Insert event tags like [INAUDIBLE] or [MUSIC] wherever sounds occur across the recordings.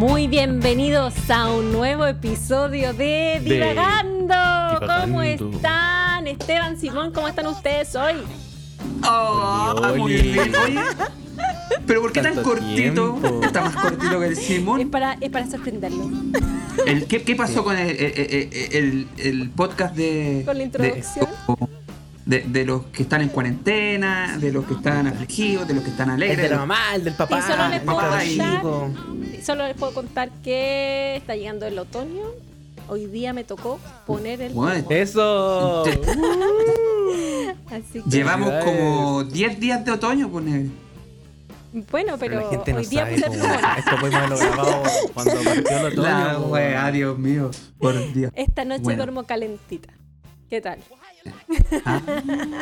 Muy bienvenidos a un nuevo episodio de Divagando. ¿Cómo están? Esteban, Simón, ¿cómo están ustedes hoy? Oh, muy bien. Pero ¿por qué tan cortito? tiempo. Está más cortito que el Es Simón. para, es para sorprenderlo. El- ¿qué, qué pasó con el, el- el- el podcast de. Con la introducción. De, de- de los que están en cuarentena, de los que están afligidos, de los que están El alegres. de la mamá, el del papá. Y solo les el puedo cabro contar-. Solo les puedo contar que está llegando el otoño. Hoy día me tocó poner el. Bueno, Eso. [LAUGHS] Así que, Llevamos como 10 días de otoño, poner. bueno, pero, la gente no hoy día puse plumón. Esto podemos haberlo grabado [LAUGHS] cuando partió el otoño. La wea, Dios mío. Por Dios. Esta noche Bueno. duermo calentita. ¿Qué tal? Ah,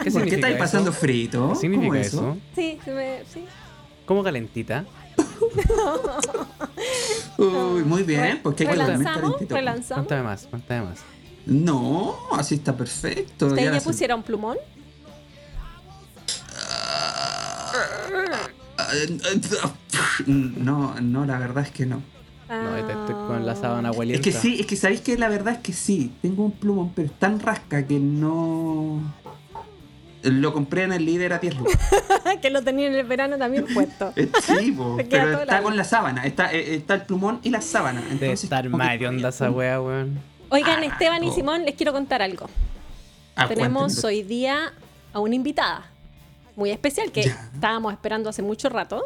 ¿Qué ¿Por qué estáis eso? pasando frito? ¿Qué significa ¿Cómo eso? Sí, se me, sí. ¿Cómo calentita? [LAUGHS] Uy, muy bien, porque hay que relanzamos, calentito. relanzamos. Cuéntame más, cuéntame más. No, así está perfecto. ¿Ustedes ya pusieron plumón? No, no, la verdad es que no. No, estoy con la Ah. sábana Es abuelita. que sí, es que sabéis que la verdad es que sí. Tengo un plumón, pero es tan rasca que no. Lo compré en el líder a 10 lucas. Eh, Sí, po, [LAUGHS] Te queda pero todo está la- con la sábana. Está, eh, está el plumón y la sábana. Debe Entonces, estar que mal de onda esa wea, weón. Oigan, Esteban y oh. Simón, les quiero contar algo. Ah, Tenemos cuéntenme. hoy día a una invitada muy especial que Ya. estábamos esperando hace mucho rato.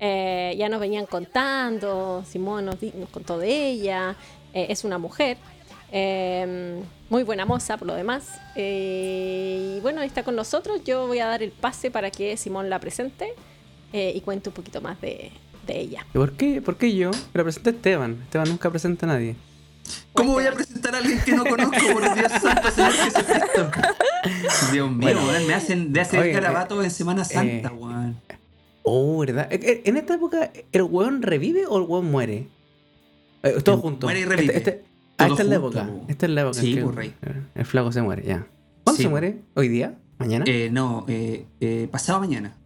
Eh, ya nos venían contando, Simón nos, contó de ella, eh, es una mujer, eh, muy buena moza por lo demás. Eh, y bueno, está con nosotros, yo voy a dar el pase para que Simón la presente eh, y cuente un poquito más de, de ella. ¿Y por qué, por qué yo? Me la presenta Esteban. Esteban nunca presenta a nadie. ¿Cómo voy a presentar a alguien que no conozco por Dios santo, Señor Jesucristo? Dios mío, Bueno. me hacen de hacer Oye, garabatos en Semana Santa, eh, weón. Oh, ¿verdad? Eh, eh, En esta época, ¿el weón revive o el weón muere? Eh, todos El juntos. muere y revive. Este- este- ah, esta es la época. po. Esta es la época. en Sí, que po, rey. El flaco se muere, ya. ¿Cuándo Sí, se muere? ¿Hoy día? ¿Mañana? Eh, no, eh, eh, pasado mañana.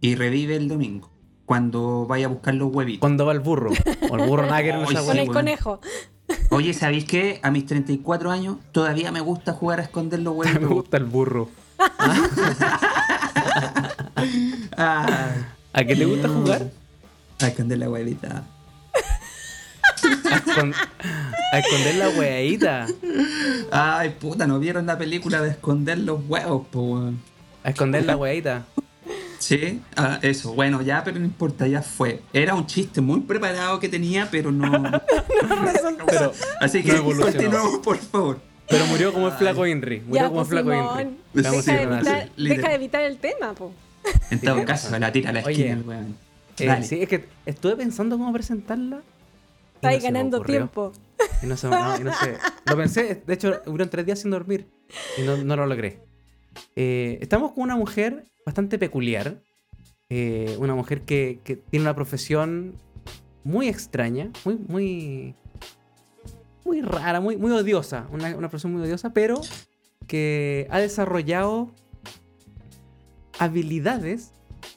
Y revive el domingo. Cuando vaya a buscar los huevitos. ¿Cuándo va el burro? O el burro nada que ver [LAUGHS] con el conejo. Oye, ¿sabéis qué? A mis 34 años todavía me gusta jugar a esconder los [LAUGHS] Me huevitos. gusta el burro. [LAUGHS] Ah, ¿A qué te gusta jugar? a esconder la huevita. A, escon- a esconder la weadita. Ay, puta, ¿no vieron la película de esconder los huevos, po? A esconder la weadita. Sí, ah, eso, bueno, ya, pero no importa, ya fue. Era un chiste muy preparado que tenía, pero no. [LAUGHS] Pero, Así que No continuemos, por favor. pero murió como el flaco Inri. Murió Ya, como el pues, flaco Simón, Inri. Deja, de evitar, deja de evitar el tema, po. En todo caso, la tira a la esquina, el weón. Eh, sí, es que estuve pensando cómo presentarla. y Está ahí no ganando tiempo. Y no, se, no, y no sé. [LAUGHS] Lo pensé, de hecho, hubieron tres días sin dormir y no, no lo logré. Eh, estamos con una mujer bastante peculiar. eh, una mujer que, que tiene una profesión muy extraña, muy, muy, muy rara, muy, muy odiosa. Una, una profesión muy odiosa, pero que ha desarrollado habilidades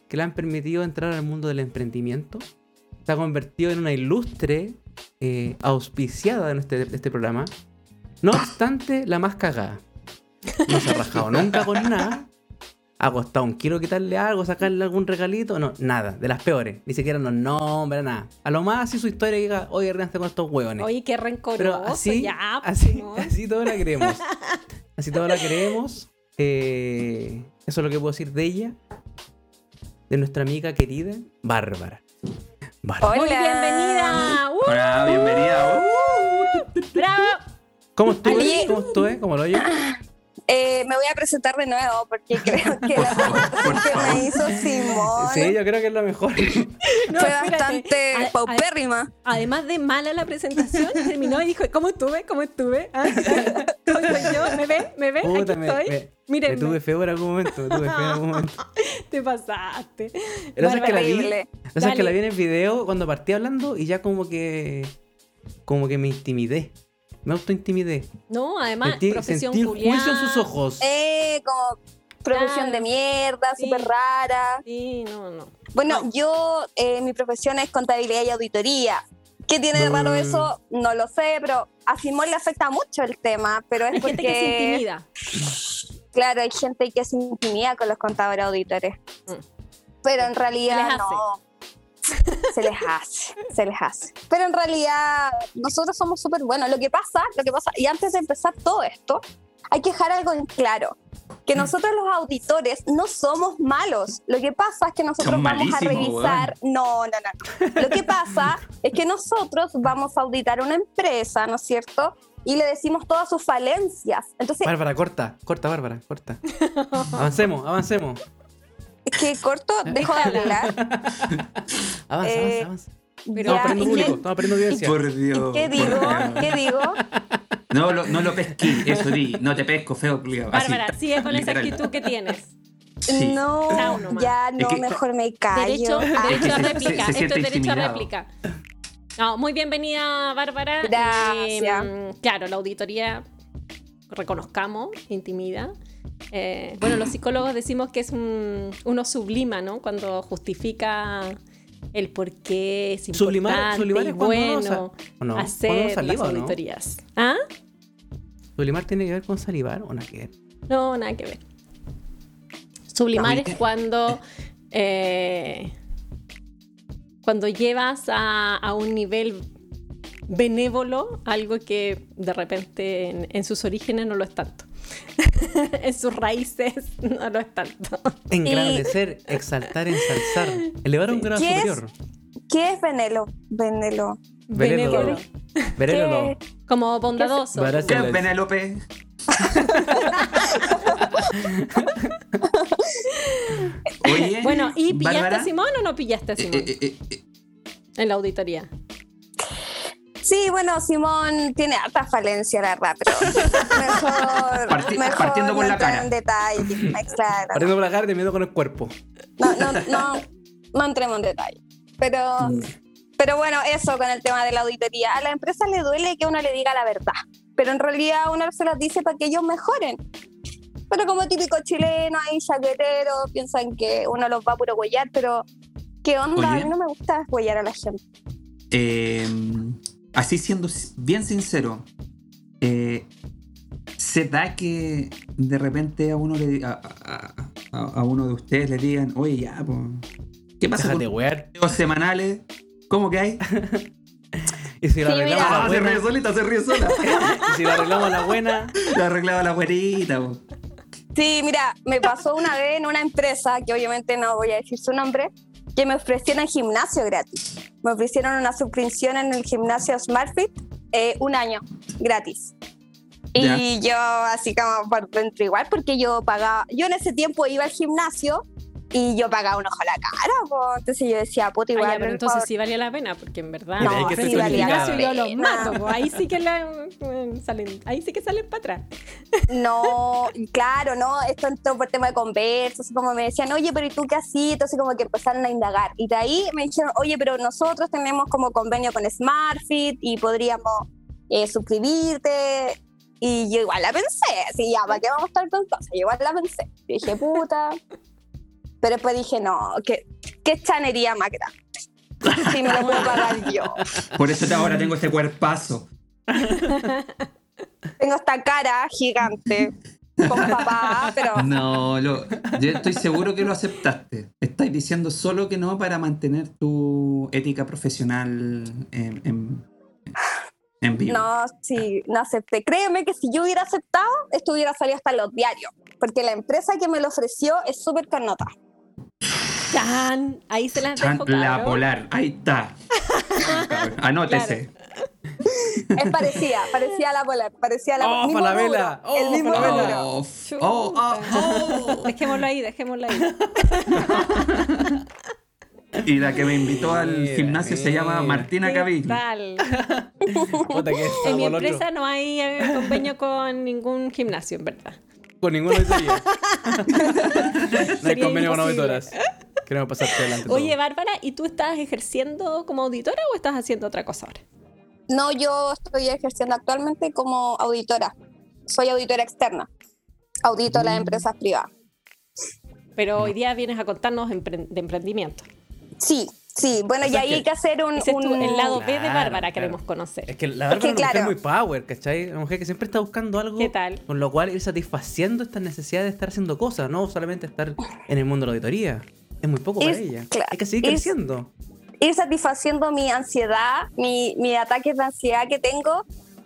que le han permitido entrar al mundo del emprendimiento. Se ha convertido en una ilustre eh, auspiciada de este, este programa. No obstante, la más cagada. No se ha rajado nunca con nada. Ha costado un kilo quitarle algo, sacarle algún regalito. No, nada, de las peores. Ni siquiera nos nombra nada. A lo más así su historia diga, oye, ríanse con estos hueones. Oye, qué rencoroso. Pero así, ya, pues, así, Simón. así todos la queremos. [LAUGHS] Así todos la queremos. Eh, eso es lo que puedo decir de ella. De nuestra amiga querida, Bárbara. Bárbara. Muy Hola. bienvenida. ¡Uh! Hola, bienvenida. ¡Bravo! ¿Cómo estuve? ¿Cómo estuve? ¿Cómo lo oye? Eh, me voy a presentar de nuevo porque [LAUGHS] creo que la [LAUGHS] presentación que me hizo Simón Sí, yo creo que es lo mejor. [LAUGHS] No, fue espérate. bastante A- a- paupérrima. Además de mala la presentación, terminó y dijo, ¿cómo estuve? ¿Cómo estuve? ¿Ah? ¿Cómo estoy yo? ¿Me ven? ¿Me ven? Puta, Aquí me, estoy. me- me tuve feo en algún momento. Me tuve feo en algún momento. te pasaste. Pero sabes que la vi, Dale. que la vi en el video cuando partí hablando y ya como que como que me intimidé. Me autointimidé. No, además, Sentí, profesión sentí el juicio en sus ojos. Eh, como profesión Claro. de mierda, Sí. súper rara. Sí, no, no. Bueno, No. yo, eh, mi profesión es contabilidad y auditoría. ¿Qué tiene de raro Mm. eso? No lo sé, pero a Simón le afecta mucho el tema, pero es Hay porque, gente que se intimida. claro, hay gente que se intimida con los contadores auditores. Mm. Pero en realidad les hace. no. Se les hace, se les hace. Pero en realidad nosotros somos súper buenos. Lo que pasa, lo que pasa, y antes de empezar todo esto, hay que dejar algo en claro. Que Mm. nosotros los auditores no somos malos. Lo que pasa es que nosotros vamos a revisar. No, no, no. Lo que pasa [LAUGHS] es que nosotros vamos a auditar una empresa, ¿no es cierto? Y le decimos todas sus falencias. Entonces, Bárbara, corta, corta, Bárbara, corta. Avancemos, avancemos. Es que corto, dejo de hablar. [LAUGHS] Avanza, Eh, avanza, avanza. Pero Estamos perdiendo ¿y público, qué- estamos perdiendo audiencia. Por Dios. ¿Qué por digo? Dios. ¿Qué digo? No, lo, no lo pesqué, eso di. No te pesco, feo, culiao. Así, Bárbara, sigue con esa literal. actitud que tienes. Sí. No, ya no, Es que- mejor me callo. Derecho, Ah, derecho a se- se- réplica. se Esto es derecho a intimidado. réplica. No, muy bienvenida, Bárbara. Gracias. Eh, claro, la auditoría, reconozcamos, intimida. Eh, bueno, los psicólogos decimos que es un, uno sublima, ¿no? Cuando justifica el por qué es importante Sublimar- sublimar y es bueno sa- ¿o no? Hacer las saliva, ¿o no? auditorías. ¿Ah? ¿Sublimar tiene que ver con salivar o nada que ver? No, nada que ver. Sublimar es cuando. eh, cuando llevas a, a un nivel benévolo algo que de repente en, en sus orígenes no lo es tanto. [LAUGHS] en sus raíces no lo es tanto. Engrandecer, exaltar, ensalzar. Elevar a un grado ¿Qué es? superior. ¿Qué es Venelo? Venelo. Benévolo. Benévolo. Como bondadoso. ¿Qué es Penélope? [LAUGHS] Oye, Bueno, ¿y pillaste Bárbara, a Simón o no pillaste a eh, Simón eh, eh, eh, en la auditoría? Sí, bueno, Simón tiene harta falencia, la verdad, pero mejor, Parti- mejor partiendo por no la cara. en detalle. Claro. Partiendo por la cara, te miedo con el cuerpo. No, no, no, no entremos en detalle. Pero, Mm. pero bueno, eso con el tema de la auditoría. A la empresa le duele que uno le diga la verdad, pero en realidad uno se las dice para que ellos mejoren. Pero como típico chileno, ahí chaquetero, piensan que uno los va a puro huellar, pero ¿qué onda? A mí no me gusta huellar a la gente. eh, así siendo bien sincero, eh, se da que de repente a uno le a, a- a- a uno de ustedes le digan, oye ya, po, ¿qué pasa Déjate con wear. los semanales? ¿Cómo que hay? [LAUGHS] Y si la arreglamos a la Ah, se ríe buena. solita, se ríe sola. [LAUGHS] Y si la arreglamos a la buena. La arreglaba la güerita. po. Sí, mira, me pasó una vez en una empresa, que obviamente no voy a decir su nombre, que me ofrecieron gimnasio gratis. Me ofrecieron una suscripción en el gimnasio SmartFit eh, un año gratis. Y yo así como por dentro igual, porque yo pagaba, yo en ese tiempo iba al gimnasio y yo pagaba un ojo a la cara, po. entonces yo decía, puta, Ah, igual. ya, pero entonces sí valía la pena, porque en verdad. No, al valía la gimnasio yo los pena. mato, pues, ahí sí que la, eh, salen, ahí sí que salen para atrás. No, claro, no, esto entró por tema de conversa, así como me decían, oye, pero ¿y tú qué hacías? Entonces como que empezaron a indagar. Y de ahí me dijeron, oye, pero nosotros tenemos como convenio con SmartFit y podríamos eh, suscribirte. Y yo igual la pensé, así ya, ¿para qué vamos a estar con cosas? Yo igual la pensé. Y dije, puta. Pero después dije, no, qué, qué chanería más [LAUGHS] grande. Si me lo puedo pagar yo. Por eso ahora tengo este cuerpazo. Tengo esta cara gigante con papá, pero No, lo, yo estoy seguro que lo aceptaste. Estás diciendo solo que no para mantener tu ética profesional en, en, en vivo. No, sí, no acepté. Créeme que si yo hubiera aceptado, esto hubiera salido hasta los diarios. Porque la empresa que me lo ofreció es súper carnota. Chan, ahí se las Chan, dejo, la polar, ahí está. [LAUGHS] Anótese. Es parecida, parecía la polar, parecía a la Oh, mismo Falabella, rubro, el oh, mismo Falabella. Oh, f- oh, oh, oh. Dejémoslo ahí, dejémoslo ahí. Y la que me invitó al Mira, gimnasio se llama. Martina ¿Qué Caviglia. tal? En mi empresa no hay eh, convenio con ningún gimnasio, en verdad. Con ninguno de esos días. [LAUGHS] No hay Sería convenio con auditoras. Queremos pasarte adelante. Oye, todo. Bárbara, ¿y tú estás ejerciendo como auditora o estás haciendo otra cosa ahora? No, yo estoy ejerciendo actualmente como auditora. Soy auditora externa. Audito las Mm. empresas privadas. Pero hoy día vienes a contarnos de emprendimiento. Sí, Sí, bueno, O y ahí hay que hacer un... Ese es tu- un- el lado B de Claro, Bárbara, claro. queremos conocer. Es que la Bárbara que, es una mujer claro. muy power, ¿cachai? Una mujer que siempre está buscando algo. ¿Qué tal? Con lo cual ir satisfaciendo esta necesidad de estar haciendo cosas, no solamente estar en el mundo de la auditoría. Es muy poco para ella. claro, Hay que seguir es- creciendo. ir satisfaciendo mi ansiedad, mi, mi ataques de ansiedad que tengo,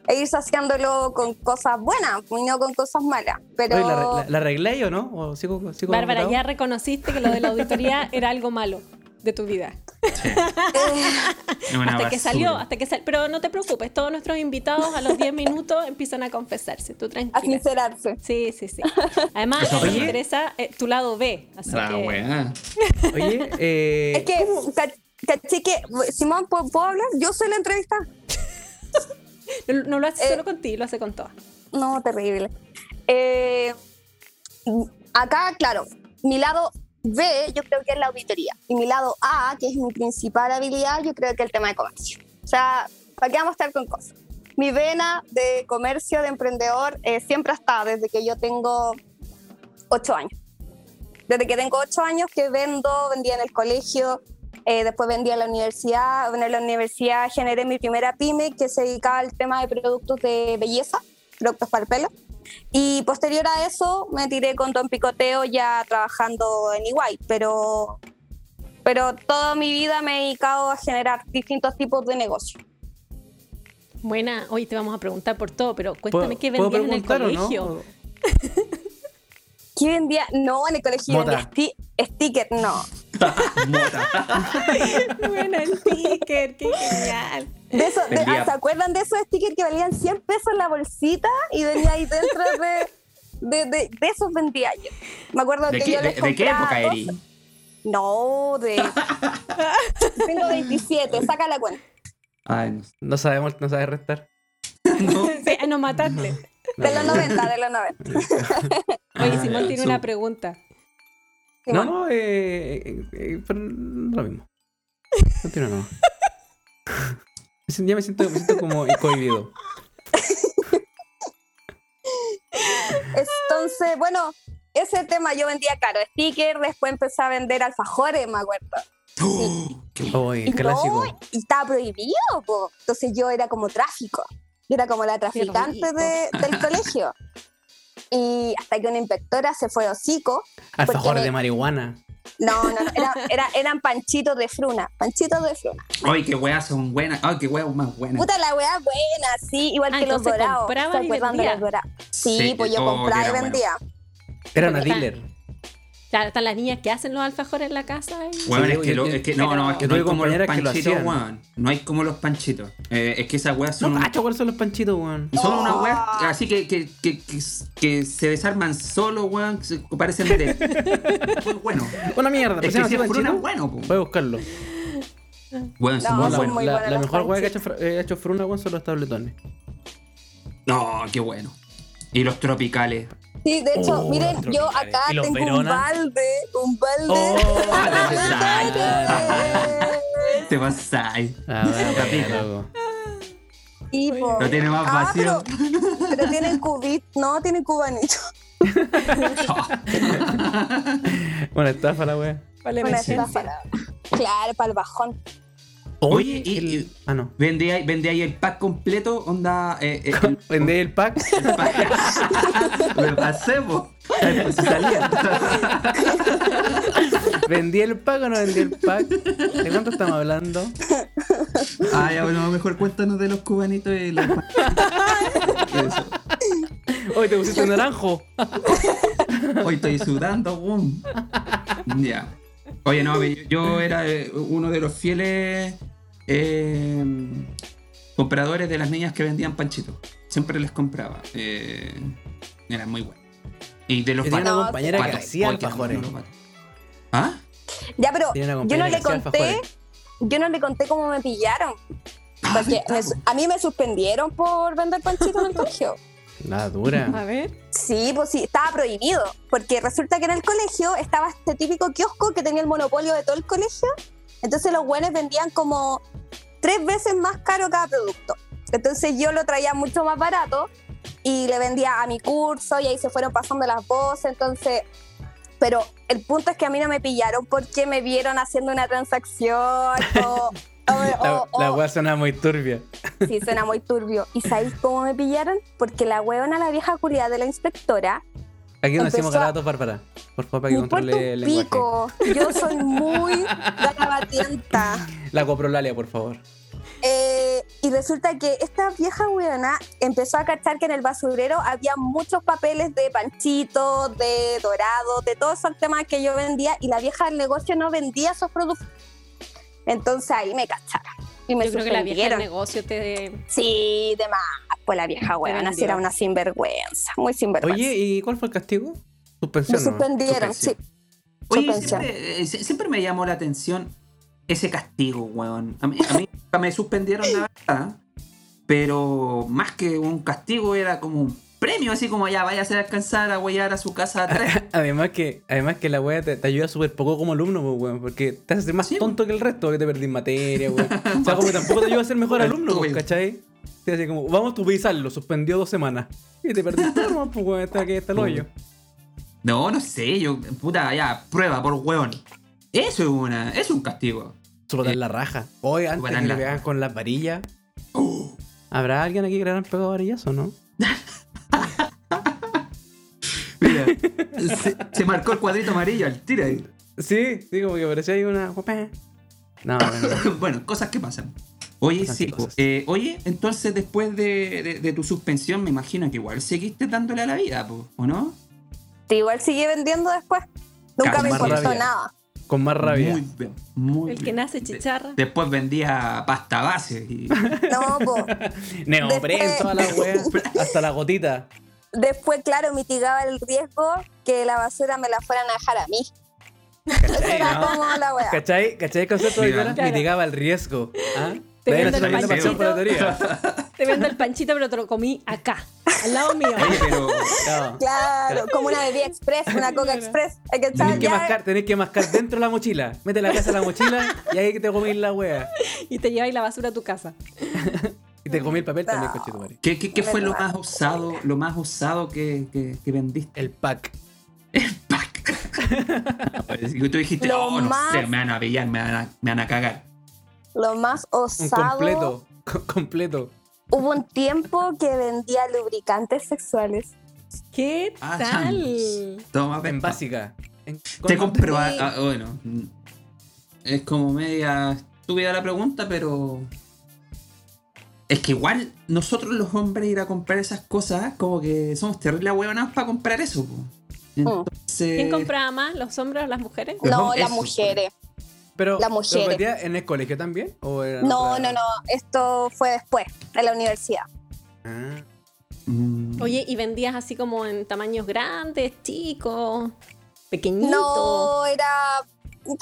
e ir saciándolo con cosas buenas, y no con cosas malas. Pero Oye, ¿la, la, la arreglé o no? ¿O sigo, sigo Bárbara, ya reconociste que lo de la auditoría [LAUGHS] era algo malo de tu vida. [LAUGHS] Una hasta que salió, hasta que sal... Pero no te preocupes, todos nuestros invitados a los 10 minutos empiezan a confesarse. Tú a tranquila. sincerarse. Sí, sí, sí. [LAUGHS] Además, Eso a mí me oye. interesa eh, tu lado B. Así La que... weá. [LAUGHS] Oye, eh, Es que, ca- caché que, Simón, ¿puedo, puedo hablar? Yo soy la entrevistada. No, no lo hace Eh. solo contigo, lo hace con todas. No, terrible. Eh, acá, claro, mi lado B yo creo que es la auditoría. Y mi lado A, que es mi principal habilidad, yo creo que es el tema de comercio. O sea, ¿para qué vamos a estar con cosas? Mi vena de comercio, de emprendedor, eh, siempre estado desde que yo tengo ocho años. Desde que tengo ocho años que vendo, vendía en el colegio, eh, después vendía en la universidad. Bueno, en la universidad generé mi primera pyme que se dedicaba al tema de productos de belleza, productos para el pelo. Y posterior a eso me tiré con Don Picoteo ya trabajando en Iguay, pero, pero toda mi vida me he dedicado a generar distintos tipos de negocios. Buena, hoy te vamos a preguntar por todo, pero ¿puedo, cuéntame qué vendías en el preguntar o no? [LAUGHS] ¿Qué vendía? No, en el colegio Mota. vendía sti- sticker, no. [LAUGHS] [LAUGHS] Buena, el sticker, qué genial. De eso, de- Vendía- ah, ¿Se acuerdan de esos stickers que valían 100 pesos en la bolsita y venía ahí dentro de... De, de, de esos vendía yo. Me acuerdo ¿De que qué, yo les de qué época eri? No, de... [LAUGHS] Tengo 27, saca la cuenta. Ay, no. No sabemos, no sabes restar. Sí, no mataste. De los no, 90, de los [LAUGHS] 90. Oye, Ah, Simón tiene una pregunta. No, no, eh, eh, eh, pero no lo mismo. Continúa no. Ya me siento, me siento como [LAUGHS] cohibido. Entonces, bueno, ese tema yo vendía caro. Sticker, después empecé a vender alfajores, me acuerdo. Qué Oye, Y clásico. no, y estaba prohibido, po. Entonces yo era como tráfico. Yo era como la traficante de- del [LAUGHS] colegio. Y hasta que una inspectora se fue de hocico. Porque- de marihuana. No, no, no, era- era- eran panchitos de fruna. Panchitos de fruna. Ay, qué weas son buenas. Ay, qué weas más buenas. Puta, la weá buena, sí, igual Ah, que los dorados. ¿Se acuerdan de los dorados? Sí, Sí, pues yo oh, compraba y vendía. Era una dealer. Claro, están las niñas que hacen los alfajores en la casa. y- Weón, Sí, es que, lo- es que no, no, es que no hay como los lo panchitos, weón. No hay como los panchitos. Eh, es que esas weas son, No una- cacho cuáles son los panchitos, weón. son Oh. unas weas así que, que, que, que, que se desarman solo, weón. parecen de. [LAUGHS] Muy bueno. Una mierda, Es que si así es fruna, panchito. bueno, po. Voy a buscarlo. Weón, son No, muy buenos. la- la mejor weá que ha hecho, eh, ha hecho Fruna, weón, son los tabletones. No, qué bueno. Y los tropicales. Sí, de hecho, Oh, miren, yo acá ¿Y los tengo un balde, un balde. Oh, [LAUGHS] Te Capita. loco. Y, po. Lo tiene más Ah, vacío. pero, pero tienen cubit, no, tienen cubanito. Bueno, estafa la weá. Vale, Una estafa, la- Claro, para el bajón. Oye, y- el- Ah, no. Vendí ahí, vendí ahí el pack completo, onda. Eh, eh, el- [LAUGHS] Vendí el pack. [LAUGHS] el pack. Me pasé, po. Pues, salía. [LAUGHS] ¿Vendí el pack o no vendí el pack? ¿De cuánto estamos hablando? Ah, ya, bueno, mejor cuéntanos de los cubanitos y los Eso. Hoy te pusiste naranjo. Hoy estoy sudando, boom. Ya. Oye, no, yo, yo era eh, uno de los fieles eh, compradores de las niñas que vendían panchitos. Siempre les compraba. Eh, eran muy buenos. Y de los Yo tenía patos. una compañera que Patos. hacía alfajores. patos. ¿Ah? Ya, pero yo no le conté, yo no le conté cómo me pillaron. Ah, Porque me a mí me suspendieron por vender panchitos en el [LAUGHS] colegio. La dura. A ver. Sí, pues sí, estaba prohibido. Porque resulta que en el colegio estaba este típico kiosco que tenía el monopolio de todo el colegio. Entonces los buenos vendían como tres veces más caro cada producto. Entonces yo lo traía mucho más barato y le vendía a mi curso y ahí se fueron pasando las voces. Entonces Pero el punto es que a mí no me pillaron porque me vieron haciendo una transacción o... [LAUGHS] o- La, o- la suena muy turbia. Sí, suena muy turbio. ¿Y sabéis cómo me pillaron? Porque la huevona, la vieja culiada de la inspectora, Aquí no decimos garabatos, Bárbara. Por favor, para que controle el lenguaje. pico. Yo soy muy garabatienta. [LAUGHS] La coprolalia, por favor. Eh, y resulta que esta vieja huevona empezó a cachar que en el basurero había muchos papeles de panchito, de dorado, de todos esos temas que yo vendía y la vieja del negocio no vendía esos productos. Entonces ahí me cacharon. Y me Yo creo que la vieja del negocio te. Sí, de más. Pues la vieja huevona, vendió. sí era una sinvergüenza, muy sinvergüenza. Oye, ¿y cuál fue el castigo? me Suspensión. ¿no? suspendieron, sí. Oye, siempre, eh, sie- siempre me llamó la atención ese castigo, weón. A mí, a mí [LAUGHS] nunca me suspendieron la verdad, pero más que un castigo era como un premio, así como ya vaya a alcanzar a huellar a su casa a tres. [LAUGHS] Además que, además que la wea te, te ayuda súper poco como alumno, pues, weón, porque te hace más Sí, tonto que el resto, que te perdís materia, weón. [LAUGHS] O sea, como que tampoco te ayuda a ser mejor alumno, pues. ¿cachai? Te hace como, vamos a tubilizarlo, suspendió dos semanas. Y te perdiste, nomás, pues, weón, hasta que está el hoyo. No, no sé, yo, puta, ya, prueba por weón. Eso es una, eso es un castigo. Solo la raja. Hoy, antes que le pegan con las varillas. ¿Habrá alguien aquí que le habrán pegado varillas o no? [LAUGHS] Mira, se, se marcó el cuadrito amarillo al tiro ahí. Sí, sí, como que parecía ahí una. No, bueno. [COUGHS] bueno, cosas que pasan. Oye, sí, cosas. eh, oye, entonces después de, de- de tu suspensión, me imagino que igual seguiste dándole a la vida, po, ¿o no? Sí, igual sigue vendiendo después. Nunca me importó rabia. nada. Con más rabia. Muy bien, muy El que bien. nace chicharra. Después vendía pasta base. Y... No, po. [LAUGHS] Neopren, Después- toda la wea. Hasta la gotita. Después, claro, mitigaba el riesgo que la basura me la fueran a dejar a mí. Esa [LAUGHS] era ¿no? como la weá. ¿Cachai? ¿Cachai el concepto de Mira. Vicuña? Claro. Mitigaba el riesgo. ¿Ah? Te vendo el panchito. teoría. [LAUGHS] Te vendo el panchito, pero te lo comí acá, al lado mío. Pero [LAUGHS] Claro. Claro, como una bebida express, una coca express. Hay que Tenés que, mascar, tenés que mascar dentro de la mochila. Mete la casa en la mochila y ahí te comís la wea. Y te lleváis la basura a tu casa. Y te comí el papel también, No. coche tu madre. ¿qué, qué, qué fue lo más osado, lo más osado que, que, que vendiste? El pack. [LAUGHS] Y tú dijiste, Lo oh, no más- sé, me van a pillar, me van a, me van a cagar. Lo más Un osado. completo. co- [LAUGHS] completo. Hubo un tiempo que vendía lubricantes sexuales. ¿Qué Ah, tal? Toma, En básica. En- Te compro, Sí. ah, bueno, mm, es como media estúpida la pregunta, pero es que igual nosotros los hombres ir a comprar esas cosas, como que somos terribles huevonados para comprar eso. po. Entonces, ¿Quién compraba más, los hombres o las mujeres? No, las mujeres. Pero, Las ¿lo mujeres. vendía en el colegio también? ¿O era en No, otra- no, no. Esto fue después, de la universidad. Ah. mm, Oye, ¿y vendías así como en tamaños grandes, chicos, pequeñitos? No, era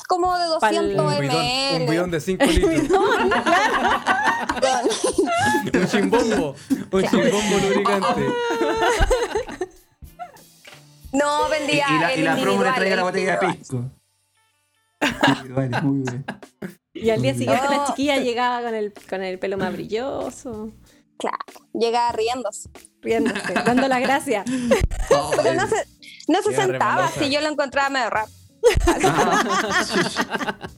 como de Pa'l- 200 Un bidón, un bidón ml. de 5 litros. [LAUGHS] un chimbombo. Un chimbombo lubricante. No, y, vendía y la, el y la promo le traía la el botella de pisco. Individuales, muy bien. Y al día siguiente la chiquilla llegaba con el, con el pelo más brilloso, Claro, llegaba riéndose. riéndose, dando las gracias. Oh, Pero no se, no se sentaba, remalosa. si yo lo encontraba medio raro. [LAUGHS]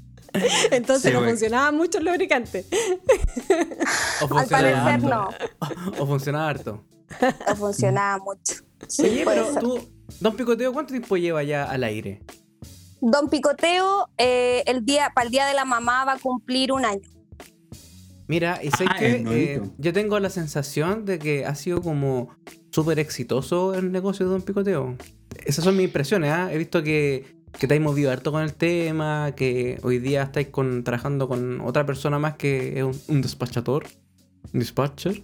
Entonces Sí, no funcionaba mucho el lubricante. O Al parecer harto. no, O funcionaba harto. no funcionaba mucho. Sí, Oye, pero ser. tú, Don Picoteo, ¿cuánto tiempo lleva ya al aire? Don Picoteo, eh, el día, para el día de la mamá va a cumplir un año. Mira, y sé Ah, que eh, yo tengo la sensación de que ha sido como súper exitoso el negocio de Don Picoteo. Esas son mis impresiones, ¿ah? He visto que, que te has movido harto con el tema, que hoy día estáis con, trabajando con otra persona más que es un, un despachador, un dispatcher.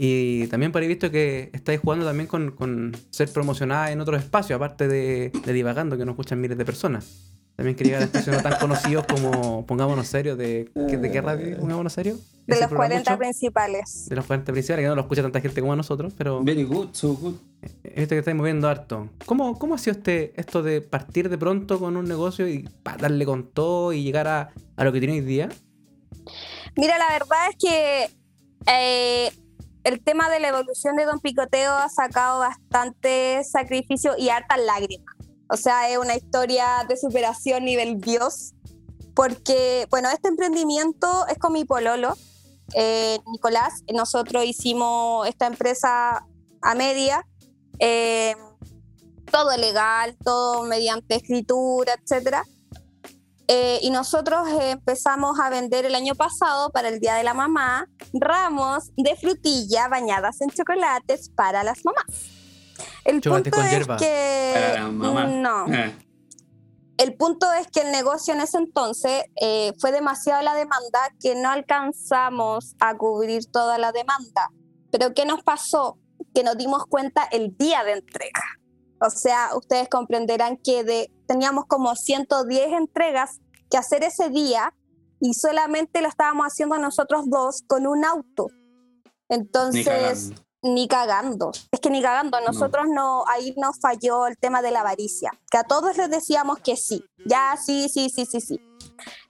Y también por ahí visto que estáis jugando también con, con ser promocionada en otros espacios, aparte de, de Divagando, que nos escuchan miles de personas. También quería llegar a espacios no tan [LAUGHS] conocidos como Pongámonos Serios, de, ¿de qué radio Pongámonos Serios? De los programa 40 mucho, principales. de los 40 principales, que no lo escucha tanta gente como nosotros, pero Very good, so good. he visto que estáis moviendo harto. ¿Cómo, cómo ha sido este, esto de partir de pronto con un negocio y pa, darle con todo y llegar a, a lo que tiene hoy día? Mira, la verdad es que eh, el tema de la evolución de Don Picoteo ha sacado bastante sacrificio y hartas lágrimas. O sea, es una historia de superación nivel Dios. Porque, bueno, este emprendimiento es con mi pololo, eh, Nicolás. Nosotros hicimos esta empresa a media. eh, todo legal, todo mediante escritura, etcétera. Eh, y nosotros empezamos a vender el año pasado para el Día de la Mamá ramos de frutilla bañadas en chocolates para las mamás. El Chocolate punto con es hierba. que Para la mamá. no, Eh, el punto es que el negocio en ese entonces eh, fue demasiada la demanda que no alcanzamos a cubrir toda la demanda. Pero ¿qué nos pasó? Que nos dimos cuenta el día de entrega. O sea, ustedes comprenderán que de, teníamos como 110 entregas que hacer ese día y solamente lo estábamos haciendo nosotros dos con un auto. ni Entonces, cagando. ni cagando. Es que ni cagando. Nosotros no. ahí nos falló el tema de la avaricia. Que a todos les decíamos que sí. Ya, sí, sí, sí, sí, sí.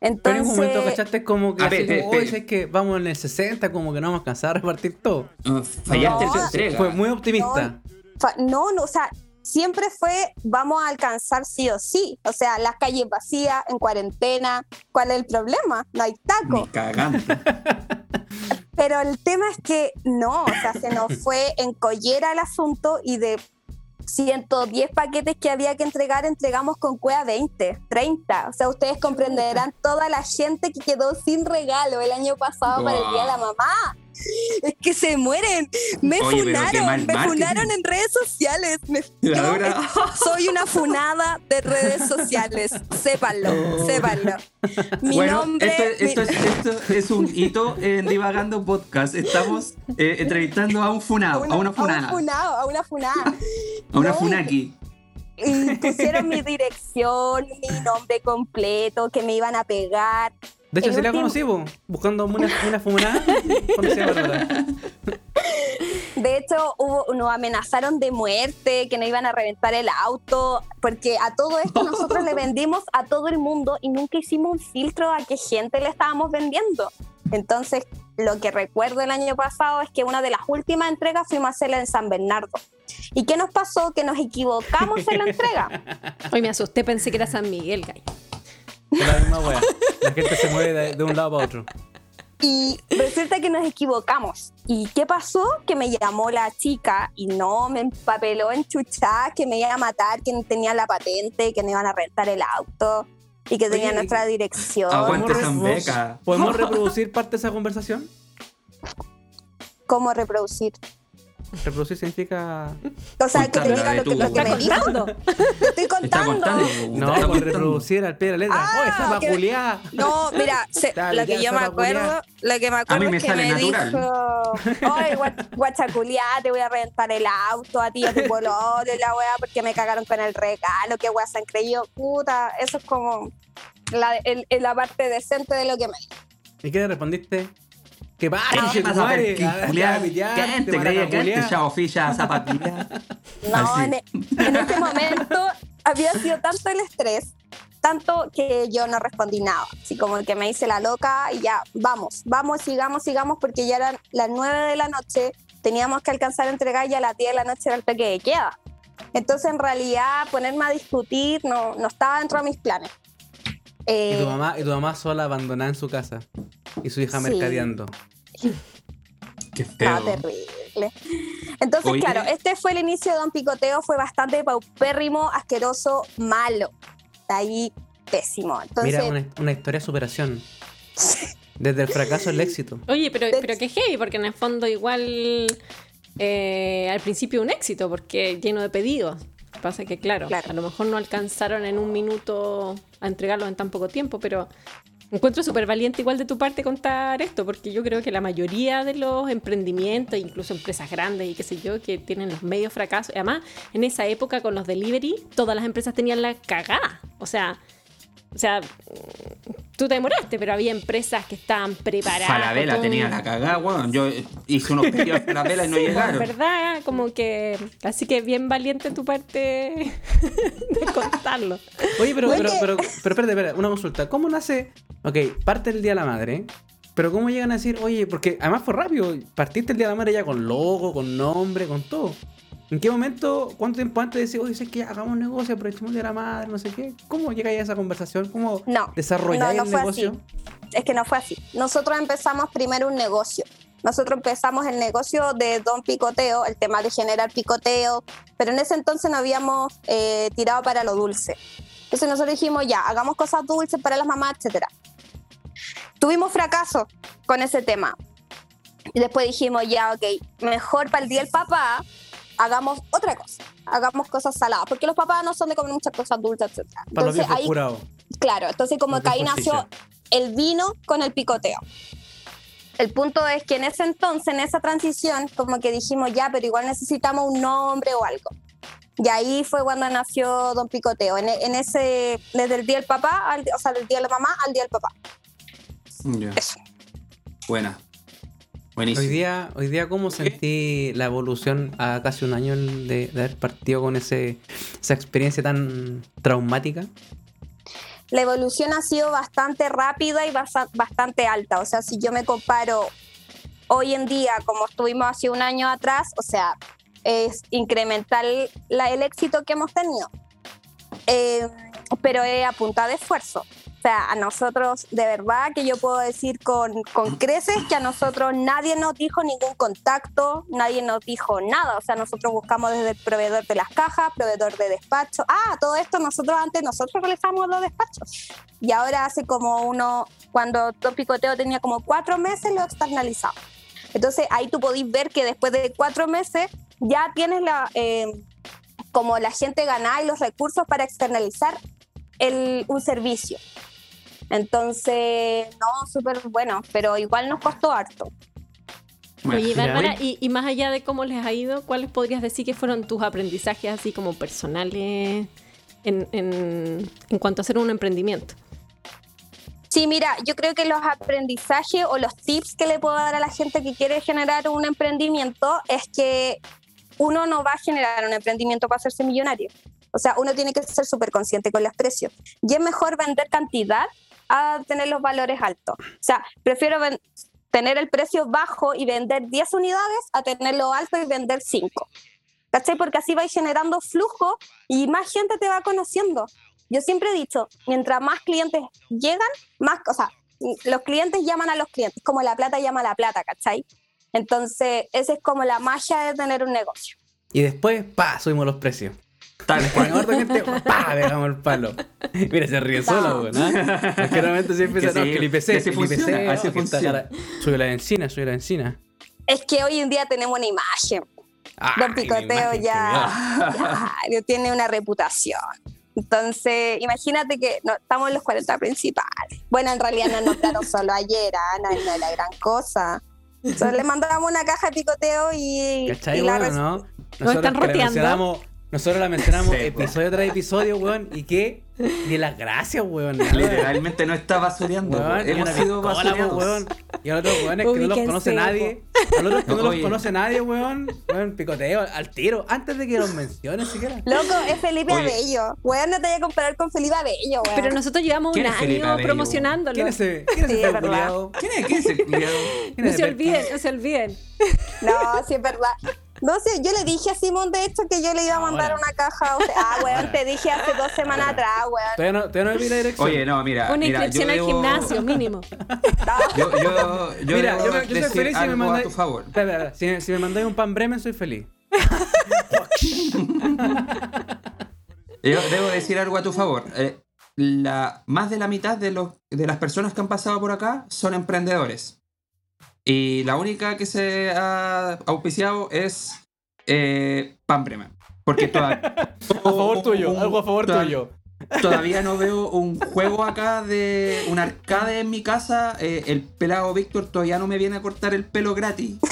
Entonces, Pero en un momento, ¿cachaste? Como que, A así como, "Oye, es que vamos en el 60, como que no vamos a alcanzar a repartir todo. Oh, fallaste No, tu entrega. Fue muy optimista. no, no, o sea, siempre fue vamos a alcanzar sí o sí. O sea, las calles vacías, en cuarentena. ¿Cuál es el problema? No hay taco. Ni cagando. [LAUGHS] Pero el tema es que no, o sea, se nos [LAUGHS] fue en collera el asunto y de 110 paquetes que había que entregar, entregamos con cueva 20, 30. O sea, ustedes comprenderán toda la gente que quedó sin regalo el año pasado para el Día de la Mamá. Es que se mueren. Me Oye, funaron, me marketing. funaron en redes sociales. Me- yo [LAUGHS] soy una funada de redes sociales. Sépanlo, sépanlo. Mi bueno, nombre. esto, mi- esto es, esto es un hito en Divagando Podcast. Estamos eh, entrevistando a un funado, a una A funada, un funado, a una funada. a una No, funaki. Y pusieron mi dirección, mi nombre completo, que me iban a pegar. De hecho, sí la conocí, buscando una, una fumonada. Conocí a Bárbara. De hecho, hubo, nos amenazaron de muerte, que nos iban a reventar el auto, porque a todo esto nosotros le [LAUGHS] vendimos a todo el mundo y nunca hicimos un filtro a qué gente le estábamos vendiendo. Entonces, lo que recuerdo el año pasado es que una de las últimas entregas fuimos a hacerla en San Bernardo. ¿Y qué nos pasó? Que nos equivocamos en la entrega. [LAUGHS] Hoy me asusté, pensé que era San Miguel, gallo. La misma wea. La gente se mueve de, de un lado para otro. Y resulta que nos equivocamos. ¿Y qué pasó? Que me llamó la chica y no, me empapeló en chuchá, que me iba a matar, que no tenía la patente, que no iban a rentar el auto y que tenía Oye, nuestra dirección. Aguante ¿Podemos San re- Beca. ¿Podemos reproducir parte de esa conversación? ¿Cómo reproducir? Reproducir significa. O sea, que te diga lo que, lo que ¿Está me dijo. contando? [LAUGHS] Estoy Está contando. contando. No, por contando. reproducir al pie de la letra. Ah, ¡Oh, esa que- culiá! No, mira, se- Dale, lo que yo me acuerdo, lo que me acuerdo A mí me es que me natural. dijo, oye, gua- guachaculiá, te voy a reventar el auto a ti, a tu pololo, y la weá, porque me cagaron con el regalo, que weá se han creído, puta, eso es como la, el- el- la parte decente de lo que me dijo. ¿Y qué le respondiste? ¿Qué pasa, ¿Qué che, pasa, madre? Perkin, Ah, culiá? ya, ¿Qué te te van a creía que antes ya ofilla [LAUGHS] zapatillas? No, Así. en, en ese momento había sido tanto el estrés, tanto que yo no respondí nada. Así como que me hice la loca y ya, vamos, vamos, sigamos, sigamos, porque ya eran las 9 de la noche, teníamos que alcanzar a entregar y a las 10 de la noche era el toque de queda. Entonces, en realidad, ponerme a discutir no, no estaba dentro de mis planes. Y Eh, tu mamá, y tu mamá sola abandonada en su casa. Y su hija Sí. mercadeando. Qué feo. terrible. Entonces, Oye. claro, este fue el inicio de Don Picoteo, fue bastante paupérrimo, asqueroso, malo. Ahí, pésimo. Entonces, Mira, una, una historia de superación. Desde el fracaso al éxito. Oye, pero, pero qué heavy, porque en el fondo igual eh, al principio un éxito, porque lleno de pedidos. Pasa que, claro, Claro. a lo mejor no alcanzaron en un minuto a entregarlo en tan poco tiempo, pero encuentro súper valiente igual de tu parte contar esto, porque yo creo que la mayoría de los emprendimientos, incluso empresas grandes y qué sé yo, que tienen los medios fracasos, y además en esa época con los delivery, todas las empresas tenían la cagada. O sea, o sea, tú te demoraste, pero había empresas que estaban preparadas. Falabella con- tenía la cagada, weón. Yo hice unos pedidos a Falabella y no [LAUGHS] Sí, llegaron. pues, ¿Verdad? Como que. Así que bien valiente tu parte [LAUGHS] de contarlo. Oye, pero, pero, pero, pero, espérate, espérate, una consulta. ¿Cómo nace? Ok, parte el Día de la Madre. Pero ¿cómo llegan a decir, oye, porque además fue rápido, partiste el Día de la Madre ya con logo, con nombre, con todo. ¿En qué momento, cuánto tiempo antes decís, oye, es que hagamos un negocio, aprovechemos de la madre, no sé qué? ¿Cómo llegáis a esa conversación? ¿Cómo No, desarrolláis no, no el negocio? así. Es que no fue así. Nosotros empezamos primero un negocio. Nosotros empezamos el negocio de Don Picoteo, el tema de generar picoteo, pero en ese entonces no habíamos eh, tirado para lo dulce. Entonces nosotros dijimos, ya, hagamos cosas dulces para las mamás, etcétera. Tuvimos fracaso con ese tema. Y después dijimos, ya, ok, mejor para el día del papá, hagamos otra cosa. Hagamos cosas saladas, porque los papás no son de comer muchas cosas dulces, los Entonces viejos ahí curados. Claro, entonces como que ahí nació el vino con el picoteo. El punto es que en ese entonces, en esa transición, como que dijimos ya, pero igual necesitamos un nombre o algo. Y ahí fue cuando nació Don Picoteo, en, en ese, desde el día del papá, al- o sea, del día de la mamá al día del papá. Ya. Eso. Buena. Hoy Buenísimo. día, hoy día, ¿cómo sentí la evolución a casi un año de, de haber partido con ese, esa experiencia tan traumática? La evolución ha sido bastante rápida y basa- bastante alta. O sea, si yo me comparo hoy en día como estuvimos hace un año atrás, o sea, es incremental la- el éxito que hemos tenido. Eh, pero es a punta de esfuerzo. Sea, a nosotros, de verdad que yo puedo decir con, con creces que a nosotros nadie nos dijo ningún contacto, nadie nos dijo nada. O sea, nosotros buscamos desde el proveedor de las cajas, proveedor de despacho. Ah, todo esto nosotros antes, nosotros realizamos los despachos. Y ahora hace como uno, cuando Don Picoteo tenía como cuatro meses, lo externalizamos. Entonces ahí tú podís ver que después de cuatro meses ya tienes la, eh, como la gente ganada y los recursos para externalizar el, un servicio. Entonces, no, súper bueno, pero igual nos costó harto. Bueno, Oye, Bárbara, y más allá de cómo les ha ido, ¿cuáles podrías decir que fueron tus aprendizajes así como personales en, en- en cuanto a hacer un emprendimiento? Sí, mira, yo creo que los aprendizajes o los tips que le puedo dar a la gente que quiere generar un emprendimiento es que uno no va a generar un emprendimiento para hacerse millonario. O sea, uno tiene que ser súper consciente con los precios. Y es mejor vender cantidad a tener los valores altos. O sea, prefiero tener el precio bajo y vender 10 unidades a tenerlo alto y vender 5. ¿Cachai? Porque así vais generando flujo y más gente te va conociendo. Yo siempre he dicho, mientras más clientes llegan, más, o sea, los clientes llaman a los clientes, como la plata llama a la plata, ¿cachai? Entonces, esa es como la magia de tener un negocio. Y después, pa, subimos los precios. Tal [LAUGHS] cual. Harta gente, pa, dejamos el palo. Mira, se ríe solo, weón. ¿ah? Es que realmente siempre [LAUGHS] Que empieza, no, sí, que el IPC, que así el IPC, funciona. Sube la encina, sube la encina. Es que hoy en día tenemos una imagen. Don Ay, Picoteo que ya, claro, [LAUGHS] tiene una reputación. Entonces, imagínate que no, estamos en los 40 principales. Bueno, en realidad nos nombraron solo ayer, ah, no, no es la gran cosa. Solo le mandamos una caja de picoteo y. ¿Cachai, y la res- no? están Nosotros que la roteando. Nosotros la mencionamos [LAUGHS] Sí, po. episodio tras episodio, weón. ¿Y qué? Ni las gracias, weón. [LAUGHS] Literalmente no está basureando. Weón, y Hemos una sido basureados. weón. Y a los otros weones que no los conoce nadie. A los otros que no los conoce nadie, weón. Weón, picoteo al tiro. Antes de que los menciones siquiera. Loco, es Felipe Oye. Abello. Weón, no te voy a comparar con Felipe Abello, weón. Pero nosotros llevamos un ¿Quién es Felipe año Abello? promocionándolo. ¿Quién es ese? ¿Quién es Sí, ese es verdad. culiao? ¿Quién es, quién es el No se olviden, no se olviden. No, sí es verdad. No sé, yo le dije a Simón, de hecho, que yo le iba a mandar Ahora. una caja. O sea, ah, weón, te dije hace dos semanas atrás, weón. Todavía no, todavía no vi la dirección. Oye, no, mira. Una mira, inscripción yo al debo- gimnasio, mínimo. [LAUGHS] Yo, yo, yo Mira, yo, yo soy feliz si me mandáis. a tu favor. Espera, espera, Si, si me mandáis un pan Bremen, soy feliz. [LAUGHS] Yo debo decir algo a tu favor. Eh, la, más de la mitad de, los, de las personas que han pasado por acá son emprendedores. Y la única que se ha auspiciado es eh, Pan Bremen. Porque todavía, [LAUGHS] A favor tuyo, algo a favor toda- tuyo. Todavía no veo [LAUGHS] un juego acá de un arcade en mi casa. Eh, el pelado Víctor todavía no me viene a cortar el pelo gratis. [LAUGHS]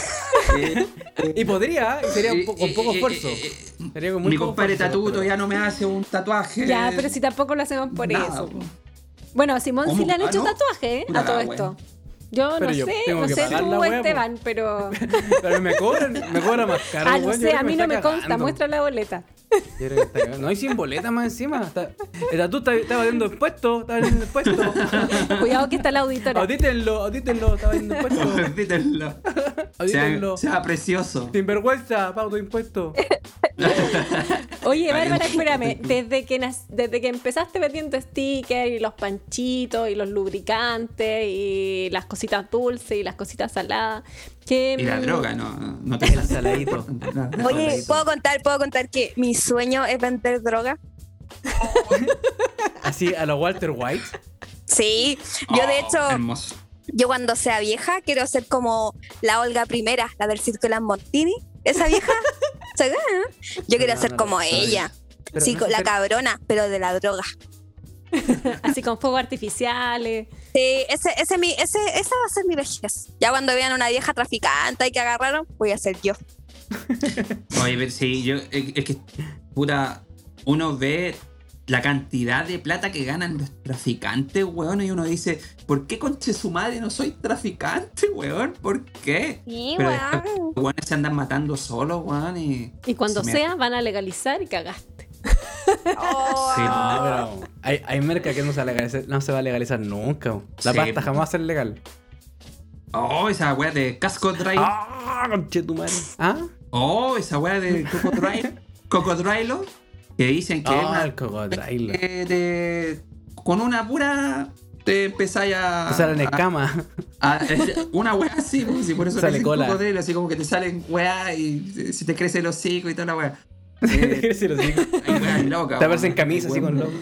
Eh, Y podría, y sería un, eh, po- con poco eh, esfuerzo. eh, eh, Sería muy mi poco compadre pero- todavía no me hace un tatuaje. Ya, pero si tampoco lo hacemos por Nada, eso. po. Bueno, a Simón sí le han Ah, hecho ¿no? tatuaje ¿eh? a todo esto. Yo Pero no yo sé, no sé tú, wea. Esteban, pero. [LAUGHS] Pero me cobran, me cobra más caro. Ah, no sé, a mí no me consta, muestra la boleta. Yo creo que está cagando. No hay sin boleta más encima. Está, el tatú está, está valiendo impuestos, está impuestos. [LAUGHS] Cuidado que está la auditora. Audítenlo, audítenlo, está valiendo impuestos. [LAUGHS] Dítenlo. Audítenlo. Sea, sea precioso. Sinvergüenza, pago tu impuesto. [LAUGHS] Oye, Bárbara, espérame. Desde que, desde que empezaste vendiendo stickers y los panchitos y los lubricantes y las cositas dulces y las cositas saladas, que Y la mm, droga, no, no te [LAUGHS] saladito. [LAUGHS] Oye, Saladito. ¿puedo contar, puedo contar que mi sueño es vender droga? [LAUGHS] Así a los Walter White. Sí, yo de Oh, hecho, Hermoso. yo cuando sea vieja quiero ser como la Olga primera, la del Circo Montini. Esa vieja. Yo quiero No, ser no como ella. Sí, no la cabrona, pero de la droga. [LAUGHS] así con fuegos artificiales. Sí, ese, ese, mi, ese, esa va a ser mi vejez. Ya cuando vean una vieja traficante y que agarraron, voy a ser yo. [LAUGHS] Oye, pero sí, yo, es, que, puta, uno ve la cantidad de plata que ganan los traficantes, weón, y uno dice, ¿por qué conche su madre no soy traficante, weón? ¿Por qué? Sí, Pero weón. después los weones se andan matando solos, weón, y... Y cuando se me- sea, van a legalizar y cagaste. Oh. Sí, No, pero hay, hay merca que no se, va a legalizar, no se va a legalizar nunca. La Sí. pasta jamás va a ser legal. Oh, esa weá de casco. ¡Ah! Conchetumare. ¿Ah? Oh, esa weá de [LAUGHS] cocodrilo. cocodrilo. Que dicen que es Ah, una- el cocodrilo. eh, de- con una pura te empezáis a, Te salen escamas. es- una weá así, pues, y por eso Sale cola. cocodrilo, así como que te salen weá y se te crece el hocico y toda la weá. Eh, hay weas locas, Te aparecen camisas así con logo.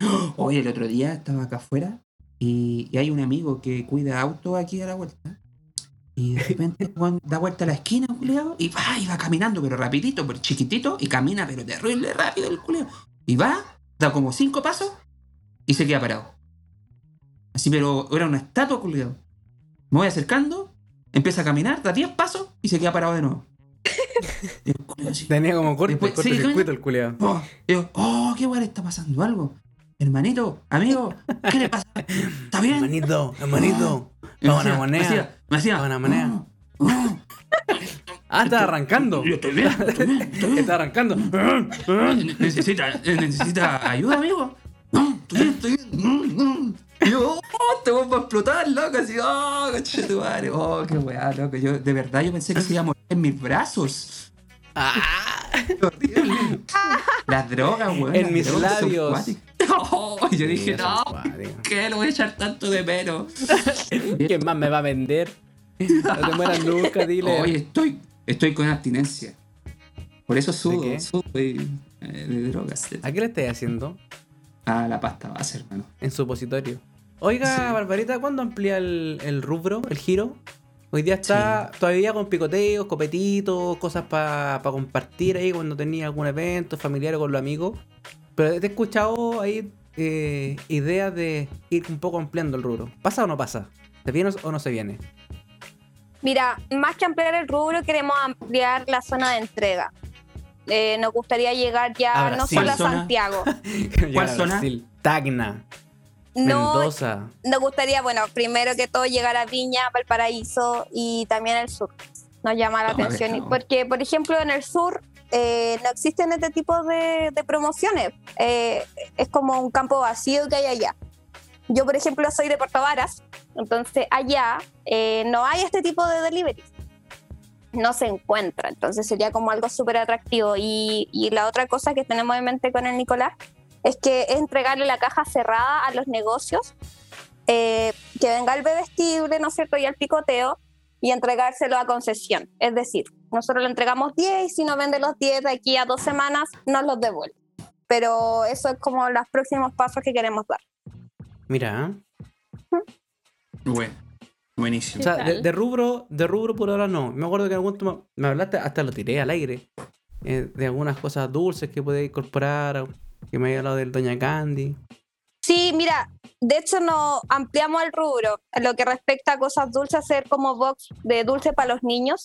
[GASPS] Oye, el otro día estaba acá afuera y, y hay un amigo que cuida auto aquí a la vuelta. Y de repente da vuelta a la esquina, culiao, y va, y va caminando, pero rapidito, pero chiquitito, y camina, pero terrible rápido el culiao. Y va, da como cinco pasos y se queda parado. Así, pero era una estatua, culiao. Me voy acercando, empieza a caminar, da diez pasos y se queda parado de nuevo. [LAUGHS] Tenía como corte, Después, corte sí, circuito el culeado. Oh, yo, oh, qué weón, está pasando algo. Hermanito, amigo, ¿qué le pasa? ¿Está bien? Hermanito, hermanito. Una hacía- moneda. Me hacía, una moneda. "Oh, oh, Ah, está arrancando. yo estoy bien, estoy bien, estoy bien. Está arrancando. ¿Necesita, necesita ayuda, amigo? No, estoy bien, estoy bien. Y yo, oh, te voy a explotar, loco, así, oh, coche tu madre, oh, qué weá, loco. Yo, de verdad, yo pensé que se iba a morir en mis brazos. Ah, horrible. Las drogas, weón. En mis drogas labios. [LAUGHS] Oh, y yo dije, no. ¿qué? Lo voy a echar tanto de menos. [LAUGHS] ¿Quién más me va a vender? No te mueras nunca, dile. Oye, estoy, estoy con abstinencia. Por eso sudo, de, eh, de drogas. ¿A qué le estáis haciendo? Ah, la pasta base, hermano. En supositorio. Oiga, Sí. Barbarita, ¿cuándo amplía el, el rubro, el giro? Hoy día está todavía con picoteos, copetitos, cosas para compartir ahí cuando tenía algún evento familiar o con los amigos. Pero te he escuchado ahí eh, ideas de ir un poco ampliando el rubro. ¿Pasa o no pasa? ¿Se viene o no se viene? Mira, más que ampliar el rubro, queremos ampliar la zona de entrega. Eh, nos gustaría llegar ya A no solo a ¿Cuál zona? Santiago. [LAUGHS] A zona? Tacna, No, Mendoza. nos gustaría, bueno, primero que todo llegar a Viña, Valparaíso y también el sur. Nos llama la atención. Porque, por ejemplo, en el sur eh, no existen este tipo de, de promociones. Eh, es como un campo vacío que hay allá. Yo, por ejemplo, soy de Puerto Varas, entonces allá eh, no hay este tipo de deliveries. No se encuentra, entonces sería como algo súper atractivo. Y, y la otra cosa que tenemos en mente con el Nicolás es que es entregarle la caja cerrada a los negocios, eh, que venga el bebestible, ¿no es cierto?, y el picoteo, y entregárselo a concesión. Es decir, nosotros le entregamos 10 y si no vende los 10 de aquí a dos semanas, nos los devuelve. Pero eso es como los próximos pasos que queremos dar. Mira, ¿eh? Bueno, buenísimo. O sea, ¿Qué de, de rubro, de rubro por ahora no. Me acuerdo que en algún momento me hablaste, hasta lo tiré al aire, eh, de algunas cosas dulces que podía incorporar, o que me había hablado del Doña Candy. Sí, mira, de hecho nos ampliamos el rubro en lo que respecta a cosas dulces, hacer como box de dulce para los niños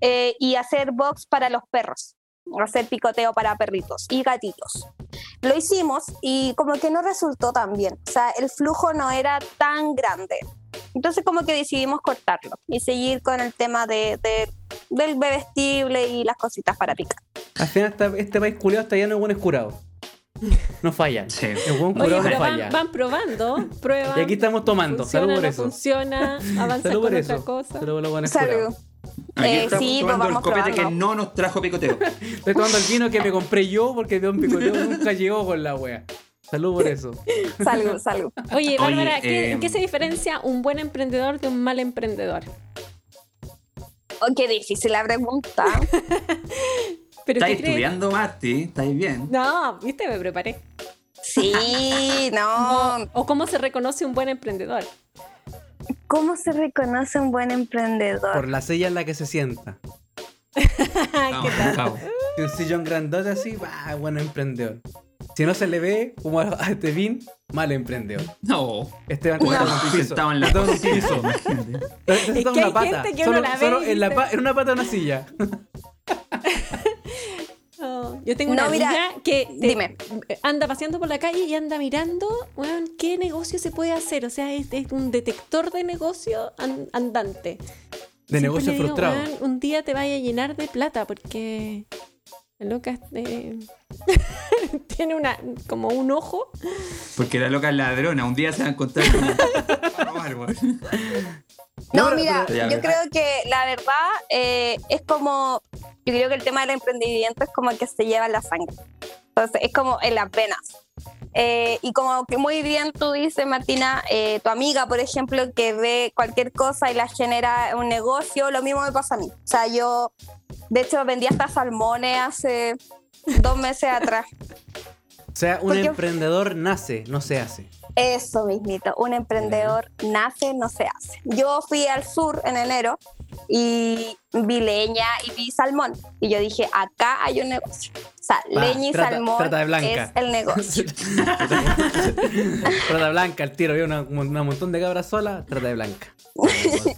eh, y hacer box para los perros, hacer picoteo para perritos y gatitos. Lo hicimos y como que no resultó tan bien, o sea, el flujo no era tan grande. Entonces como que decidimos cortarlo y seguir con el tema de, de- del bebestible y las cositas para picar. Al final este país culiado está lleno de buenos curados. No fallan. Sí. El buen Oye, curado no pero van, falla. van probando, prueban. Y aquí estamos tomando. funciona, Salud por no eso. funciona, avanza [LAUGHS] Salud por con eso. otra cosa. Salud por los buenos Salud. curados. Aquí Eh, estamos sí, pues tomando el vamos copete probando. que no nos trajo picoteo. Estoy tomando el vino que me compré yo porque Don Picoteo nunca llegó con la wea. Salud por eso. [LAUGHS] Salud, salud. Oye, Bárbara, Oye, ¿qué- ¿en eh, qué se diferencia un buen emprendedor de un mal emprendedor? Oh, qué difícil la pregunta. [LAUGHS] ¿Pero ¿Estáis qué crees? estudiando, Marti? ¿Estáis bien? No, viste, me preparé. Sí, no. O, o cómo se reconoce un buen emprendedor. ¿Cómo se reconoce un buen emprendedor? Por la silla en la que se sienta. [LAUGHS] Vamos. Si un sillón grandote así, va, buen emprendedor. Si no se le ve, como a este Vin, mal emprendedor. No. Esteban Bueno, está en la Está en piso. Es que una hay pata. gente que Solo, uno la ve solo y en, la pa- en una pata de una silla. [LAUGHS] Oh, yo tengo No, una mira, amiga que te- dime. anda paseando por la calle y anda mirando, weón, qué negocio se puede hacer. O sea, es, es un detector de negocio an- andante. De Siempre negocio digo, frustrado. "Weón, un día te vaya a llenar de plata porque la loca eh, [LAUGHS] tiene una como un ojo. Porque la loca es ladrona. Un día se va a encontrar con weón. [LAUGHS] No, mira, yo creo que la verdad eh, es como, yo creo que el tema del emprendimiento es como que se lleva en la sangre. Entonces, es como en las venas. Eh, y como que muy bien tú dices, Martina, eh, tu amiga, por ejemplo, que ve cualquier cosa y la genera un negocio, lo mismo me pasa a mí. O sea, yo, de hecho, vendí hasta salmones hace dos meses atrás. O sea, un Porque- emprendedor nace, no se hace. Eso mismito, un emprendedor nace, no se hace. Yo fui al sur en enero y vi leña y vi salmón. Y yo dije, acá hay un negocio. O sea, Va, leña y trata- salmón trata de blanca. es el negocio. [LAUGHS] trata de blanca, el tiro, veo una, una montón de cabras solas, trata de blanca. Oye,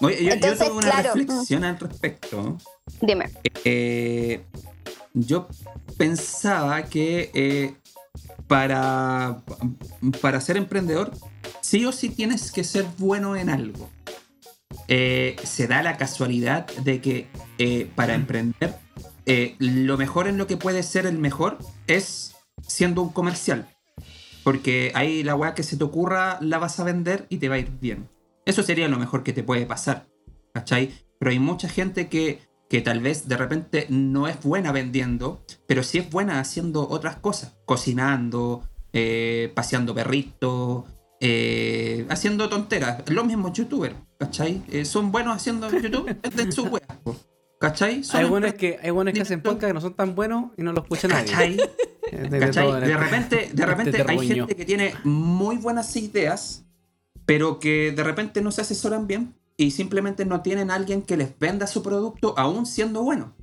yo, yo Entonces, tuve una claro. reflexión al respecto. Dime. Eh, yo pensaba que eh, para, para ser emprendedor, sí o sí tienes que ser bueno en algo. Eh, se da la casualidad de que eh, para emprender, eh, lo mejor en lo que puede ser el mejor es siendo un comercial. Porque ahí la weá que se te ocurra la vas a vender y te va a ir bien. Eso sería lo mejor que te puede pasar. ¿Cachai? Pero hay mucha gente que, que tal vez de repente no es buena vendiendo, pero sí es buena haciendo otras cosas. Cocinando, eh, paseando perritos, eh, haciendo tonteras. Los mismos youtubers, ¿cachai? Eh, son buenos haciendo [LAUGHS] YouTube, venden weas. po, ¿Cachai? Son Hay buenos que, hay buenos que hacen podcast que no son tan buenos y no los escucha nadie. ¿Cachai? [LAUGHS] De, este- repente, de [LAUGHS] repente este hay terruño. gente que tiene muy buenas ideas, pero que de repente no se asesoran bien y simplemente no tienen a alguien que les venda su producto aún siendo bueno.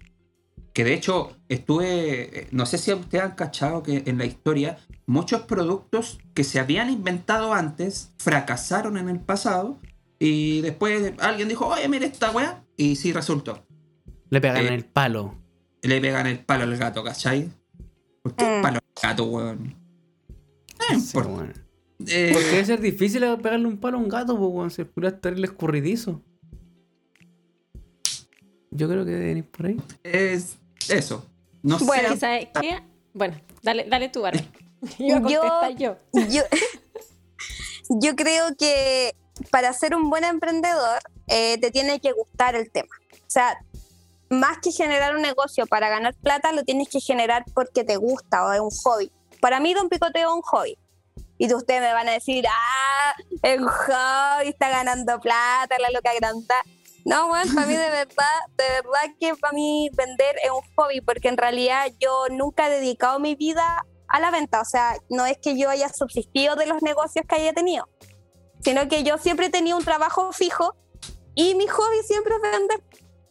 Que de hecho estuve, eh, no sé si ustedes han cachado que en la historia muchos productos que se habían inventado antes fracasaron en el pasado y después alguien dijo, oye, mira esta weá, y sí resultó. Le pegan Eh, el palo. Le pegan el palo al gato, ¿cachai? ¿Por qué Mm. palo al gato, weón? No Sí, importa. bueno. Eh, Porque debe ser difícil pegarle un palo a un gato, pues, weón. Si el culo es terrible escurridizo. Yo creo que deben ir por ahí. es eso. No Bueno, sé. ¿Sabes qué? Bueno, dale, dale tú, a [LAUGHS] [LAUGHS] Yo- yo. Yo, [LAUGHS] yo creo que para ser un buen emprendedor eh, te tiene que gustar el tema. O sea, más que generar un negocio para ganar plata, lo tienes que generar porque te gusta o es un hobby. Para mí, Don Picoteo es un hobby. Y ustedes me van a decir, ah, un hobby, está ganando plata, la loca granda. No, bueno, para mí de [LAUGHS] verdad, de verdad que para mí vender es un hobby, porque en realidad yo nunca he dedicado mi vida a la venta. O sea, no es que yo haya subsistido de los negocios que haya tenido, sino que yo siempre he tenido un trabajo fijo y mi hobby siempre es vender.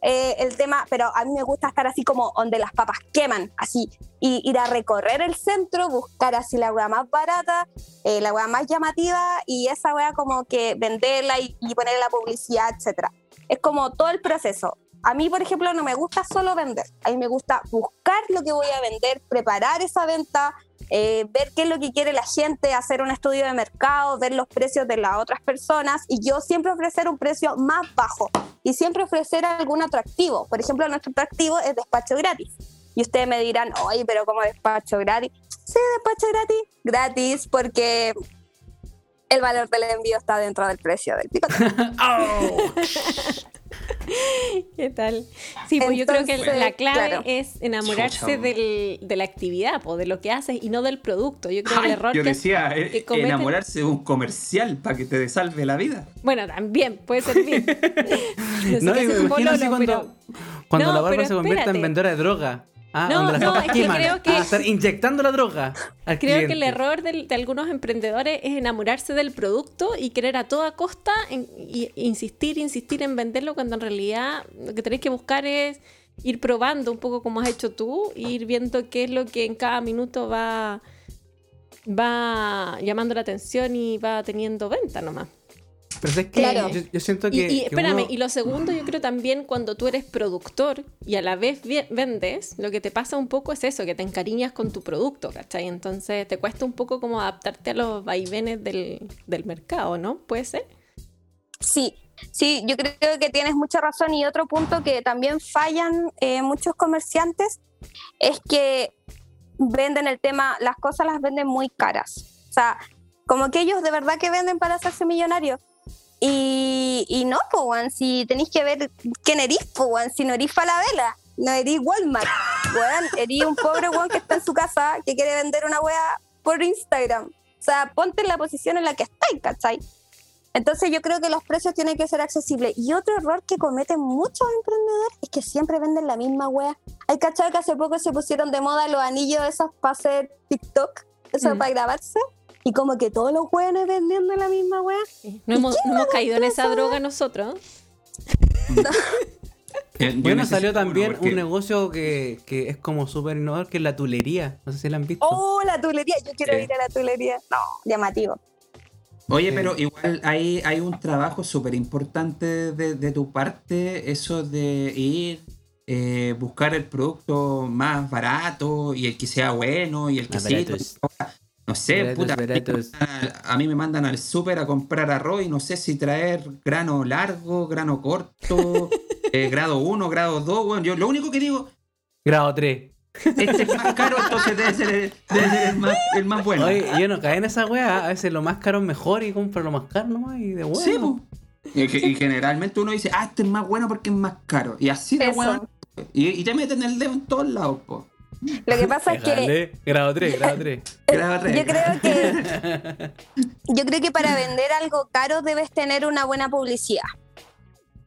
Eh, el tema, pero a mí me gusta estar así como donde las papas queman, así, y ir a recorrer el centro, buscar así la hueá más barata, eh, la hueá más llamativa y esa hueá como que venderla y, y poner la publicidad, etcétera. Es como todo el proceso. A mí, por ejemplo, no me gusta solo vender. A mí me gusta buscar lo que voy a vender, preparar esa venta, eh, ver qué es lo que quiere la gente, hacer un estudio de mercado, ver los precios de las otras personas y yo siempre ofrecer un precio más bajo y siempre ofrecer algún atractivo. Por ejemplo, nuestro atractivo es despacho gratis. Y ustedes me dirán, oye, pero ¿cómo despacho gratis? Sí, despacho gratis. Gratis porque el valor del envío está dentro del precio del picote. [LAUGHS] [LAUGHS] [LAUGHS] ¿Qué tal? Sí, pues yo creo que la clave claro. es enamorarse del- de la actividad, pues, de lo que haces y no del producto. Yo creo que el error Yo que, decía, eh, que cometen- enamorarse de un comercial para que te salve la vida. Bueno, también puede servir. [LAUGHS] No, sé qué es me imagino así cuando, pero- cuando No, la barba se convierte en vendedora de droga. Ah, No, las no, es que creo que- Ah, estar inyectando la droga al Creo que el error de algunos emprendedores es enamorarse del producto y querer a toda costa en- y- insistir, insistir en venderlo cuando en realidad lo que tenés que buscar es ir probando un poco como has hecho tú, e ir viendo qué es lo que en cada minuto va, va llamando la atención y va teniendo venta nomás. Pero es que Claro. yo, yo siento Y, que. y que espérame, uno- y lo segundo, yo creo también cuando tú eres productor y a la vez vendes, lo que te pasa un poco es eso, que te encariñas con tu producto, ¿cachai? Entonces te cuesta un poco como adaptarte a los vaivenes del, del mercado, ¿no? ¿Puede ser? Sí, sí, yo creo que tienes mucha razón. Y otro punto que también fallan eh, muchos comerciantes es que venden el tema, las cosas las venden muy caras. O sea, como que ellos de verdad que venden para hacerse millonarios. Y, y no, pues, si tenéis que ver quién erís, pues, si no erís Falabella, no erís Walmart, [LAUGHS] weón, erís un pobre weón que está en su casa que quiere vender una wea por Instagram. O sea, ponte en la posición en la que estáis, ¿cachai? Entonces yo creo que los precios tienen que ser accesibles. Y otro error que cometen muchos emprendedores es que siempre venden la misma wea. Hay cachado que hace poco se pusieron de moda los anillos esos para hacer TikTok, eso Mm. para grabarse. Y como que todos los weones vendiendo la misma wea. No hemos, no hemos caído en esa droga nosotros. [LAUGHS] Eh, yo Bueno, salió también porque- un negocio que, que es como súper innovador, que es la tulería. No sé si la han visto. Oh, la tulería. Yo quiero Sí. ir a la tulería. No, llamativo. Oye, pero igual hay, hay un trabajo súper importante de, de tu parte, eso de ir, eh, buscar el producto más barato y el que sea bueno y el que baratos. No sé, puta, a mí me mandan al- a mí me mandan al súper a comprar arroz y no sé si traer grano largo, grano corto, [LAUGHS] eh, grado 1, grado 2, bueno, yo lo único que digo, Grado 3. este es más caro, entonces debe ser, el- debe ser el, más, el más bueno. Oye, yo no caí en esa wea. A veces lo más caro es mejor y compro lo más caro nomás y de bueno. Sí, po. Y, generalmente uno dice, ah, este es más bueno porque es más caro. Y así de Eso. bueno. Y, y te meten el dedo en todos lados, po. Lo que pasa es [LAUGHS] que. Grado 3, grado 3. [LAUGHS] Grado tres. yo creo que [LAUGHS] yo creo que para vender algo caro debes tener una buena publicidad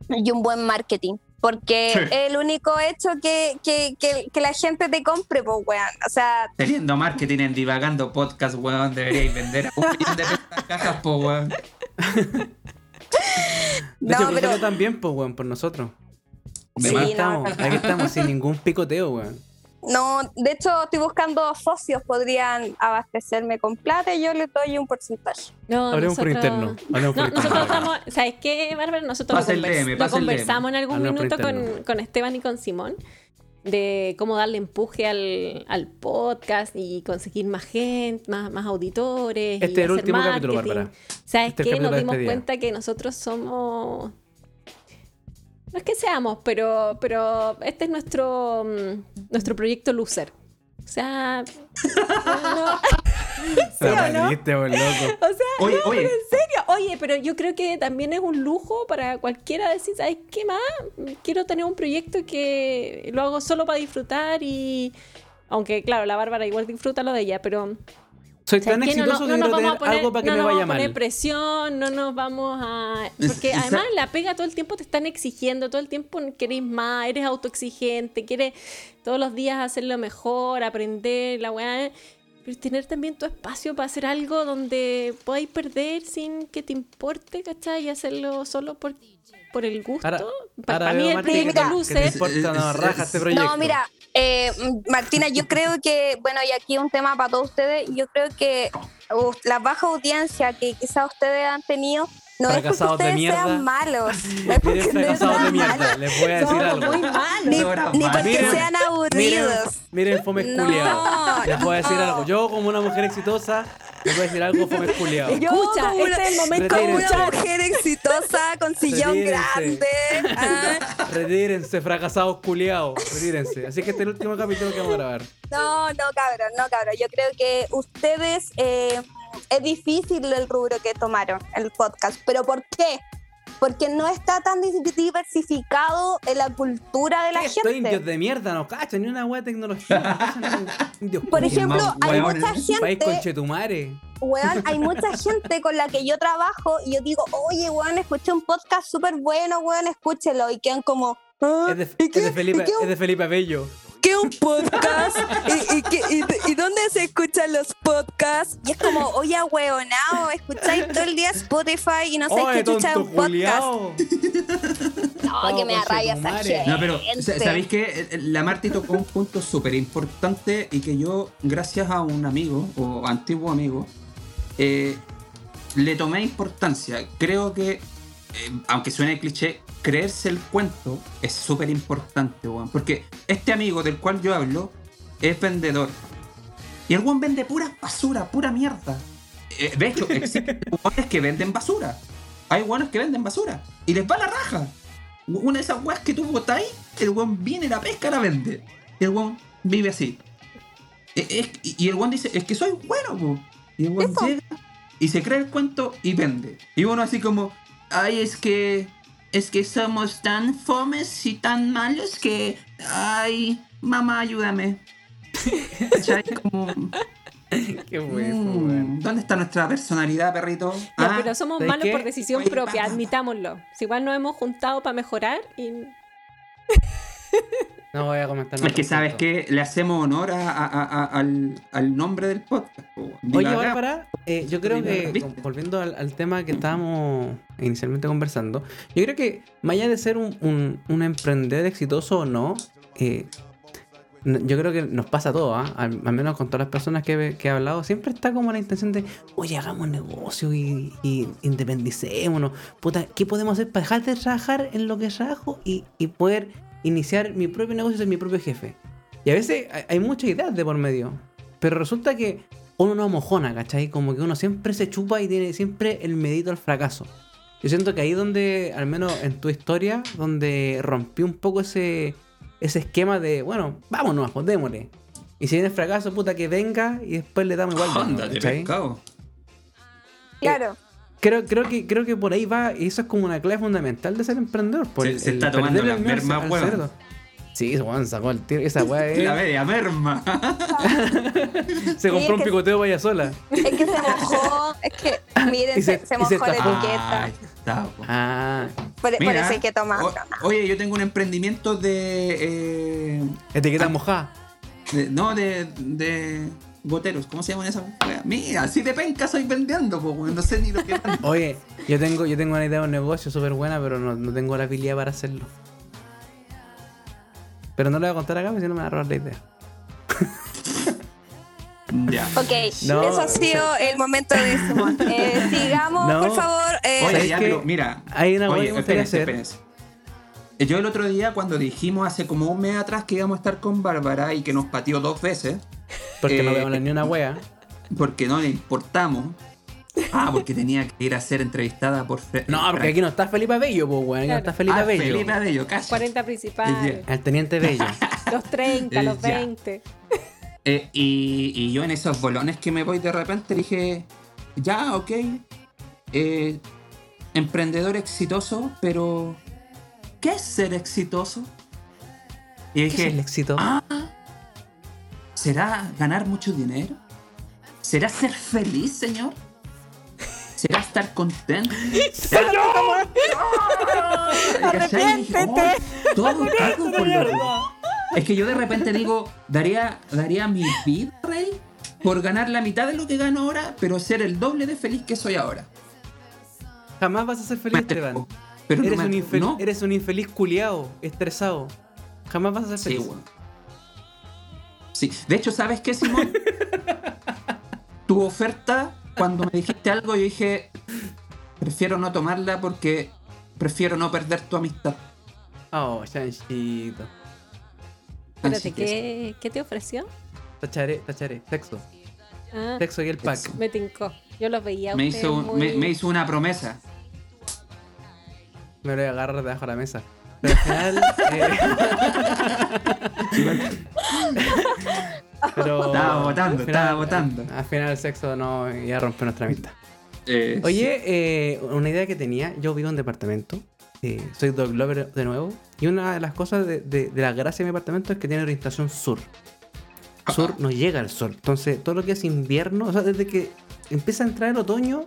y un buen marketing. Porque Sí. es el único hecho que, que, que, que la gente te compre, pues, weón. O sea, Teniendo marketing en Divagando Podcast, weón, deberíais vender a un millón de estas cajas, po, weón. De hecho, No, pero también, pues, weón, por nosotros. Sí, no. estamos, aquí estamos sin ningún picoteo, weón. No, de hecho estoy buscando socios, podrían abastecerme con plata y yo les doy un porcentaje. No, Hablemos por nosotros- interno. Hablemos por No, nosotros estamos, ¿sabes qué, Bárbara? Nosotros lo, convers- DM, lo conversamos en algún Hablemos por minuto con, con Esteban y con Simón de cómo darle empuje al, al podcast y conseguir más gente, más, más auditores. y Este es el hacer último capítulo, marketing. Bárbara. ¿Sabes Este qué? Nos capítulo dimos cuenta que nosotros somos... No es que seamos, pero, pero este es nuestro, mm, nuestro proyecto Loser. O sea... no- [LAUGHS] ¿Sí o no? Loco. [LAUGHS] O sea, Oye, no, oye. pero en serio. Oye, pero yo creo que también es un lujo para cualquiera decir, ¿sabes qué más? Quiero tener un proyecto que lo hago solo para disfrutar y... Aunque, claro, la Bárbara igual disfruta lo de ella, pero... Soy ¿sabes tan? No, exitoso no, que no quiero nos tener poner, algo para que no me nos vaya vamos a poner mal. presión, no nos vamos a... Porque además la pega todo el tiempo te están exigiendo, todo el tiempo querés más, eres autoexigente, quieres todos los días hacerlo mejor, aprender, la weá. Pero tener también tu espacio para hacer algo donde podáis perder sin que te importe, ¿cachai? Y hacerlo solo por, por el gusto. Ahora- Pa- ahora para mí el proyecto luce. este. No, mira, eh, Martina, yo creo que, bueno, y aquí un tema para todos ustedes, yo creo que uh, la baja audiencia que quizás ustedes han tenido no es porque ustedes mierda. sean malos, [LAUGHS] no es porque Miren, ustedes sean malos, Les voy a decir algo. muy malos. ni, porque miren, sean Miren, aburridos. miren fome No, culiao. Les voy a decir no. algo. Yo, como una mujer exitosa, les voy a decir algo fome culiao. Yo Escucha, como este es el momento como de una mujer exitosa con sillón Retírense. grande. ah, Retírense, fracasados culiados. Retírense. Así que este es el último capítulo que vamos a grabar. No, no, cabrón, no, cabrón. Yo creo que ustedes eh, es difícil el rubro que tomaron, el podcast. ¿Pero por qué? Porque no está tan di- diversificado en la cultura de la Estos indios gente. de mierda no cachan ni una wea de tecnología. no Por ejemplo, más hay mucha gente, conchetumare. weón, hay mucha [LAUGHS] gente con la que yo trabajo y yo digo, oye, weón, escuché un podcast súper bueno, weón, escúchelo. Y quedan como, "Ah, Es de, ¿y es qué? de Felipe, ¿Y qué? es de Felipe Bello. ¿Qué un podcast? ¿Y, y, qué- y- y dónde se escuchan los podcasts? Y es como, oye, weonao, escucháis todo el día Spotify y no sabéis Oye, qué chucha un podcast. No, que me da rabia esa gente. No, pero sa- ¿sabéis que La Marti tocó un punto súper importante y que yo, gracias a un amigo o antiguo amigo, eh, le tomé importancia. Creo que, eh, aunque suene cliché, creerse el cuento es súper importante, weón. Porque este amigo del cual yo hablo es vendedor. Y el weón vende pura basura, pura mierda. Eh, de hecho, [LAUGHS] existen weones que venden basura. Hay weones que venden basura. Y les va la raja. Una de esas weas que tú botáis, el weón viene, la pesca, la vende. Y el weón vive así. E- es- y el weón dice, es que soy bueno. Y el weón llega y se cree el cuento y vende. Y uno así como, ay, es que, es que somos tan fomes y tan malos que, ay, mamá, ayúdame. [LAUGHS] ¿Cachai? Como, Qué bueno, mm. ¿Dónde está nuestra personalidad, perrito? Ah, pero somos ¿sabes malos qué? por decisión Oye, propia, admitámoslo. Si igual nos hemos juntado para mejorar y [LAUGHS] No voy a comentar Es nada que al sabes que le hacemos honor a- a- a- a- al, al nombre del podcast. po. Oye. Bárbara, eh, yo creo que, ¿Viste? volviendo al, al tema que estábamos inicialmente conversando, yo creo que más allá de ser un, un- un emprendedor exitoso o no, eh, yo creo que nos pasa a todos, ¿ah? al, al menos con todas las personas que, he- que he hablado, siempre está como la intención de, oye, hagamos negocio y, y independicémonos. Puta, ¿qué podemos hacer para dejar de trabajar en lo que trabajo y, y poder iniciar mi propio negocio y ser mi propio jefe? Y a veces hay, muchas ideas de por medio, pero resulta que uno no mojona, ¿cachai? Como que uno siempre se chupa y tiene siempre el medito al fracaso. Yo siento que ahí donde, al menos en tu historia, donde rompí un poco ese, ese esquema de, bueno, vámonos, pues démosle. Y si viene el fracaso, puta, que venga y después le damos igual. nuevo, Ándate, ¿cachai? pescado. Claro. Creo, creo, que, creo que por ahí va, y eso es como una clave fundamental de ser emprendedor. Por Se- el- se el está tomando la merma, weón. Sí, Juan sacó el tiro. Esa weá es- La media merma. [LAUGHS] Se compró un que- picoteo vaya sola. Es que se mojó, es que, miren, se- se, se y mojó se la etiqueta. Ahí está. Ah, Por, eso hay que tomar. o- oye, yo tengo un emprendimiento de. eh, etiqueta Ah. mojada. de- no, de, de goteros. ¿Cómo se llaman esas? Mira, así de penca soy vendiendo, po, weón, No sé ni lo que [LAUGHS] vendo. Oye, yo tengo, yo tengo una idea de un negocio súper buena, pero no, no tengo la habilidad para hacerlo. Pero no lo voy a contar acá, porque si no me va a robar la idea. [LAUGHS] Ya. Ok, No, eso ha sido el momento de [LAUGHS] Simón. Eh, sigamos, No. por favor. eh, Oye, ¿sabes ya, pero mira. Hay una Oye, espérense, espérense. Yo el otro día, cuando dijimos hace como un mes atrás que íbamos a estar con Bárbara y que nos pateó dos veces, Porque no Eh, veo ni una wea. porque no le importamos. Ah, porque tenía que ir a ser entrevistada por Fe- No, porque aquí no está Felipe Bello, pues weón. Aquí no está Felipe ah, Bello. Felipe Bello, casi. 40 Es principales. El teniente Bello. [LAUGHS] los 30, los Ya. 20. Eh, y, y yo en esos bolones que me voy de repente dije, ya, ok, eh, emprendedor exitoso, pero ¿qué es ser exitoso? Y ¿Qué es dije, el éxito? ah, ¿será ganar mucho dinero? ¿Será ser feliz, señor? ¿Será estar contento? ¡Señor! [LAUGHS] Arrepiéntete. todo, todo por lo Es que yo de repente digo, daría, daría mi vida, rey, por ganar la mitad de lo que gano ahora, pero ser el doble de feliz que soy ahora. Jamás vas a ser feliz, Esteban. Pero no Eres, me- un infeliz, no. eres un infeliz culiado, estresado. Jamás vas a ser Sí, feliz. Sí, de hecho, ¿sabes qué, Simón? [LAUGHS] tu oferta, cuando me dijiste algo, yo dije, prefiero no tomarla porque prefiero no perder tu amistad. Oh, chanchito. Espérate, ¿qué, ¿qué te ofreció? Tacharé, tacharé. Sexo. Ah, Sexo y el pack. Sexo. me tincó. Yo los veía a me hizo, un- muy... me, me hizo una promesa. Me lo voy a agarrar debajo de la mesa. Pero al final. eh, [LAUGHS] pero. Estaba votando, estaba votando. Al final el sexo no iba a romper nuestra amistad. Eh, Oye, eh, una idea que tenía, yo vivo en departamento, eh, soy dog lover de nuevo, y una de las cosas de, de- de la gracia de mi departamento es que tiene orientación sur. Sur no llega al sol, entonces todo lo que es invierno, o sea, desde que empieza a entrar el otoño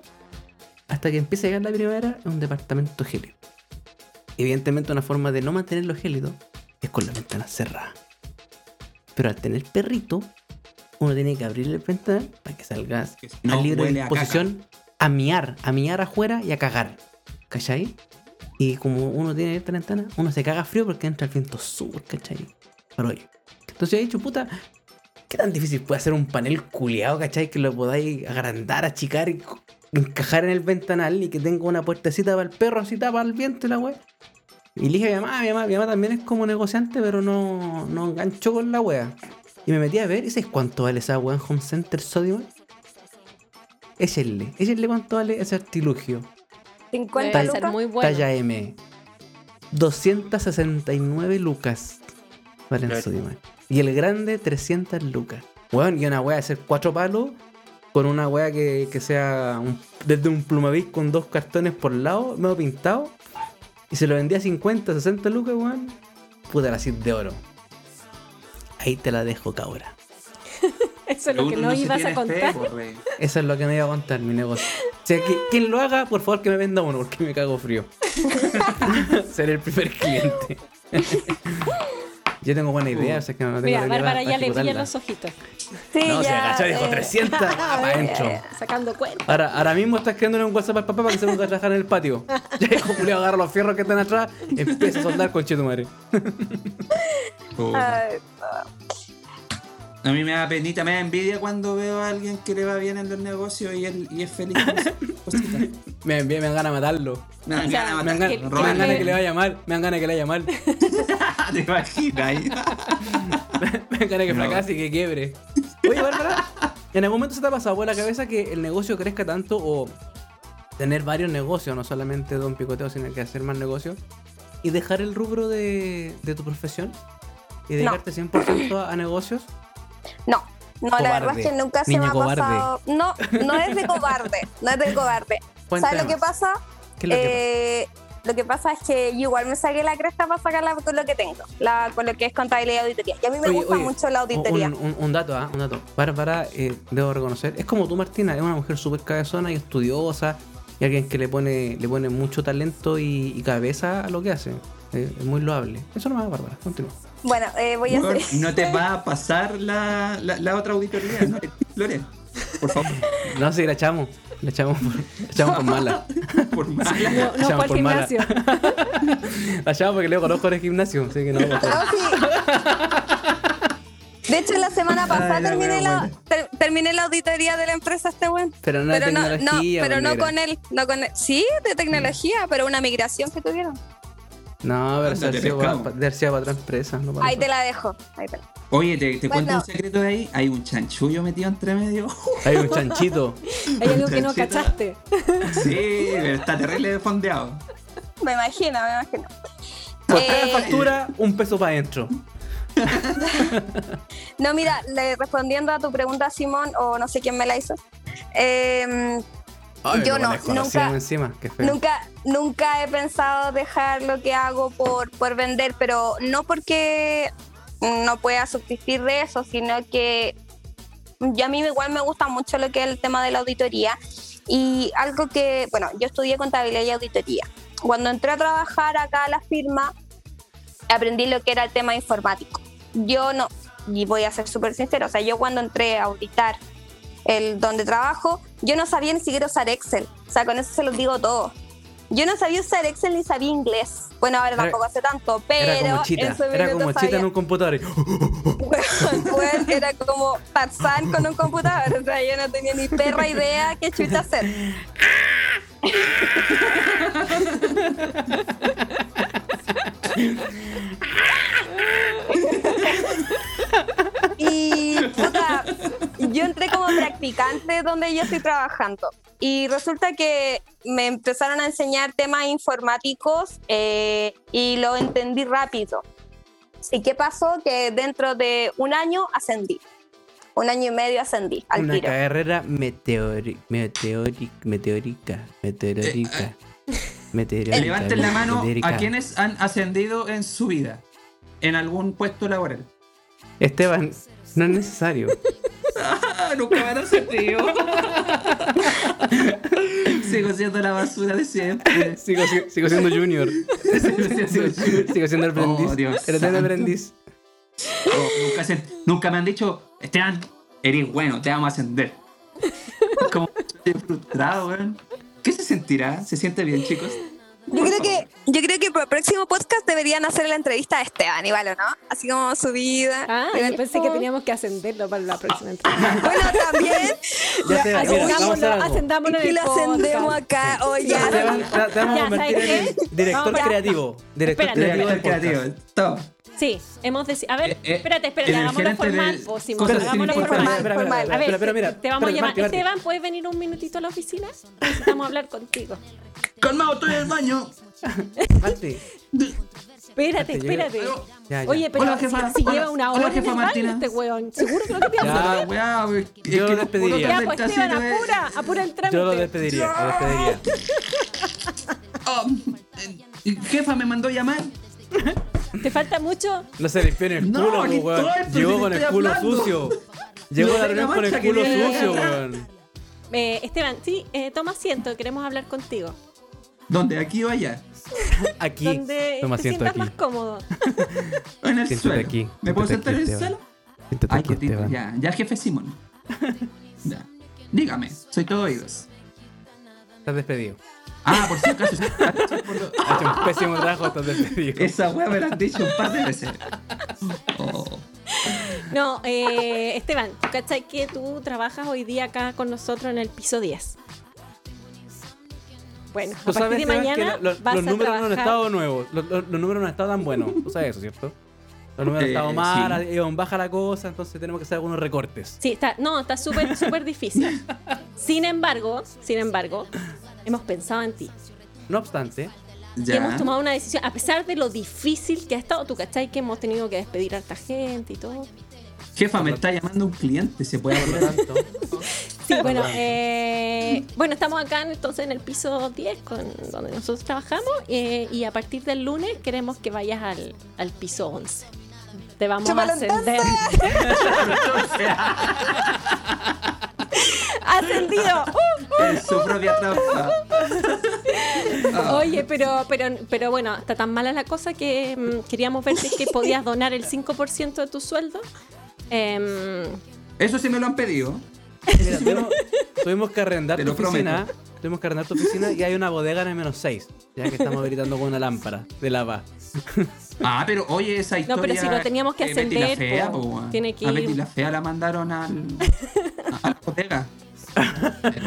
hasta que empieza a llegar la primavera, es un departamento gélido. Evidentemente una forma de no mantenerlo gélido es con las ventanas cerradas. Pero al tener perrito, uno tiene que abrir el ventanal para que salgas Que no, a libre huele a disposición a, miar, a miar afuera y a cagar. ¿Cachai? Y como uno tiene abierta la ventana, uno se caga frío porque entra el viento sur, ¿cachai? Pero oye. Entonces he dicho, puta, ¿qué tan difícil puede ser un panel culeado, ¿cachai? Que lo podáis agrandar, achicar y encajar en el ventanal y que tenga una puertecita para el perro, así para el viento y la wea. Y le dije a mi mamá, mi mamá, mi mamá también es como negociante, pero no, no enganchó con la wea. Y me metí a ver, ¿y sabes cuánto vale esa wea en Home Center Sodium? Échenle, échenle cuánto vale ese artilugio. 50 Debe ser lucas. muy bueno. Talla M. 269 lucas vale el Claro. Sodium. Y el grande, 300 lucas. Weón, y una wea de ser cuatro palos con una wea que, que sea un- desde un plumavis con dos cartones por lado, medio pintado. Y se lo vendía a 50, 60 lucas, weón. Puta la CID de oro. Ahí te la dejo, cabra. [LAUGHS] Eso es lo que no ibas a fe, contar. por rey. Eso es lo que me iba a contar, mi negocio. O sea, que, quien lo haga, por favor que me venda uno, porque me cago frío. [LAUGHS] [LAUGHS] Seré el primer cliente. Yo tengo buena idea, o sea que no tengo Mira, Bárbara para ya le brillan los ojitos. Sí, No, ya, agachó dijo eh, 300, [LAUGHS] para adentro. Sacando cuenta. Ahora, ahora mismo está escribiéndole un WhatsApp al papá para que se ponga a trabajar en el patio. [LAUGHS] [LAUGHS] Ya dijo Julio, agarra los fierros que están atrás, empieza a soldar con madre. Puta. A mí me da penita, me da envidia cuando veo a alguien que le va bien en los negocios y, él, y es feliz. [LAUGHS] Me, me, me dan ganas de matarlo. Me dan O sea, ganas de dan, que- matarlo, me dan ganas que le vaya mal. Me dan ganas que le vaya mal. [LAUGHS] [LAUGHS] ¿Te imaginas ahí? Me dan ganas que No. fracase y que quiebre. Oye, Bárbara, ¿en algún momento se te ha pasado por la cabeza que el negocio crezca tanto o tener varios negocios, no solamente Don Picoteo, sino que hacer más negocios y dejar el rubro de, de tu profesión y dedicarte 100% a, a negocios? No, no, la verdad es que nunca se me ha pasado. No, no es de cobarde, no es de cobarde. [LAUGHS] ¿Sabes lo que pasa? ¿Qué es lo que pasa? Eh, lo que pasa es que yo igual me saqué la cresta para sacarla con lo que tengo, la, con lo que es contabilidad y auditoría. Y a mí me Oye, gusta oye, mucho la auditoría. Un, un- un dato, ¿ah? un dato. Bárbara, eh, debo reconocer, es como tú, Martina, es una mujer súper cabezona y estudiosa y alguien que le pone, le pone mucho talento y, y cabeza a lo que hace. Eh, es muy loable. Eso no va, Bárbara. Continúa. Bueno, eh, voy a hacer. No te [LAUGHS] va a pasar la, la, la otra auditoría, ¿no? Lore, por favor. No, sí, la echamos. La echamos por, la echamos por mala. [LAUGHS] Por mala. No, al por mala. gimnasio. [LAUGHS] La echamos porque le conozco en el gimnasio. Así que no, por favor. No, sí. De hecho, la semana pasada Ay, la terminé, la, buena. ter- terminé la auditoría de la empresa este buen. Pero no de Pero no, no, tecnología. pero no con él, no con él. Sí, de tecnología, pero una migración que tuvieron. No, pero se Ándate, ha sido pescado. para. No para Ahí te la dejo. Ahí te la- Oye, te, te cuento Bueno. un secreto de ahí. Hay un chanchullo metido entre medio. [LAUGHS] Hay un chanchito. [LAUGHS] Hay algo que no cachaste. [LAUGHS] Sí, pero está terrible fondeado. Me imagino, me imagino. Por Eh, cada factura, un peso para adentro. No, mira, le- respondiendo a tu pregunta, Simón, o no sé quién me la hizo. eh, Yo no, nunca- encima, nunca he pensado dejar lo que hago por, por vender, pero no porque no pueda subsistir de eso, sino que yo a mí igual me gusta mucho lo que es el tema de la auditoría y algo que, bueno, yo estudié contabilidad y auditoría. Cuando entré a trabajar acá a la firma, aprendí lo que era el tema informático. Yo no, y voy a ser súper sincero, o sea, yo cuando entré a auditar el donde trabajo, yo no sabía ni siquiera usar Excel. O sea, con eso se los digo todo. Yo no sabía usar Excel ni sabía inglés. Bueno, ahora tampoco hace tanto, pero Era como chita, en su era minuto como chita sabía. en un computador. [LAUGHS] era como Tarzán con un computador. O sea, yo no tenía ni perra idea qué chuta hacer. [LAUGHS] Y puta, yo entré como practicante donde yo estoy trabajando. Y resulta que me empezaron a enseñar temas informáticos eh, y lo entendí rápido. ¿Y qué pasó? Que dentro de un año ascendí. un año y medio ascendí al Una tiro. carrera meteori- meteórica. Meteórica. Meteórica. Levanten la mano meteórica. a quienes han ascendido en su vida. En algún puesto laboral. Esteban, no es necesario. Ah, [LAUGHS] nunca me han ascendido. [LAUGHS] Sigo siendo la basura de siempre. Sigo, sigo- sigo siendo junior. Sigo siendo- Sigo, siendo aprendiz. Oh, Dios el eterno santo. aprendiz. Oh, nunca, se- nunca me han dicho, Esteban, eres bueno, te vamos a ascender. Como estoy frustrado, weón. ¿Qué se sentirá? ¿Se siente bien, chicos? Yo creo que, yo creo que para el próximo podcast deberían hacer la entrevista a Esteban, igual, ¿o no? Así como su vida. Ah, yo pensé que teníamos que ascenderlo para la próxima entrevista. Bueno, también. Ya te va, mira, vamos a hacer Ascendámoslo, algo. ascendámoslo en Y lo ascendemos acá. Oye, ya. Te, vamos a convertir ¿sabes en director creativo. Director creativo del creativo. Sí, hemos decidido. A ver, Eh, eh, espérate, espérate, en el hagámoslo formal. de Simón, hagámoslo formal. Espera, espera, formal. espera, A ver, espera, mira. te vamos a llamar. Esteban, ¿puedes venir un minutito a la oficina? Necesitamos hablar contigo. Calmado, estoy en el baño. Marti. Espérate, espérate. Ya, ya. Oye, pero Hola, si, jefa. si Hola. lleva una Hola, hora en jefa el baño Martina. este weón, seguro que lo que te. Ya, weá, es Yo lo despediría. Ya, pues Esteban, apura, apura el trámite. Yo lo despediría, lo despediría. Oh, eh, jefa me mandó llamar. [LAUGHS] ¿Te falta mucho? No se limpió en el No, culo, weón. Llegó con el culo hablando. sucio. Llegó la reunión con el culo sucio, weón. [LAUGHS] Eh, Esteban, sí, eh, toma asiento, queremos hablar contigo. ¿Dónde? ¿Aquí o allá? [LAUGHS] Aquí. Donde Toma te asiento sientas aquí. más cómodo. En el Siéntate suelo. aquí, ¿Me puedo sentar en el suelo? Siéntate Ay, aquí, ya, ya, jefe Simón. Ya. Dígame, soy todo oídos. Estás despedido. Ah, por si acaso. Has hecho un pésimo trabajo, estás despedido. Esa weá me la han dicho un par de veces. Oh. [LAUGHS] No, eh, Esteban, ¿tú cachai que tú trabajas hoy día acá con nosotros en el piso 10? Bueno, a partir sabes, de mañana que lo- lo- vas los a números no han trabajar. estado nuevos. Los, los- los números no han estado tan buenos. Tú sabes eso, ¿cierto? Los números han Eh, estado mal, sí. ha baja la cosa, entonces tenemos que hacer algunos recortes. Sí, está, no, está súper, súper difícil. [LAUGHS] Sin embargo, sin embargo, hemos pensado en ti. No obstante, Y Ya. hemos tomado una decisión, a pesar de lo difícil que ha estado, tú cachai que hemos tenido que despedir a harta gente y todo. Jefa, me está llamando un cliente, se puede hablar. tanto, [LAUGHS] Sí, bueno, eh, bueno, estamos acá en- entonces en el piso 10, con, donde nosotros trabajamos, eh, y a partir del lunes queremos que vayas al, al piso 11. Te vamos a ascender. [LAUGHS] [LAUGHS] ¡Ascendido! [LAUGHS] ¡Uh! En su propia trampa. Ah. Oye, pero, pero, pero bueno, está tan mala la cosa que mm, queríamos ver si es que podías donar el 5% de tu sueldo. Em, Eso sí me lo han pedido. mira, tuvimos, tuvimos que arrendar Te tu lo oficina. prometo. Tuvimos que arrendar tu oficina y hay una bodega en el menos 6. Ya que estamos gritando con una lámpara de lava. [LAUGHS] Ah, pero oye, esa No, historia. pero si lo teníamos que eh, Betty la ascender, fea, po. po, weón. Tiene que A ir- Betty la fea la mandaron al. [LAUGHS] a la bodega.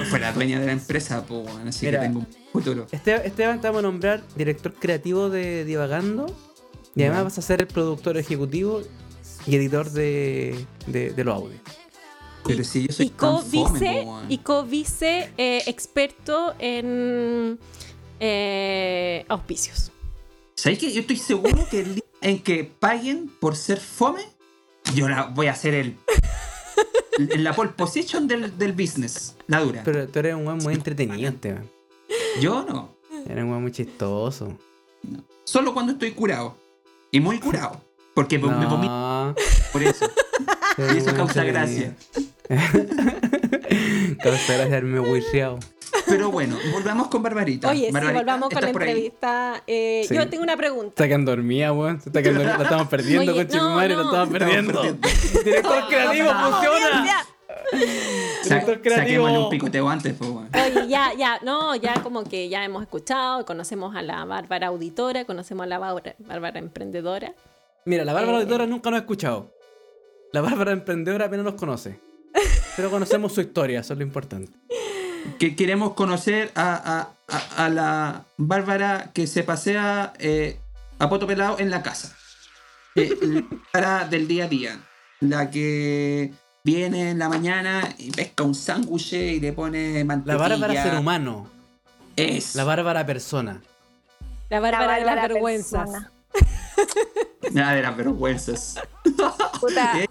Fue la dueña de la empresa, weón, así Mira. que tengo un futuro. Este- Esteban te vamos a nombrar director creativo de Divagando. Y además vas a ser el productor ejecutivo y editor de, de, de los audios. Pero si yo soy y co-vice, y co-vice eh, experto en eh, auspicios. ¿Sabes que Yo estoy seguro que el día en que paguen por ser fome, yo la voy a hacer el. En la pole position del, del business, la dura. Pero tú eres un weón muy entretenido, Esteban. Yo no. Eres un weón muy chistoso. no. Solo cuando estoy curado. Y muy curado. Porque me vomito por eso. Y eso causa gracia. [LAUGHS] Causa gracia haberme. Pero bueno, volvamos con Barbarita. Oye, Barbarita, volvamos con la entrevista. eh, Sí. Yo tengo una pregunta. Está quedando dormida, weón. Está quedando dormida. La [LAUGHS] estamos perdiendo, Oye, con no, madre, no. la estamos perdiendo. Director creativo, funciona. Director creativo. Un picoteo antes, pues, bueno. Oye, ya, ya, no, ya como que ya hemos escuchado, conocemos a la Bárbara auditora, conocemos a la Bárbara, Bárbara emprendedora. Mira, la Bárbara Eh. Auditora nunca nos ha escuchado. La Bárbara Emprendedora apenas nos conoce. Pero conocemos su historia, eso es lo importante. Que queremos conocer a, a- a- a la Bárbara que se pasea eh, a poto pelado en la casa. Eh, la Bárbara del día a día. La que viene en la mañana y pesca un sándwich y le pone La mantequilla. Bárbara ser humano. Es. La Bárbara persona. La Bárbara de las Bárbara vergüenzas. [LAUGHS] Nada de las vergüenzas. Puta, [LAUGHS] Eh,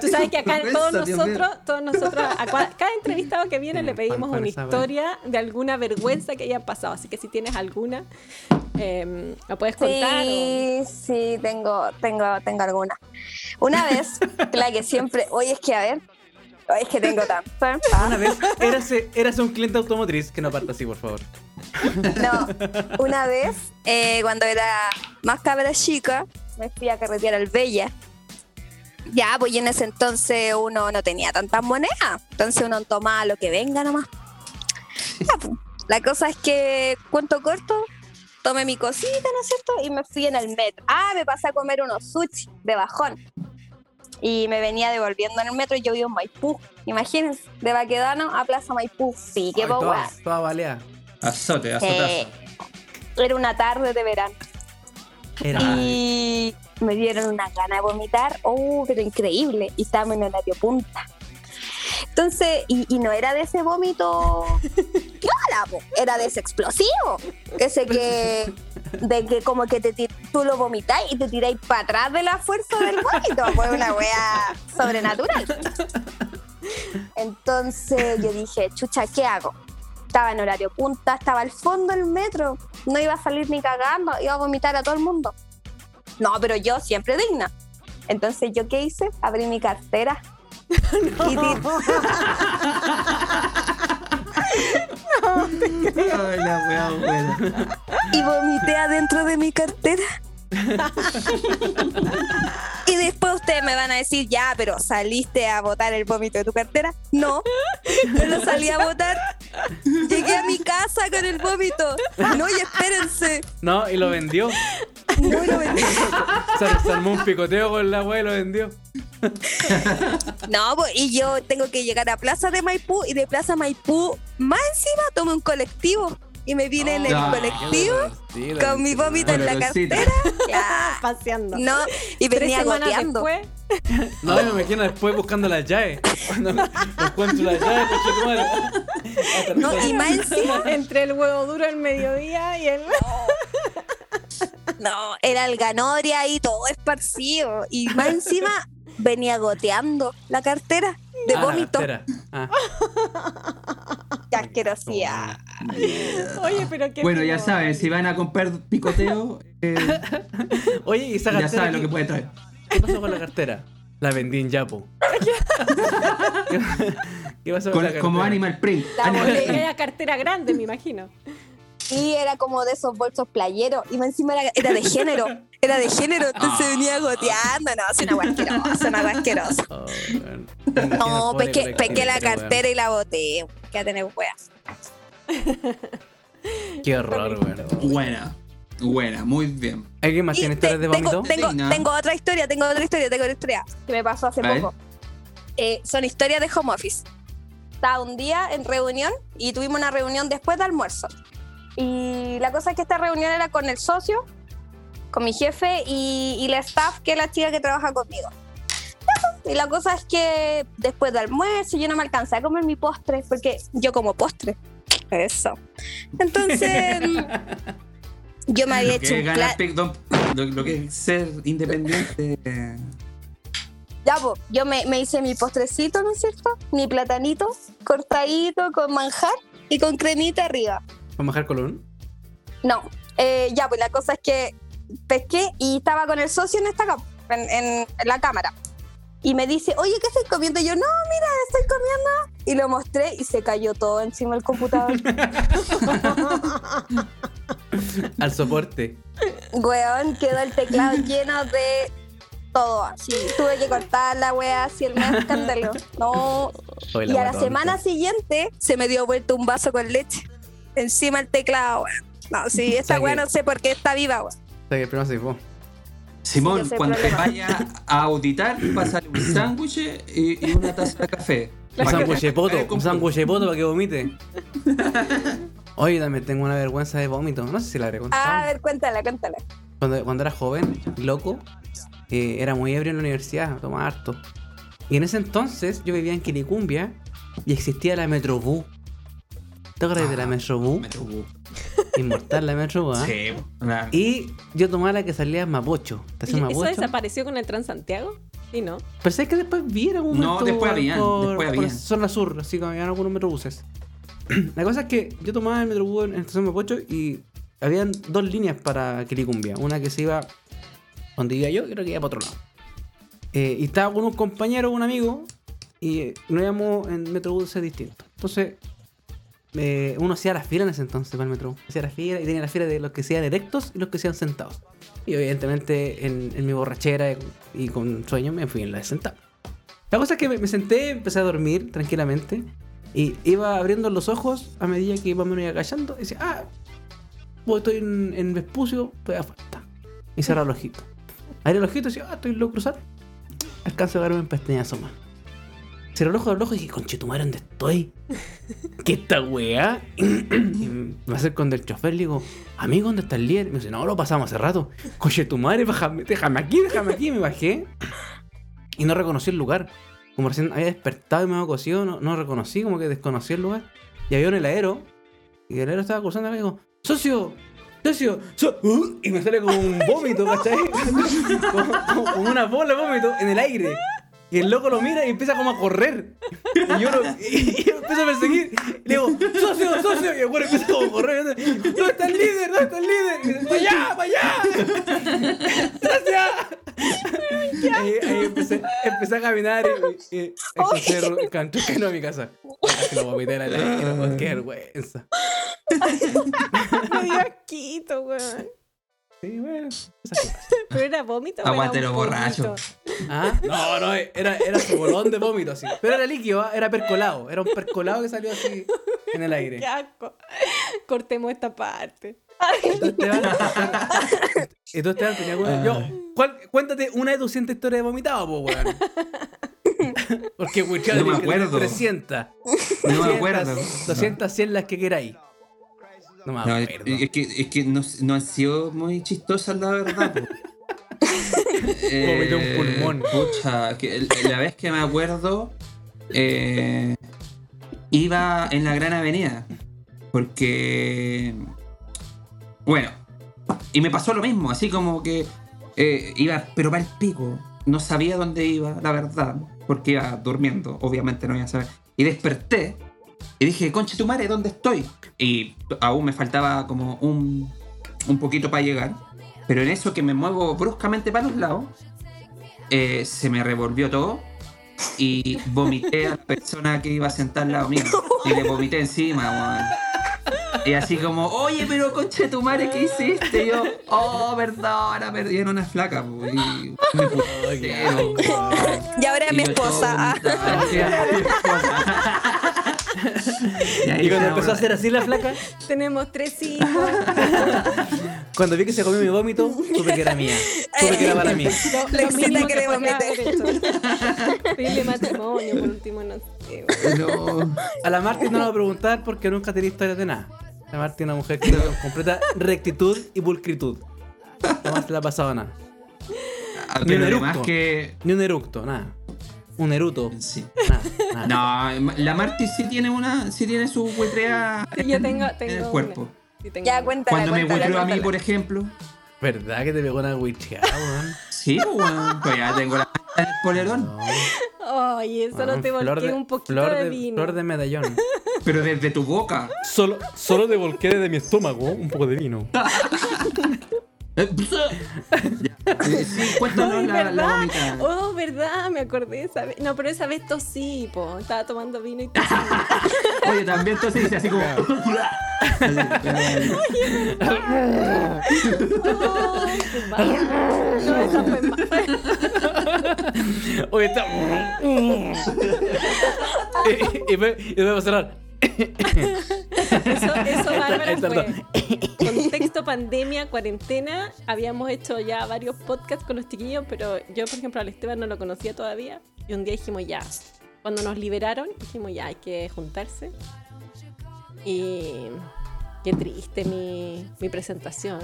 Tú sabes que acá todos nosotros, todos nosotros, a cada entrevistado que viene le pedimos pan- una historia de alguna vergüenza que haya pasado. Así que si tienes alguna, eh, la puedes contar. o- Sí, sí, tengo, tengo, tengo alguna. Una vez, [LAUGHS] la que siempre, oye, es que a ver, es que tengo tanto. [LAUGHS] Una vez, érase, érase un cliente automotriz que no parta así, por favor. No, una vez, eh, cuando era más cabra chica, me fui a carretear al Bella. Ya, pues y en ese entonces uno no tenía tantas monedas. Entonces uno tomaba lo que venga nomás. Ya, pues, La cosa es que, cuento corto, tomé mi cosita, ¿no es cierto? Y me fui en el metro. Ah, me pasé a comer unos sushi de bajón. Y me venía devolviendo en el metro y yo vivo en Maipú. Imagínense, de Baquedano a Plaza Maipú. Sí, qué Ay, toda, toda baleada. Azote, azotazo. Eh, era una tarde de verano. Era. Y me dieron una gana de vomitar. Oh, pero increíble. Y estábamos en horario punta. Entonces, y, y no era de ese vómito [LAUGHS] era de ese explosivo. Ese que, de que como que te tú lo vomitáis y te tiráis para atrás de la fuerza del vómito. Fue una wea sobrenatural. [LAUGHS] Entonces yo dije, chucha, ¿qué hago? Estaba en horario punta, estaba al fondo del metro, no iba a salir ni cagando, iba a vomitar a todo el mundo. No, pero yo siempre digna. Entonces, ¿yo qué hice? Abrí mi cartera. [LAUGHS] Y, ti- [LAUGHS] Ay, la wea buena. y vomité adentro de mi cartera. [LAUGHS] después ustedes me van a decir, ya, pero ¿saliste a botar el vómito de tu cartera? No, [LAUGHS] no lo salí a botar. Llegué a mi casa con el vómito. No, y espérense. No, y lo vendió. No lo vendí. [LAUGHS] Se, armó un picoteo con la wea y lo vendió. No, pues, y yo tengo que llegar a Plaza de Maipú y de Plaza Maipú, más encima, tomé un colectivo y me vine en el Ah, colectivo con mi vómito en la cartera. [LAUGHS] Paseando. No, y venía goteando. No, me imagino después buscando las llaves. Cuando encuentro las llaves. Hasta No, el- y más encima, entre el huevo duro al mediodía y el. no, era el ganoria y todo esparcido. Y más encima venía goteando la cartera de Ah, vómito. Ah. Qué asquerosidad. Oye, pero qué. Bueno, ya saben, si van a comprar picoteo, eh, [LAUGHS] Oye, ¿y esa ya saben lo que puede traer. ¿Qué pasó con la cartera? La vendí en Yapo. [LAUGHS] ¿Qué, pasó con, Con- la cartera? como Animal Print. La Animal. Print. Era cartera grande, me imagino. Y era como de esos bolsos playeros. Y encima era, era de género. [LAUGHS] Era de género, entonces Ah. venía goteando. No, es una guasquerosa, una guasquerosa. Oh, No, pobre pequé, pequé la cartera y la boté. Que a tener wea. Qué horror, weón. Buena. Buena, muy bien. ¿Alguien más tiene te- historias de tengo, vómito? tengo, otra historia, tengo otra historia, tengo otra historia que me pasó hace poco. Eh, son historias de home office. Estaba un día en reunión y tuvimos una reunión después de almuerzo. Y la cosa es que esta reunión era con el socio, con mi jefe y, y la staff, que es la chica que trabaja conmigo. Y la cosa es que después de almuerzo yo no me alcancé a comer mi postre, porque yo como postre. Eso. Entonces, [LAUGHS] yo me había Lo hecho que, un lo, lo que es ser independiente. Ya, po, yo me, me hice mi postrecito, ¿no es cierto? Mi platanito cortadito con manjar y con cremita arriba. ¿Vamos a bajar colón? No, eh, ya, pues la cosa es que pesqué y estaba con el socio en esta en, la cámara. Y me dice, oye, ¿qué estoy comiendo? Y yo, no, mira, estoy comiendo. Y lo mostré y se cayó todo encima del computador. [LAUGHS] Al soporte. Weón, quedó el teclado [LAUGHS] lleno de todo así. Tuve que cortar la wea así, el más escándalo. No, y a la semana siguiente se me dio vuelta un vaso con leche encima del teclado, weón. No, sí, esta weá no sé por qué está viva, weón. Que el primero se fue. Simón, cuando te vaya a auditar, pásale un [COUGHS] sándwich y, y una taza de café. Un sándwich de poto, para que un sándwich de poto para que vomite. [LAUGHS] Oye, también tengo una vergüenza de vómito. No sé si la habré contado. Ah, a ver, cuéntala, cuéntala. Cuando, cuando era joven, loco, eh, era muy ebrio en la universidad, tomaba harto. Y en ese entonces yo vivía en Quilicumbia y existía la Metrobús. ¿Te acuerdas de la Ah, Metrobús? Metrobús. Inmortal la Metrobús, ¿ah? Sí, una- Y yo tomaba la que salía en Mapocho. ¿Te ¿Y ¿Eso Mapocho? desapareció con el Transantiago? ¿Y no? Pensé que después vi en algún No, después habían, por, después habían. zona sur, así como habían algunos metrobuses. [CLEARS THROAT] La cosa es que yo tomaba el metrobús en, en estación Mapocho y habían dos líneas para Quilicumbia. Una que se iba donde iba yo y otra que iba para otro lado. Eh, y estaba con un compañero, un amigo, y eh, nos íbamos en metrobuses distintos. Entonces, eh, uno hacía la fila en ese entonces para el metro. Hacía la fila y tenía la fila de los que se iban erectos y los que se iban sentados. Y evidentemente en, en mi borrachera y con sueño me fui en la de sentado. La cosa es que me, me senté, empecé a dormir tranquilamente y iba abriendo los ojos a medida que iba me iba callando y decía, ah, pues estoy en, en Vespucio, estoy a falta. Y cerrar el ojito. Abrí el ojito y decía, ah, estoy en lo cruzar. Alcanzo a verme en pestañazo más. Cerré el ojo del ojo y dije, conchetumare, ¿dónde estoy? ¿Qué esta weá? [CLEARS THROAT] y me acerco con el chofer y digo, amigo, ¿dónde está el líder? Y me dice, no, lo pasamos hace rato. Conchetumare, déjame, déjame aquí, déjame aquí. Me bajé y no reconocí el lugar. Como recién había despertado y me había cosido, no, no reconocí, como que desconocí el lugar. Y había un heladero. Y el heladero estaba cruzando y me digo, socio, socio, so-", uh, y me sale como un vómito, ¿cachai? [LAUGHS] como una bola de vómito en el aire. Y el loco lo mira y empieza como a correr. Y yo, lo, y, y yo empiezo a perseguir. Y le digo, socio, socio. Y el güey empieza como a correr. ¿Dónde está el líder? ¿Dónde está el líder? Y dice, ¡Para allá! ¡Para allá! ¡Gracias! Ahí, ahí empecé, empecé a caminar y, y, encontré canto camino a mi casa. Casi lo vomité la weón, [LAUGHS] ¡Qué vergüenza! Me dio asquito, weón. Sí, bueno. [LAUGHS] Pero era vómito. o era Aguantero un borracho. Ah, no, no, era, era su bolón de vómito así. Pero era líquido, ¿ah? era percolado. Era un percolado que salió así en el aire. Qué asco. Cortemos esta parte. Entonces, Esteban tenía alguna- Yo, ¿cuál- cuéntate una de tus 100 historias de vomitado, po, weón. Porque, weón, No me que acuerdo. 300. No me acuerdo. 200, 100 las que queráis. No me No, acuerdo. es que, es que no, no han sido muy chistosas, la verdad. [LAUGHS] Vomité un pulmón. Pucha, que el- la vez que me acuerdo, eh, iba en la Gran Avenida. Porque. Bueno, y me pasó lo mismo, así como que eh, iba, pero para el pico. No sabía dónde iba, la verdad, porque iba durmiendo, obviamente no iba a saber. Y desperté y dije, conche tu madre, ¿dónde estoy? Y aún me faltaba como un, un poquito para llegar. Pero en eso que me muevo bruscamente para los lados, eh, se me revolvió todo y vomité a la persona que iba a sentar al lado mío. Y le vomité encima, weón. Y así como, oye, pero conche tu madre, ¿qué hiciste? Y yo, oh, perdona, perdí. Era una flaca, po, y me [LAUGHS] puse. Y ahora es mi Y mi esposa. Y ahí Y cuando empezó a hacer así la flaca, [LAUGHS] Tenemos tres hijos. [LAUGHS] cuando vi que se comió mi vómito, supe que era mía. Supe que era para mí. Lo, La lo mínimo que que le podía vomité. haber hecho. Pedirle matrimonio, por último, no sé. No. A la Marti no la voy a preguntar porque nunca tenía historias de nada. La Marti es una mujer que completa rectitud y pulcritud. Jamás le ha pasado nada. Ni un eructo. que. Ni un eructo, nada. Un eruto, Sí. nada. nada. No, la Marty sí tiene una, sí tiene su huetrea Sí, yo tengo, en tengo el una. cuerpo. Sí, tengo Ya, cuéntala, Cuando me cuéntala, huetreo a mí, por ejemplo. ¿Verdad que te pegó una wicheada, weón? Sí, weón. Pues ya tengo la en el polerón. No. Ay, solo weón, te volqué de- un poquito flor de, vino. Flor de medallón. Pero desde tu boca. Solo, solo te volqué desde mi estómago un poco de vino. [LAUGHS] [LAUGHS] Eh, Sí, cuéntanos Ay, la, la. Oh, verdad, me acordé esa vez. No, pero esa vez tosí, po. Estaba tomando vino y tosí. [LAUGHS] Oye, también entonces dice así como. Qué mal. No, esa fue mal. Oye, está. y, [LAUGHS] [LAUGHS] y, me, y me va a cerrar. Eso, eso Bárbara, fue contexto pandemia, cuarentena. Habíamos hecho ya varios podcasts con los chiquillos, pero yo, por ejemplo, al Esteban no lo conocía todavía. Y un día dijimos ya, cuando nos liberaron, dijimos ya, hay que juntarse. Y qué triste mi, mi presentación.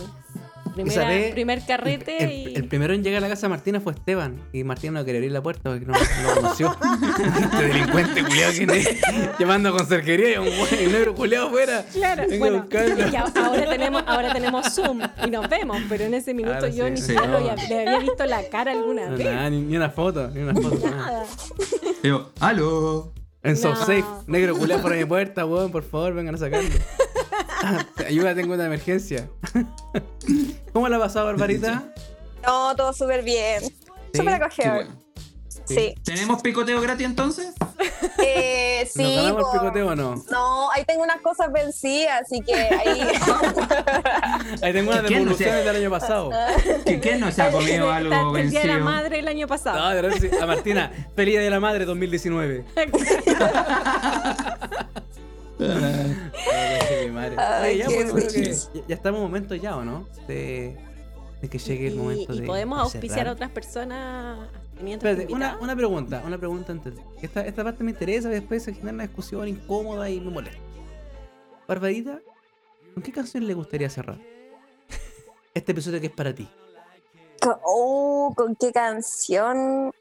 Primera, primer carrete el, y. el primero en llegar a la casa de Martina fue Esteban. Y Martina no quería abrir la puerta porque no, no lo conoció. [LAUGHS] este delincuente culiado que. Llamando a conserjería y un, güey- un negro culiado afuera. Claro, bueno, y ahora tenemos, ahora tenemos Zoom y nos vemos, pero en ese minuto Claro, yo sí, ni siquiera le había visto la cara alguna No, vez. nada, ni, ni una foto, ni una foto. nada. Digo, ¡aló! En No. SoftSafe, negro culiado por mi puerta, weón, por favor, vengan a sacarlo. [LAUGHS] [LAUGHS] Ayuda, tengo una emergencia. [LAUGHS] ¿Cómo la ha pasado, Barbarita? No, todo súper bien. Súper Qué acogedor. bueno. Sí. ¿Tenemos picoteo gratis entonces? [LAUGHS] Eh, ¿Nos sí. ganamos po. el picoteo o no? No, ahí tengo unas cosas vencidas, así que ahí. Ahí tengo unas ¿Quién? devoluciones del año pasado. ¿Que ¿Quién no se ha comido algo el día de la vencido? madre el año pasado. No, sí. A Martina, feliz día de la madre 2019. Ay, ya, pues, que estamos en momento ya, ¿o no? De, de que llegue el Y- momento y, de. podemos de auspiciar cerrar. a otras personas Espérate, una, una pregunta, una pregunta antes. Esta, esta parte me interesa, después se genera una discusión incómoda y me molesta. Barbarita, ¿con qué canción le gustaría cerrar? Este episodio que es para ti. Oh, ¿con qué canción?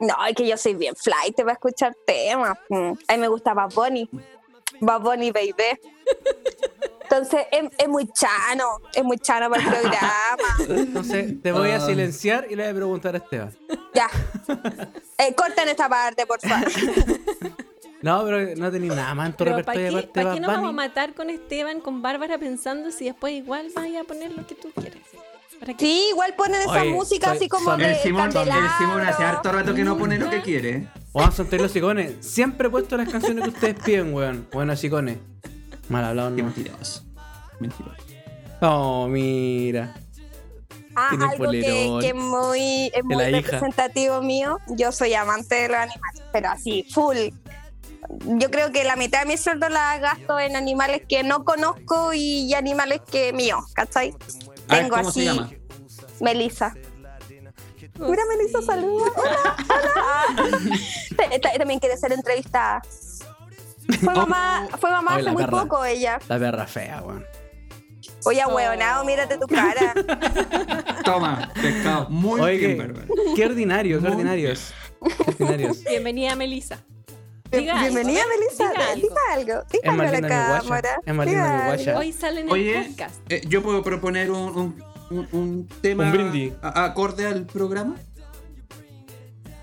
No, es que yo soy bien flight para escuchar temas. A mí me gusta Bad Bunny. Bad Bunny, baby. Entonces, es, es muy chano. Es muy chano para el programa. Entonces, te voy a Ah. silenciar y le voy a preguntar a Esteban. Ya. Eh, corten esta parte, por favor. No, pero no tenía nada más en tu Pero ¿para repertorio qué, ¿para qué Bad nos vamos a matar con Esteban, con Bárbara, pensando si después igual vaya a poner lo que tú quieres? ¿Para qué? Sí, igual ponen esa Oye, música soy- así como son- de El Simón, el. Simón hace harto rato que no pone lo que quiere. Juan Santos los Chicones. Siempre he puesto las canciones que ustedes piden, weón. Bueno, Chicones. Mal hablado, Qué no. mentiroso. Mentiroso. Oh, mira. Ah, algo que, polerón. que es muy, es muy hija. representativo mío. Yo soy amante de los animales, pero así, full. Yo creo que la mitad de mi sueldo la gasto en animales que no conozco y animales que míos, ¿cachai? Tengo ¿cómo así, se llama? Melissa. Mira, Melissa, saluda. [LAUGHS] Hola, hola. [LAUGHS] También quiere ser entrevistada. Fue mamá, fue mamá hace muy poco ella. La perra fea, weón. Oye, Oh. huevonao, mírate tu cara. [LAUGHS] Toma, pescado. Muy Oye, bien, qué, ordinarios. Qué ordinarios. Bienvenida, Melissa. Diga algo, Bienvenida, ¿eh? Melissa. Diga algo. Diga algo. Diga Es algo a más la cámara. Hoy sale en el Oye, podcast. eh, yo puedo proponer un, un, un- un tema Un brindis. a- acorde al programa.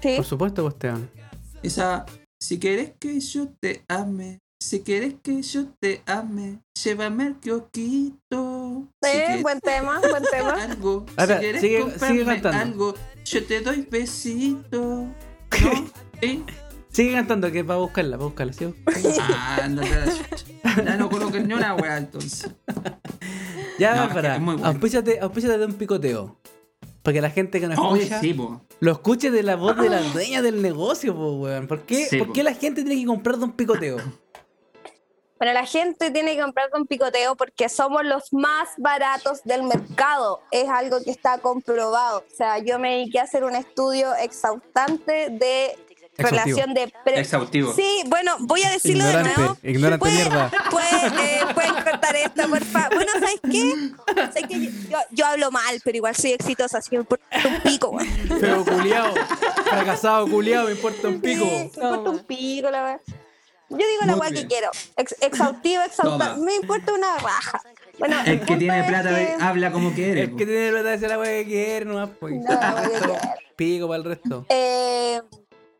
Sí. Por supuesto, pues, Esteban. Esa, si quieres que yo te ame, si quieres que yo te ame, llévame al kiosquito. Si Eh, quieres buen tema, buen [LAUGHS] tema. algo, A si quieres sigue- comprarme sigue cantando. algo, yo te doy besito. ¿No? [LAUGHS] ¿Sí? Sigue cantando, que va a buscarla, va a buscarla. ¿sí? Ah, a la chucha. Ya no coloques ni una wea entonces. [LAUGHS] Ya, No, es que para. es. Auspíciate, auspíciate de un picoteo. Porque la gente que nos Oye, escucha sí, po. lo escuche de la voz de la dueña del negocio, po, weón. ¿Por qué, Sí, ¿por po. qué la gente tiene que comprar de un picoteo? Bueno, la gente tiene que comprar con picoteo porque somos los más baratos del mercado. Es algo que está comprobado. O sea, yo me dediqué a hacer un estudio exhaustante de Exhaustivo. relación de pre- Exhaustivo. Sí, bueno, voy a decirlo de nuevo. ignorante Pueden- mierda. [LAUGHS] pueden, eh, pueden cortar esto, por favor. Bueno, ¿sabes qué? Sé que yo, yo hablo mal, pero igual soy exitosa, así que me importa un pico, güey. Feo culiao, fracasado culiao, me importa un pico. Sí, me importa un pico, la verdad. Yo digo la weá que quiero. Ex- exhaustivo, exhaustante. Toma. Me importa una raja. Bueno, El que tiene plata que- habla como quiere. El po. que tiene plata hace la weá que quiere, nomás, pues. No, yo quiero. Pico para el resto. Eh,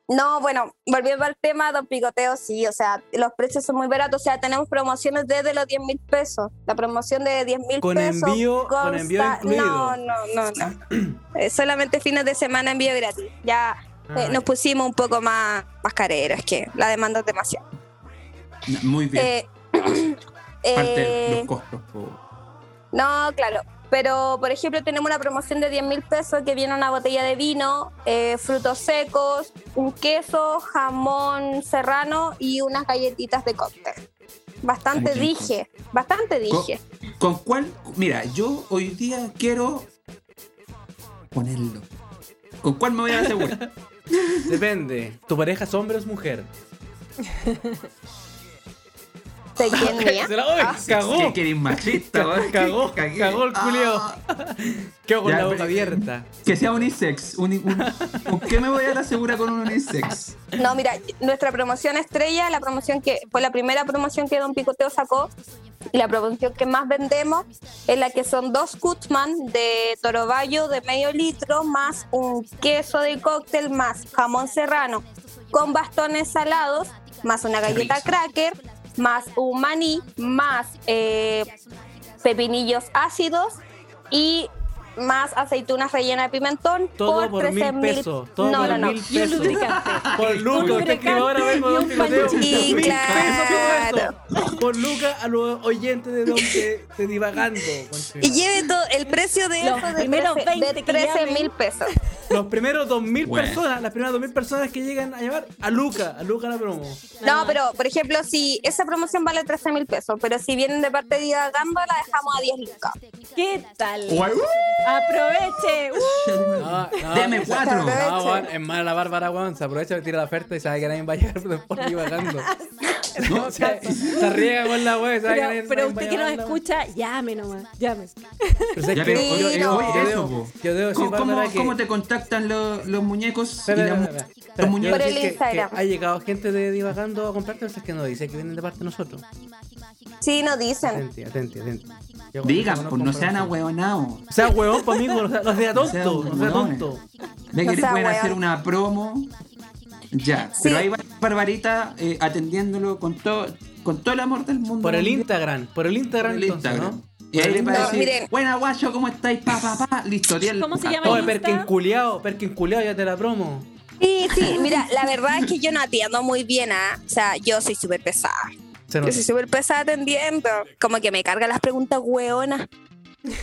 no, bueno, volviendo al tema, Don Picoteo, sí, o sea, los precios son muy baratos, o sea, tenemos promociones desde los 10 mil pesos. La promoción de 10 mil Con pesos. envío- con envío consta- incluido. No, no, no, no. Eh, solamente fines de semana envío gratis. Ya eh, Ah, nos pusimos un poco más, más careros, que la demanda es demasiado. Muy bien. Eh, [CLEARS THROAT] Parte de los costos. po. No, claro. Pero, por ejemplo, tenemos una promoción de 10 mil pesos que viene una botella de vino, eh, frutos secos, un queso, jamón serrano y unas galletitas de cóctel. Bastante Ay, dije, bastante dije. ¿Con cuál? Mira, yo hoy día quiero ponerlo. ¿Con cuál me voy a asegurar? [LAUGHS] Depende. ¿Tu pareja es hombre o es mujer? [LAUGHS] sé quién mía. Se la- ¡Uy! Ah, cagó. ¿Qué machista? [LAUGHS] Cagó, [LAUGHS] Cagué. cagó el culiao. Ah. Quedó con Ya, la boca abierta. Que sea unisex. uni- un- ¿Con qué me voy a la segura con un unisex? No, mira, nuestra promoción estrella, la promoción que fue la primera promoción que Don Picoteo sacó, y la promoción que más vendemos es la que son dos Kutzman de Toroballo de medio litro, más un queso de cóctel, más jamón serrano con bastones salados, más una galleta cracker, más un más eh, pepinillos ácidos y más aceitunas rellenas de pimentón Todo por mil 13.000 pesos. Todo no, por no, no. mil Y un pesos. lubricante. Por Luca, Un usted escribe ahora vengo y Don un panchito. Mil claro. pesos por eso. Por Luca a los oyentes de Don de, de Divagando. Y lleve todo el precio de Los eso de primeros 13 20 de que 13 llamen. mil pesos. Los primeros 2000 Bueno. personas, las primeras 2000 personas que llegan a llamar a Luca, a Luca la promo. No, pero por ejemplo, si esa promoción vale 13 mil pesos, pero si vienen de parte de Gamba, la dejamos a 10 lucas. ¿Qué tal? Guay, uh, Aproveche. Uh, No, no, Deme cuatro. No, weón, es mala la Bárbara, weón. Se aprovecha, tira la oferta y sabe que nadie va a llegar por divagando. [LAUGHS] No, Se, se riega con la wea, sabe que pero, pero usted que nos escucha, llame nomás, llame. Pero pero, yo, oye, yo- oye, yo eso, debo, yo ¿Cómo, Bárbara, cómo- que... cómo te contactan los, los muñecos? y las mu- espera, espera. los muñecos? Por el que- Instagram. que ha llegado gente de divagando a comprarte, o sea, que no dice que vienen de parte de nosotros. Sí, nos dicen. Atenti, atenti, atenti. Digan, pues no sean ahueonados. O sea, huevón para mí, no sea, no sea No sean tonto, no sea tonto. Ve No pueden weón. hacer una promo. Ya, Sí. pero ahí va Barbarita eh, atendiéndolo con todo, con todo el amor del mundo. Por el. Instagram, por el Por Instagram el entonces, Instagram. ¿no? Y ahí le va a No, decir, miren. buena guacho, ¿cómo estáis? Pa, pa, pa. Listo, 10 ¿Cómo se llama? Oye? Perkin culiao, Perkin culiao, ya te la promo. Sí, sí, mira, la verdad es que yo no atiendo muy bien, ¿ah? O sea, yo soy súper pesada. Se Yo soy súper pesada atendiendo. Como que me cargan las preguntas hueonas.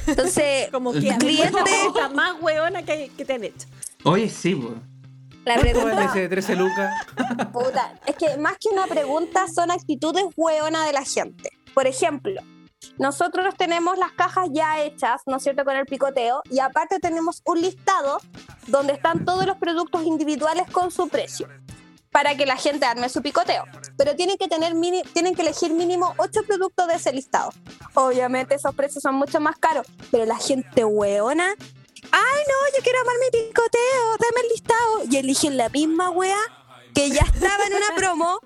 Entonces, [LAUGHS] Como que Cliente. la pregunta más hueona que, que te han hecho. Oye, sí, pues. la ¿Cuánto pregunta... ese 13 lucas? [LAUGHS] Puta, es que más que una pregunta son actitudes hueonas de la gente. Por ejemplo, nosotros tenemos las cajas ya hechas, ¿no es cierto?, con el picoteo, y aparte tenemos un listado donde están todos los productos individuales con su precio para que la gente arme su picoteo. Pero tienen que tener mini- tienen que elegir mínimo 8 productos de ese listado. Obviamente esos precios son mucho más caros, pero la gente hueona, ay no, yo quiero armar mi picoteo, dame el listado. Y eligen la misma wea que ya estaba en una promo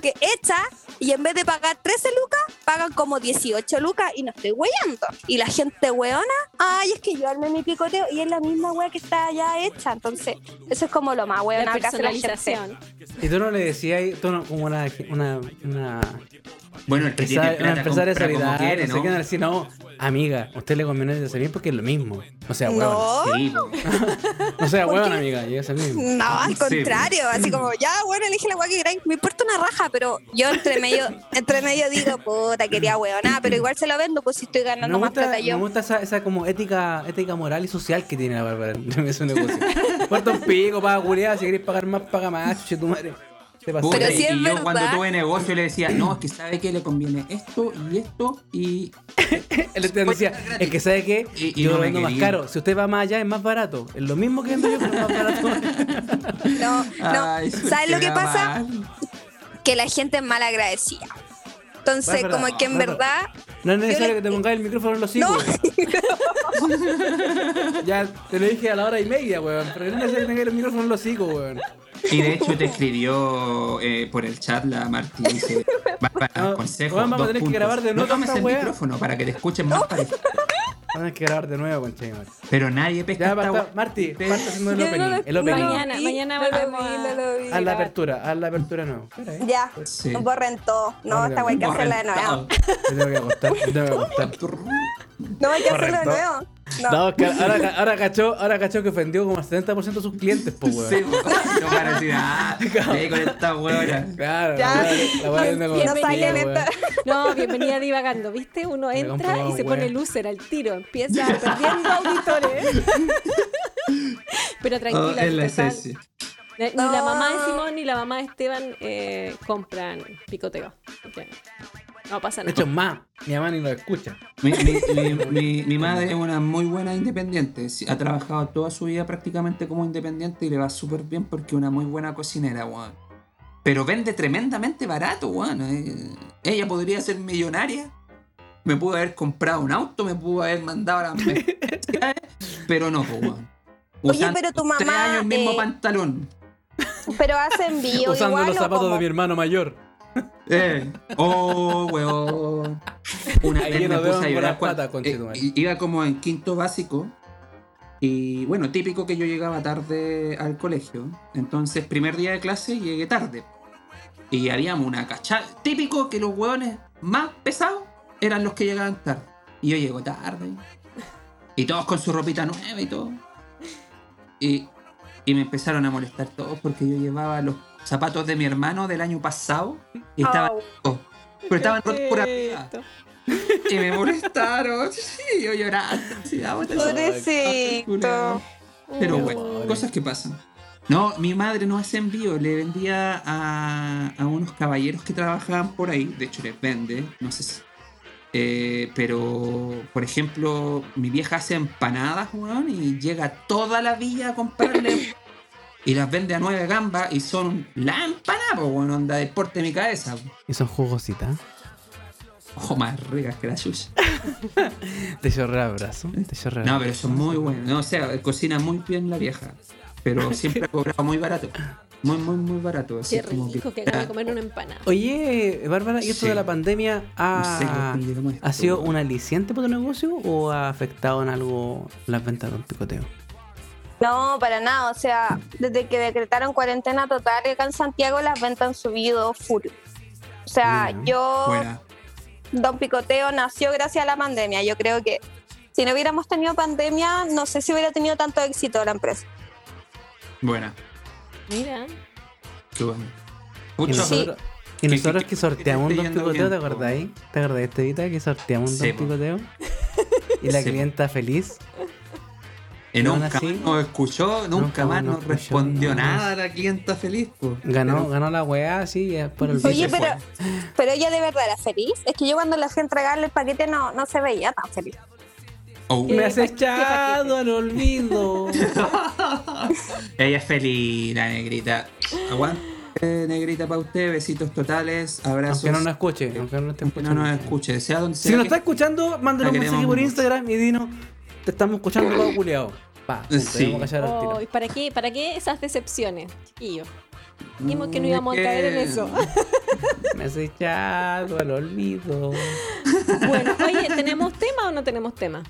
que hecha y en vez de pagar 13 lucas, pagan como 18 lucas y no estoy weyando. Y la gente weona, ay, es que yo armé mi picoteo y es la misma wea que está ya hecha. Entonces, eso es como lo más La weona que hace la gente. personalización. Y tú no le decías, tú no, como una, una, una Bueno, el que tiene una plata empresaria compra como solidaria, quiere, no sé ¿no? qué, van a decir, no, amiga, a usted le conviene hacer bien porque es lo mismo. O sea, huevón. No, Sí, po. [LAUGHS] O sea, ¿Por huevón, amiga, y es el mismo. no, al Sí, contrario, así como, ya, bueno, elige la wea que me importa una raja, pero yo entre medio, entre medio digo, puta, quería weona, pero igual se lo vendo, pues si estoy Me ganando más gusta, plata me yo. gusta esa, esa como ética, ética moral y social que tiene la Bárbara en [LAUGHS] su negocio. Puerto un pico, paga culiada, si queréis pagar más, paga más, chuche tu madre. Puta, Pero es y yo verdad. cuando tuve negocio le decía, no, es que sabe que le conviene esto y esto y [LAUGHS] Él te decía, es que sabe que Y- y yo no lo me vendo más caro. Si usted va más allá, es más barato. Es lo mismo que vendo yo, pero más barato. No, no, Ay, ¿sabes lo que pasa? mal. Que la gente es mal agradecida. Entonces, Bárbara, como que en Bárbara. verdad, No es necesario le- que te pongáis el micrófono en los hocico. No. [LAUGHS] ya te lo dije a la hora y media, weón. Pero no es necesario que tengáis el micrófono en los hocico, weón. Y de hecho te escribió eh, por el chat la Marti dice, [LAUGHS] va para No, consejo. weón, vamos a tener que grabar de No nuevo tomes esta el micrófono para que te escuchen más parecido. Vamos a que grabar de nuevo, concha de madre. Pero nadie pesca Ya, esta basta, weá. Marti, Te- parte haciendo el opening. el opening. Mañana, mañana vi, a-. Haz la apertura, haz la apertura de nuevo. Espera, ¿eh? Ya, Sí. borren todo. No, esta wey hay que hacerla de nuevo. Me tengo que acostar, me tengo que acostar. No hay que hacerlo de Correcto. nuevo. No. No, que ahora, ahora, cachó, ahora cachó que ofendió como al 70% de sus clientes, pues, weón. Sí, no para decir, ah, ve con esta huevona. Claro, Ya. la la No esta. No, bienvenida divagando, ¿viste? Uno Me entra y se pone loser al tiro, empieza perdiendo auditores. Pero Oh, tranquila, es la esencia. ni No. la mamá de Simón ni la mamá de Esteban eh, compran picoteo. Que no pasa De nada. hecho, más, mi mamá ni lo escucha. Mi, mi, mi, mi- mi madre es una muy buena independiente. Ha trabajado toda su vida prácticamente como independiente y le va súper bien porque es una muy buena cocinera, weón. Pero vende tremendamente barato, weón. Eh, ella podría ser millonaria. Me pudo haber comprado un auto, me pudo haber mandado a las [LAUGHS] pero no, weón. Oye, pero tu Tres mamá, años el mismo eh, pantalón. Pero hace envío [LAUGHS] Usando igual los o zapatos de mi hermano mayor. Eh. Oh, weón. Una Ahí vez me puse a llorar cuando- conchetumare. eh, iba como en quinto básico. Y bueno, típico que yo llegaba tarde al colegio. Entonces, primer día de clase llegué tarde. Y habíamos una cachada. Típico que los hueones más pesados eran los que llegaban tarde. Y yo llego tarde. Y todos con su ropita nueva y todo. Y, y me empezaron a molestar todos porque yo llevaba los zapatos de mi hermano del año pasado. Y estaban rotos. Pero estaban rotos por arriba. Y me molestaron. [LAUGHS] Y yo ah, bueno, Pobrecito. Pero bueno, cosas que pasan. No, mi madre no hace envío, le vendía a, a unos caballeros que trabajaban por ahí, de hecho les vende, no sé si. Eh, pero, por ejemplo, mi vieja hace empanadas, weón, y llega toda la villa a comprarle y las vende a nueve gambas y son la empanada, pues, weón, onda de porte de mi cabeza. Y son jugositas. Ojo, más ricas que la suya. [LAUGHS] Te el brazo. Te el No, pero son muy buenas. No, o sea, cocina muy bien la vieja. Pero [LAUGHS] siempre ha cobrado muy barato. Muy, muy, muy barato. Así Qué como rico que acabo de comer una empanada. Oye, Bárbara, ¿y esto Sí. de la pandemia No sé ha, sido un aliciente para tu negocio o ha afectado en algo las ventas de un picoteo? No, para nada. O sea, desde que decretaron cuarentena total acá en Santiago, las ventas han subido full. O sea, yo, Buena. Don Picoteo nació gracias a la pandemia. Yo creo que si no hubiéramos tenido pandemia, no sé si hubiera tenido tanto éxito la empresa. Buena. Mira. Qué bueno. Y nosotros, y Que- nosotros que- que sorteamos un don picoteo, ¿te acordáis? ¿Te acordáis, Estevita, que sorteamos un Sí, don picoteo? Y la Sí, clienta feliz. Y nunca así, más nos escuchó, nunca, nunca más nos nos escuchó, respondió no. nada la clienta feliz. Ganó, Pero- ganó la weá así por el Oye, se pero, fue. pero ella de verdad era feliz. Es que yo cuando le fui a entregarle el paquete no, no se veía tan feliz. Oh, Me has ¿Qué echado al olvido. [LAUGHS] ella es feliz, la negrita. Aguante, negrita, para usted. Besitos totales, abrazos. aunque no nos escuche, aunque no nos esté escuchando. no nos escuche. Sea donde Si sea nos que- está escuchando, mándanos La un mensaje por Instagram y dinos, te estamos escuchando, Pau Culeado. Pa, Sí. debemos callar al tiro. Oh, ¿y ¿para, qué, ¿Para qué esas decepciones, chiquillos? Dijimos que no Mm, íbamos a caer en eso. [LAUGHS] Me has echado al olvido. Bueno, oye, ¿tenemos tema o no tenemos tema?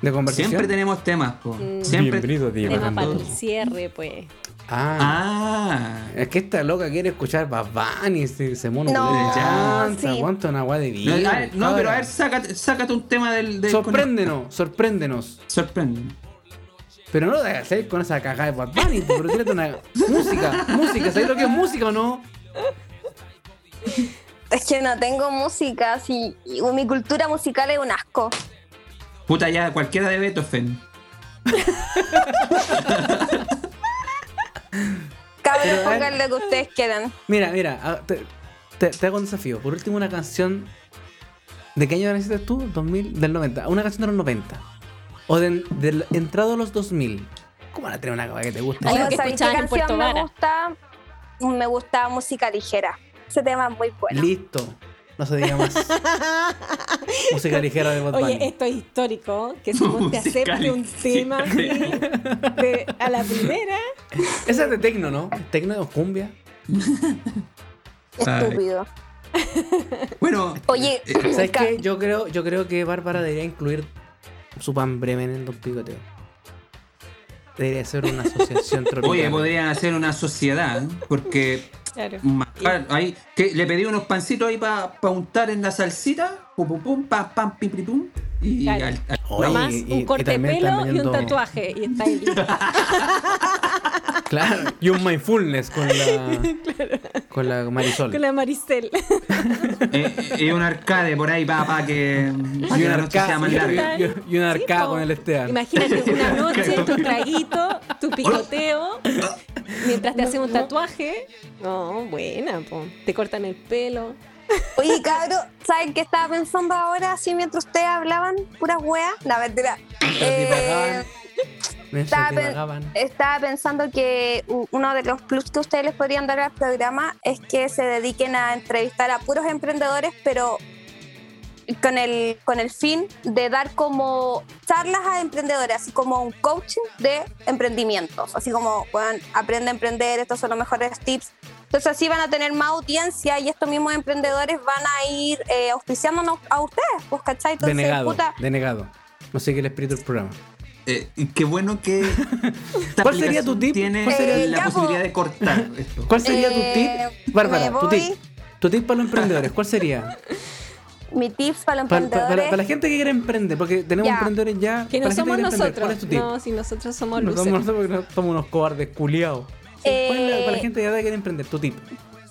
¿De conversación? Siempre tenemos temas, po. Mm. Siempre. Bienvenido, Diego. tema para el todo. cierre, pues. Ah, Ah. es que esta loca quiere escuchar Bad Bunny, se, se mono No, le chanta, sí. aguanta una agua de No, vida. a ver, no, pero a ver, sácate, sácate un tema del. del Sorpréndenos, sorpréndenos. Sorprende. Pero no lo dejes hacer con esa cagada de Bad Bunny, pero tírate una [LAUGHS] música, música, ¿sabes lo que es música o no? Es que no tengo música, así, y mi cultura musical es un asco. Puta, ya, cualquiera de Beethoven. [LAUGHS] Cabros, pongan lo que ustedes quieran. Mira, mira, te, te- te hago un desafío. Por último, una canción. ¿De qué año naciste tú? 2000, del 90. Una canción de los 90. O del, del entrado a los 2000. ¿Cómo la tener una cagada que te gusta? Algo que ¿sabéis qué escuchabas en Puerto canción me gusta? Me gusta música ligera. Ese tema es muy bueno. Listo. No se diga más. [LAUGHS] Música ligera de Bad Bunny. Oye, esto es histórico, que Simón te Música acepte un tema así, de- a la primera. Esa es de tecno, ¿no? ¿Tecno o cumbia? Estúpido. Bueno. Oye, eh, ¿Sabes Ca- qué? Yo creo, yo creo que Bárbara debería incluir su pan breve en el Don Picoteo. Debería ser una asociación tropical. Oye, podrían hacer una sociedad, porque Claro. ahí, que le pedí unos pancitos ahí para untar en la salsita, pum pum pum, pam pam pim pim, pum, y Claro. al- al- Oye, Más y- y- un y corte de también pelo y un tatuaje. Y está ahí. [LAUGHS] Claro, y un mindfulness con la, [LAUGHS] con la Marisol. Con la Maricel. [LAUGHS] eh, y un arcade por ahí para pa que pa y que un la noche sea arca, más y, larga. y- y un arca po. con el Esteban. Imagínate una [LAUGHS] noche, tu traguito, tu picoteo, mientras te hacen un tatuaje. No, buena, po. Te cortan el pelo. oye, cabrón, ¿saben qué estaba pensando ahora? Así mientras ustedes hablaban, puras weas. La verdad. Estaba, pen- divagaban. estaba pensando que uno de los plus que ustedes les podrían dar al programa es que se dediquen a entrevistar a puros emprendedores, pero con el, con el fin de dar como charlas a emprendedores, así como un coaching de emprendimientos, así como, bueno, aprende a emprender, estos son los mejores tips. Entonces así van a tener más audiencia y estos mismos emprendedores van a ir eh, auspiciándonos a ustedes, pues, ¿cachai? Entonces, Denegado, puta, denegado. No sé qué el espíritu del programa. Eh, qué bueno que. ¿Cuál sería tu tip? Tiene ¿Cuál sería- la Eh, posibilidad po. de cortar [LAUGHS] esto. ¿Cuál sería tu Eh, tip? Bárbara, tu tip. Tu tip para los emprendedores, ¿cuál sería? mi tips para los Para, emprendedores. la gente que quiere emprender, porque tenemos Ya. emprendedores ya. Que no para somos nosotros. ¿Cuál es tu tip? No, si nosotros somos No somos nosotros porque no- somos unos cobardes culiados. Sí, ¿cuál es la- para la Eh, gente que quiere emprender, tu tip.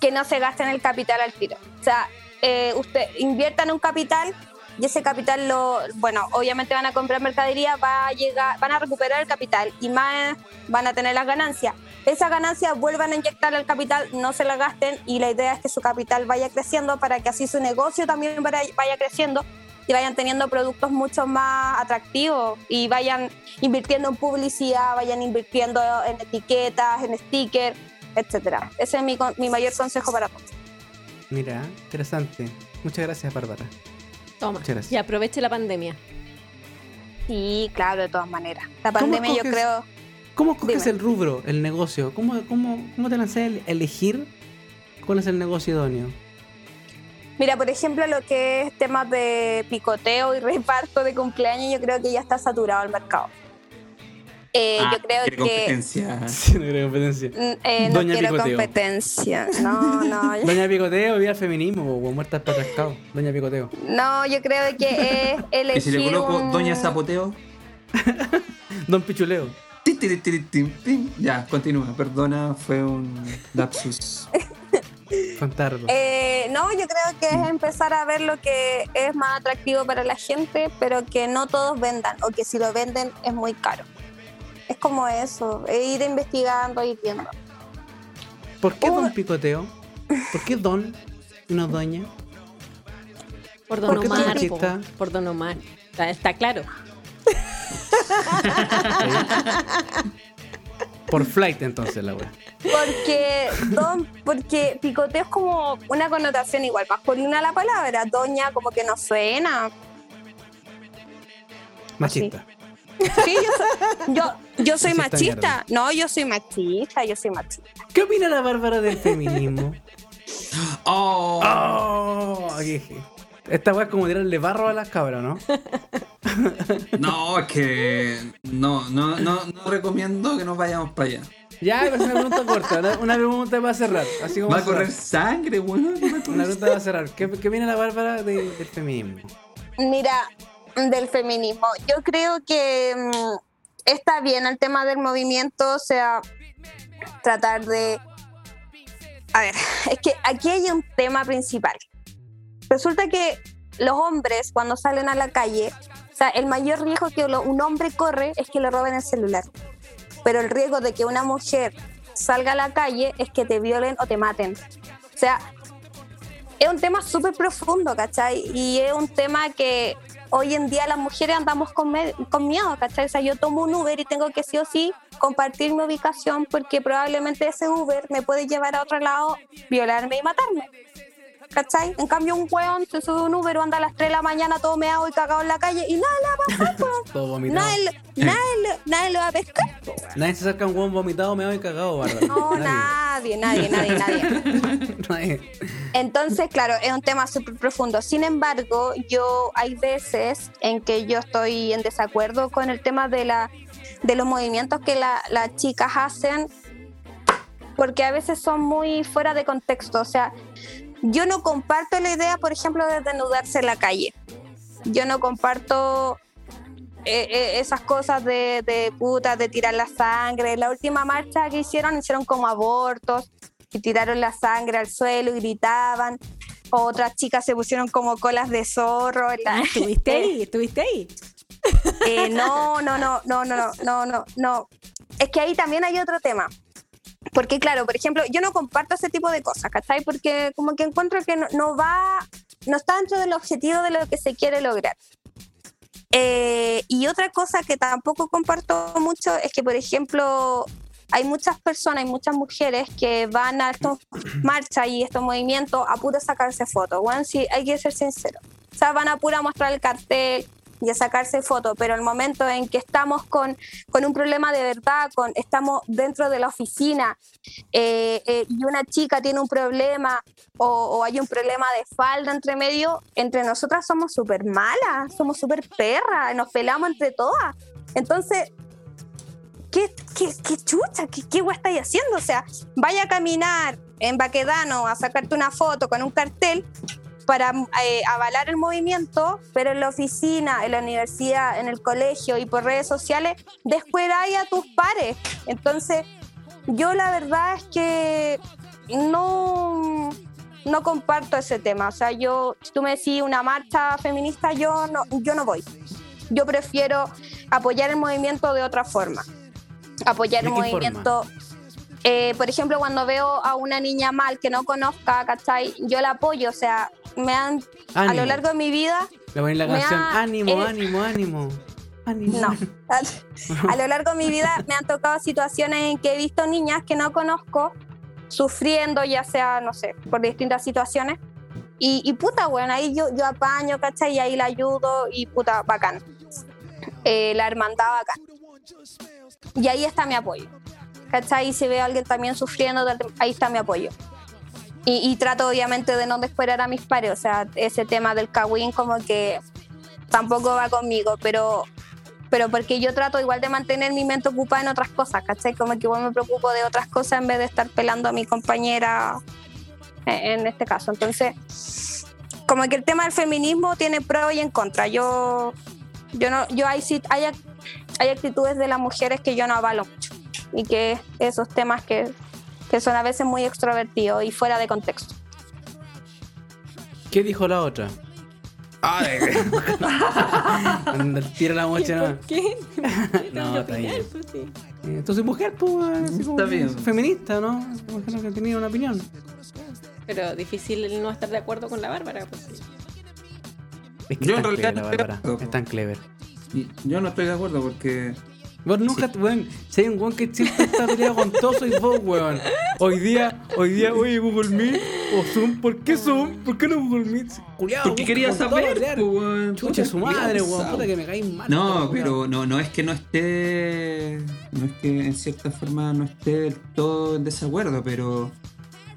que no se gasten el capital al tiro. O sea, eh, usted inviertan un capital y ese capital lo, bueno, obviamente van a comprar mercadería, va a llegar, van a recuperar el capital y más van a tener las ganancias. Esas ganancias vuelvan a inyectar al capital, no se la gasten y la idea es que su capital vaya creciendo para que así su negocio también vaya creciendo y vayan teniendo productos mucho más atractivos y vayan invirtiendo en publicidad, vayan invirtiendo en etiquetas, en stickers, etcétera. Ese es mi, mi mayor consejo para todos. Mira, interesante. Muchas gracias, Bárbara. Toma. Muchas gracias. Y aproveche la pandemia. Sí, claro, de todas maneras. La ¿Cómo pandemia yo creo... ¿Cómo escoges Dime. el rubro, el negocio? ¿Cómo, cómo, cómo te lanzas a elegir cuál es el negocio idóneo? Mira, por ejemplo, lo que es temas de picoteo y reparto de cumpleaños, yo creo que ya está saturado el mercado. Eh, Ah, yo creo que... competencia. [LAUGHS] Sí, no competencia. Mm, eh, no Doña quiero Picoteo. competencia. No, no. [LAUGHS] yo- Doña Picoteo, viva el feminismo, o muerta para atascado. Doña Picoteo. No, yo creo que es [LAUGHS] Y elegir si le coloco un- Doña Zapoteo. Don Pichuleo. Ya, continúa. Perdona, fue un lapsus. Contarlo. Eh, no, yo creo que es empezar a ver lo que es más atractivo para la gente, pero que no todos vendan, o que si lo venden es muy caro. Es como eso, e ir investigando y viendo. ¿Por qué. Don Picoteo? ¿Por qué Don y no Doña? Por Don ¿Por Omar. po. Por Don Omar. Está, está claro. [LAUGHS] Por flight, entonces, la wea. Porque don, porque picoteo es como una connotación igual masculina la palabra. Doña como que no suena. Machista. Sí, yo soy, yo, yo soy Machista. No, yo soy machista, yo soy machista. ¿Qué opina la Bárbara del feminismo? [GASPS] Oh, ¡Oh! Aquí- Esta wea es como tirarle barro a las cabras, ¿no? [LAUGHS] no, es que no, no, no, no recomiendo que nos vayamos para allá. Ya, pero es una pregunta corta, una, una pregunta para cerrar. Así como Va a correr cerrar. sangre, weón. va a Una pregunta para cerrar. ¿Qué, qué viene la Bárbara de- del feminismo? Mira, del feminismo. Yo creo que mm, está bien el tema del movimiento, o sea, tratar de... A ver, es que aquí hay un tema principal. Resulta que los hombres cuando salen a la calle, o sea, el mayor riesgo que un hombre corre es que le roben el celular. Pero el riesgo de que una mujer salga a la calle es que te violen o te maten. O sea, es un tema súper profundo, ¿cachai? Y es un tema que hoy en día las mujeres andamos con, con miedo, ¿cachai? O sea, yo tomo un Uber y tengo que sí o sí compartir mi ubicación porque probablemente ese Uber me puede llevar a otro lado, violarme y matarme. ¿Cachai? En cambio, un weón se sube a un Uber anda a las 3 de la mañana todo meado y cagado en la calle y nada le va a pasar. [LAUGHS] Todo vomitado. Nadie, [LAUGHS] nadie, nadie lo va a pescar. po, weón. Nadie se saca un hueón vomitado, me voy cagado, Bárbara. No, nadie, nadie, nadie, [LAUGHS] nadie. Nadie. Entonces, claro, es un tema súper profundo. Sin embargo, yo hay veces en que yo estoy en desacuerdo con el tema de, la, de los movimientos que la- las chicas hacen, porque a veces son muy fuera de contexto. O sea, yo no comparto la idea, por ejemplo, de desnudarse en la calle. Yo no comparto eh, eh, esas cosas de, de puta, de tirar la sangre. La última marcha que hicieron, hicieron como abortos y tiraron la sangre al suelo y gritaban. Otras chicas se pusieron como colas de zorro. la- Ah, ¿Estuviste [LAUGHS] ahí? ¿Estuviste ahí? Eh, no, no, no, no, no, no, no, no, no. Es que ahí también hay otro tema. Porque claro, por ejemplo, yo no comparto ese tipo de cosas, ¿cachai? Porque como que encuentro que no, no va, no está dentro del objetivo de lo que se quiere lograr. Eh, y otra cosa que tampoco comparto mucho es que, por ejemplo, hay muchas personas, hay muchas mujeres que van a estas marchas y estos movimientos a puro sacarse fotos. Bueno, sí, hay que ser sincero. O sea, van a puro mostrar el cartel y a sacarse fotos, pero el momento en que estamos con, con un problema de verdad, con, estamos dentro de la oficina eh, eh, y una chica tiene un problema o, hay un problema de falda entre medio, entre nosotras somos súper malas, somos súper perras, nos pelamos entre todas. Entonces, ¿qué, qué, qué chucha? ¿Qué, qué estáis haciendo? O sea, vaya a caminar en Baquedano a sacarte una foto con un cartel para eh, avalar el movimiento, pero en la oficina, en la universidad, en el colegio y por redes sociales, descuidáis a tus pares. Entonces, yo la verdad es que no, no comparto ese tema. O sea, yo, si tú me decís una marcha feminista, yo no, yo no voy. Yo prefiero apoyar el movimiento de otra forma. Apoyar ¿De el movimiento. eh, por ejemplo, cuando veo a una niña mal que no conozca, ¿cachai? Yo la apoyo, o sea, me han, a Ánimo. lo largo de mi vida, Le ponen la Me canción ha- ánimo, eh, ánimo, ánimo. Ánimo. no. A, [LAUGHS] a lo largo de mi vida me han tocado situaciones en que he visto niñas que no conozco sufriendo, ya sea, no sé, por distintas situaciones. Y, y puta, bueno, ahí yo, yo apaño, ¿cachai? Y ahí la ayudo y puta, bacán. Eh, la hermandad bacán. Y ahí está mi apoyo. ¿Cachai? Y si veo a alguien también sufriendo, ahí está mi apoyo. Y, trato obviamente de no descuidar a mis pares, o sea, ese tema del kawin como que tampoco va conmigo, pero pero porque yo trato igual de mantener mi mente ocupada en otras cosas, ¿cachai? Como que igual me preocupo de otras cosas en vez de estar pelando a mi compañera en este caso. Entonces, como que el tema del feminismo tiene pro y en contra. Yo, yo no, yo hay, hay, hay actitudes de las mujeres que yo no avalo mucho y que esos temas que, que son a veces muy extrovertidos y fuera de contexto. ¿Qué dijo la otra? [LAUGHS] Cuando tira la mocha, no. ¿Por qué? [LAUGHS] No, está bien. Pues sí. Eh, mujer, pues, así como Está bien. feminista, ¿no? Mujer que tenía una opinión. Pero difícil el no estar de acuerdo con la Bárbara. Pues sí. Es que Yo es en tan realidad clever la no estoy de Bárbara. acuerdo. Es tan clever. Yo no estoy de acuerdo porque Vos nunca, weón, si hay un weón que siempre está peleado con todo, soy vos, weón. Hoy día, hoy día, oye, Google Meet o Zoom, ¿por qué Zoom? ¿Por qué no Google Meet? Culiado, porque quería saber, pues, weón. Chucha su madre, weón, puta que me caí mal. No, todo, pero no, no es que no esté. No es que en cierta forma no esté del todo en desacuerdo, pero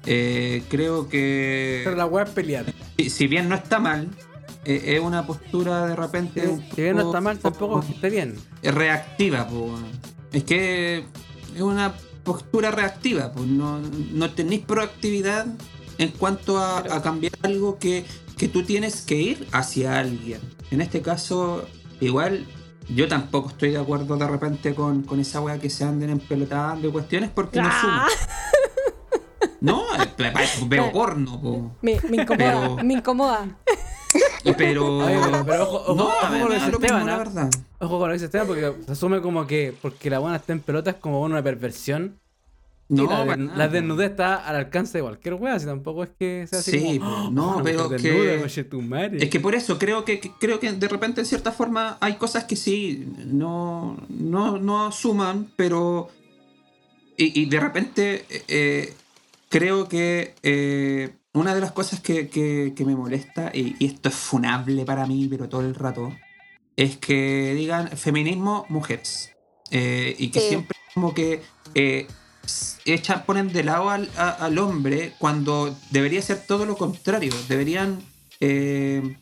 eh, creo que. Pero la weá es pelear. si, si bien no está mal, eh, es una postura de repente. Si bien no está mal, tampoco está bien. es reactiva, po. Es que es una postura reactiva, pues no, no tenéis proactividad en cuanto a, Pero- a cambiar algo que, que tú tienes que ir hacia alguien. En este caso, igual yo tampoco estoy de acuerdo de repente con, con esa weá que se anden empelotando y cuestiones porque no suma. Ah, [LAUGHS] No, eh, veo porno, po. me, me incomoda, Pero- me incomoda. Pero... [LAUGHS] Pero, pero ojo, ojo, no, ojo a con lo que Esteban, la ¿ah? verdad. Ojo con lo que dice Esteban, porque se asume como que porque la buena está en pelotas es como una perversión. No, la, de- la desnudez está al alcance de cualquier wea, si tampoco es que sea así Sí, como, po, no, "Oh, pero que- desnuda, coche tu madre". Es que por eso creo que, que- creo que de repente en cierta forma hay cosas que sí no, no, no suman, pero y, y de repente eh, creo que eh, una de las cosas que, que- que me molesta, y, y esto es funable para mí, pero todo el rato, es que digan feminismo mujeres. Eh, y que Sí. siempre como que eh, echan, ponen de lado al, a- al hombre cuando debería ser todo lo contrario. Deberían eh,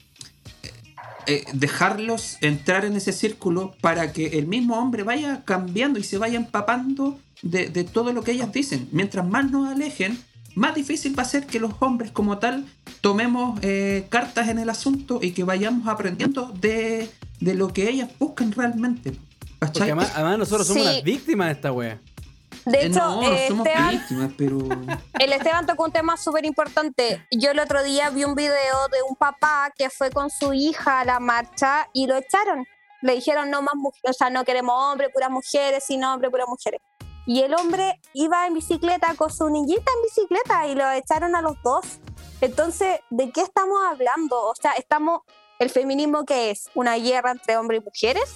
eh, dejarlos entrar en ese círculo para que el mismo hombre vaya cambiando y se vaya empapando de, de todo lo que ellas dicen. Mientras más nos alejen, más difícil va a ser que los hombres como tal tomemos eh, cartas en el asunto y que vayamos aprendiendo de, de lo que ellas buscan realmente. Porque además, además nosotros somos Sí. las víctimas de esta wea. De hecho, no, no eh, somos Esteban, víctimas, pero... [LAUGHS] El Esteban tocó un tema súper importante. Yo el otro día vi un video de un papá que fue con su hija a la marcha y lo echaron. Le dijeron no más mujeres, o sea, no queremos hombres, puras mujeres, sin hombres, puras mujeres. Y el hombre iba en bicicleta con su niñita en bicicleta y lo echaron a los dos. Entonces, ¿de qué estamos hablando? O sea, estamos ¿El feminismo qué es? ¿Una guerra entre hombres y mujeres?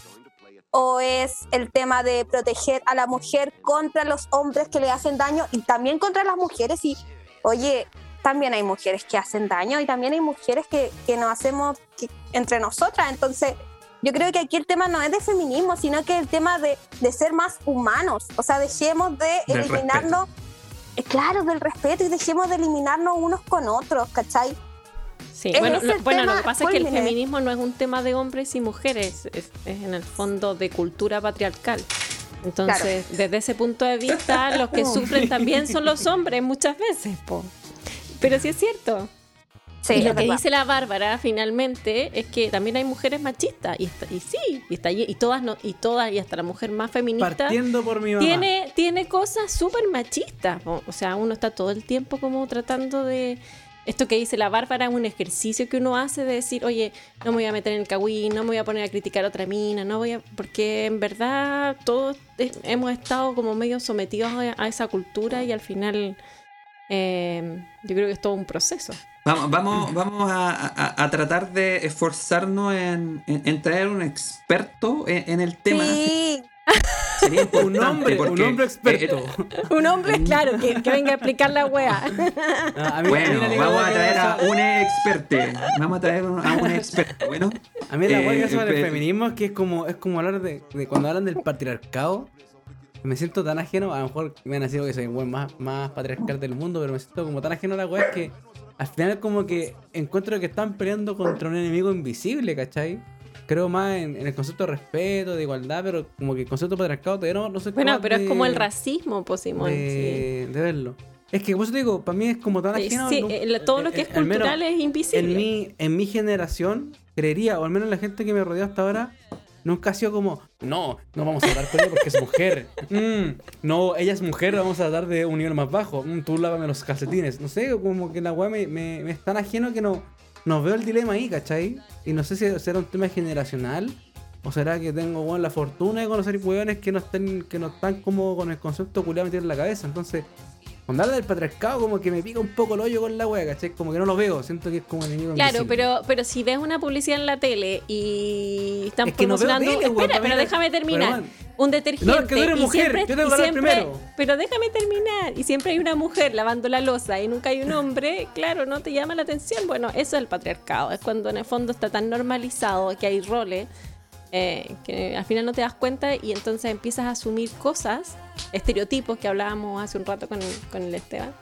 ¿O es el tema de proteger a la mujer contra los hombres que le hacen daño y también contra las mujeres? Y, oye, también hay mujeres que hacen daño y también hay mujeres que, que nos hacemos entre nosotras. Entonces, yo creo que aquí el tema no es de feminismo, sino que el tema de, de ser más humanos. O sea, dejemos de Del eliminarnos, eh, claro, del respeto y dejemos de eliminarnos unos con otros, ¿cachai? Sí, Es bueno, lo, bueno, lo que pasa es que el feminismo no es un tema de hombres y mujeres, es, es en el fondo de cultura patriarcal. Entonces, desde ese punto de vista, los que [LAUGHS] sufren también son los hombres muchas veces, po. Pero sí es cierto. Sí, y lo que verdad. dice la Bárbara finalmente es que también hay mujeres machistas y, está- y sí, y, está, y todas no, y todas y hasta la mujer más feminista Partiendo por mi mamá. tiene, tiene cosas súper machistas. O sea, uno está todo el tiempo como tratando de... Esto que dice la Bárbara es un ejercicio que uno hace de decir, oye, no me voy a meter en el cagüín, no me voy a poner a criticar a otra mina, no voy a... Porque en verdad todos hemos estado como medio sometidos a, a esa cultura y al final eh, yo creo que es todo un proceso. Vamos, vamos, vamos a, a- a tratar de esforzarnos en, en- en traer un experto en, en el tema. Sí, Sería [LAUGHS] importante [LAUGHS] Un hombre, un hombre experto. eh, Un hombre, claro, que, que venga a explicar la wea. [LAUGHS] A mí- a mí bueno, vamos wea a traer a un experto. Vamos a traer a un experto. Bueno, A mí la Eh, hueá que sobre el pero- feminismo es que es como, es como hablar de, de cuando hablan del patriarcado. Me siento tan ajeno, a lo mejor me han nacido que soy el weón más, más patriarcal del mundo, pero me siento como tan ajeno a la es que al final como que encuentro que están peleando contra un enemigo invisible, ¿cachai? Creo más en, en el concepto de respeto, de igualdad, pero como que el concepto de patriarcado todavía no, no soy Bueno, pero es de- como el racismo, pues Simón. sí. de, de verlo. Es que por eso te digo, para mí es como tan Sí, ajeno. sí, no- eh, todo lo que es eh, cultural es invisible. en mi, en mi generación, creería, o al menos la gente que me rodeó hasta ahora, nunca ha sido como, no, no vamos a hablar con ella porque es mujer. [LAUGHS] Mm, no, ella es mujer, vamos a hablar de un nivel más bajo. Mm, tú lávame los calcetines. No sé, como que la weá me, me, me es tan ajeno que no, no veo el dilema ahí, ¿cachai? Y no sé si será un tema generacional. ¿O será que tengo la fortuna de conocer weones que no estén, que no están como con el concepto culiado metido en la cabeza? Entonces, cuando habla del patriarcado, como que me pica un poco el hoyo con la wea, ¿cachai? Como que no lo veo, siento que es como enemigo Claro, invisible. pero, pero si ves una publicidad en la tele y están Es que no tele, espera, pero déjame pero, terminar. un detergente. No, es que tú eres y mujer, siempre- yo tengo que hablar siempre- primero. Pero déjame terminar. Y siempre hay una mujer lavando la losa y nunca hay un hombre, [LAUGHS] claro, no te llama la atención. Bueno, eso es el patriarcado. Es cuando en el fondo está tan normalizado que hay roles eh, que al final no te das cuenta y entonces empiezas a asumir cosas, estereotipos que hablábamos hace un rato con, con el Esteban.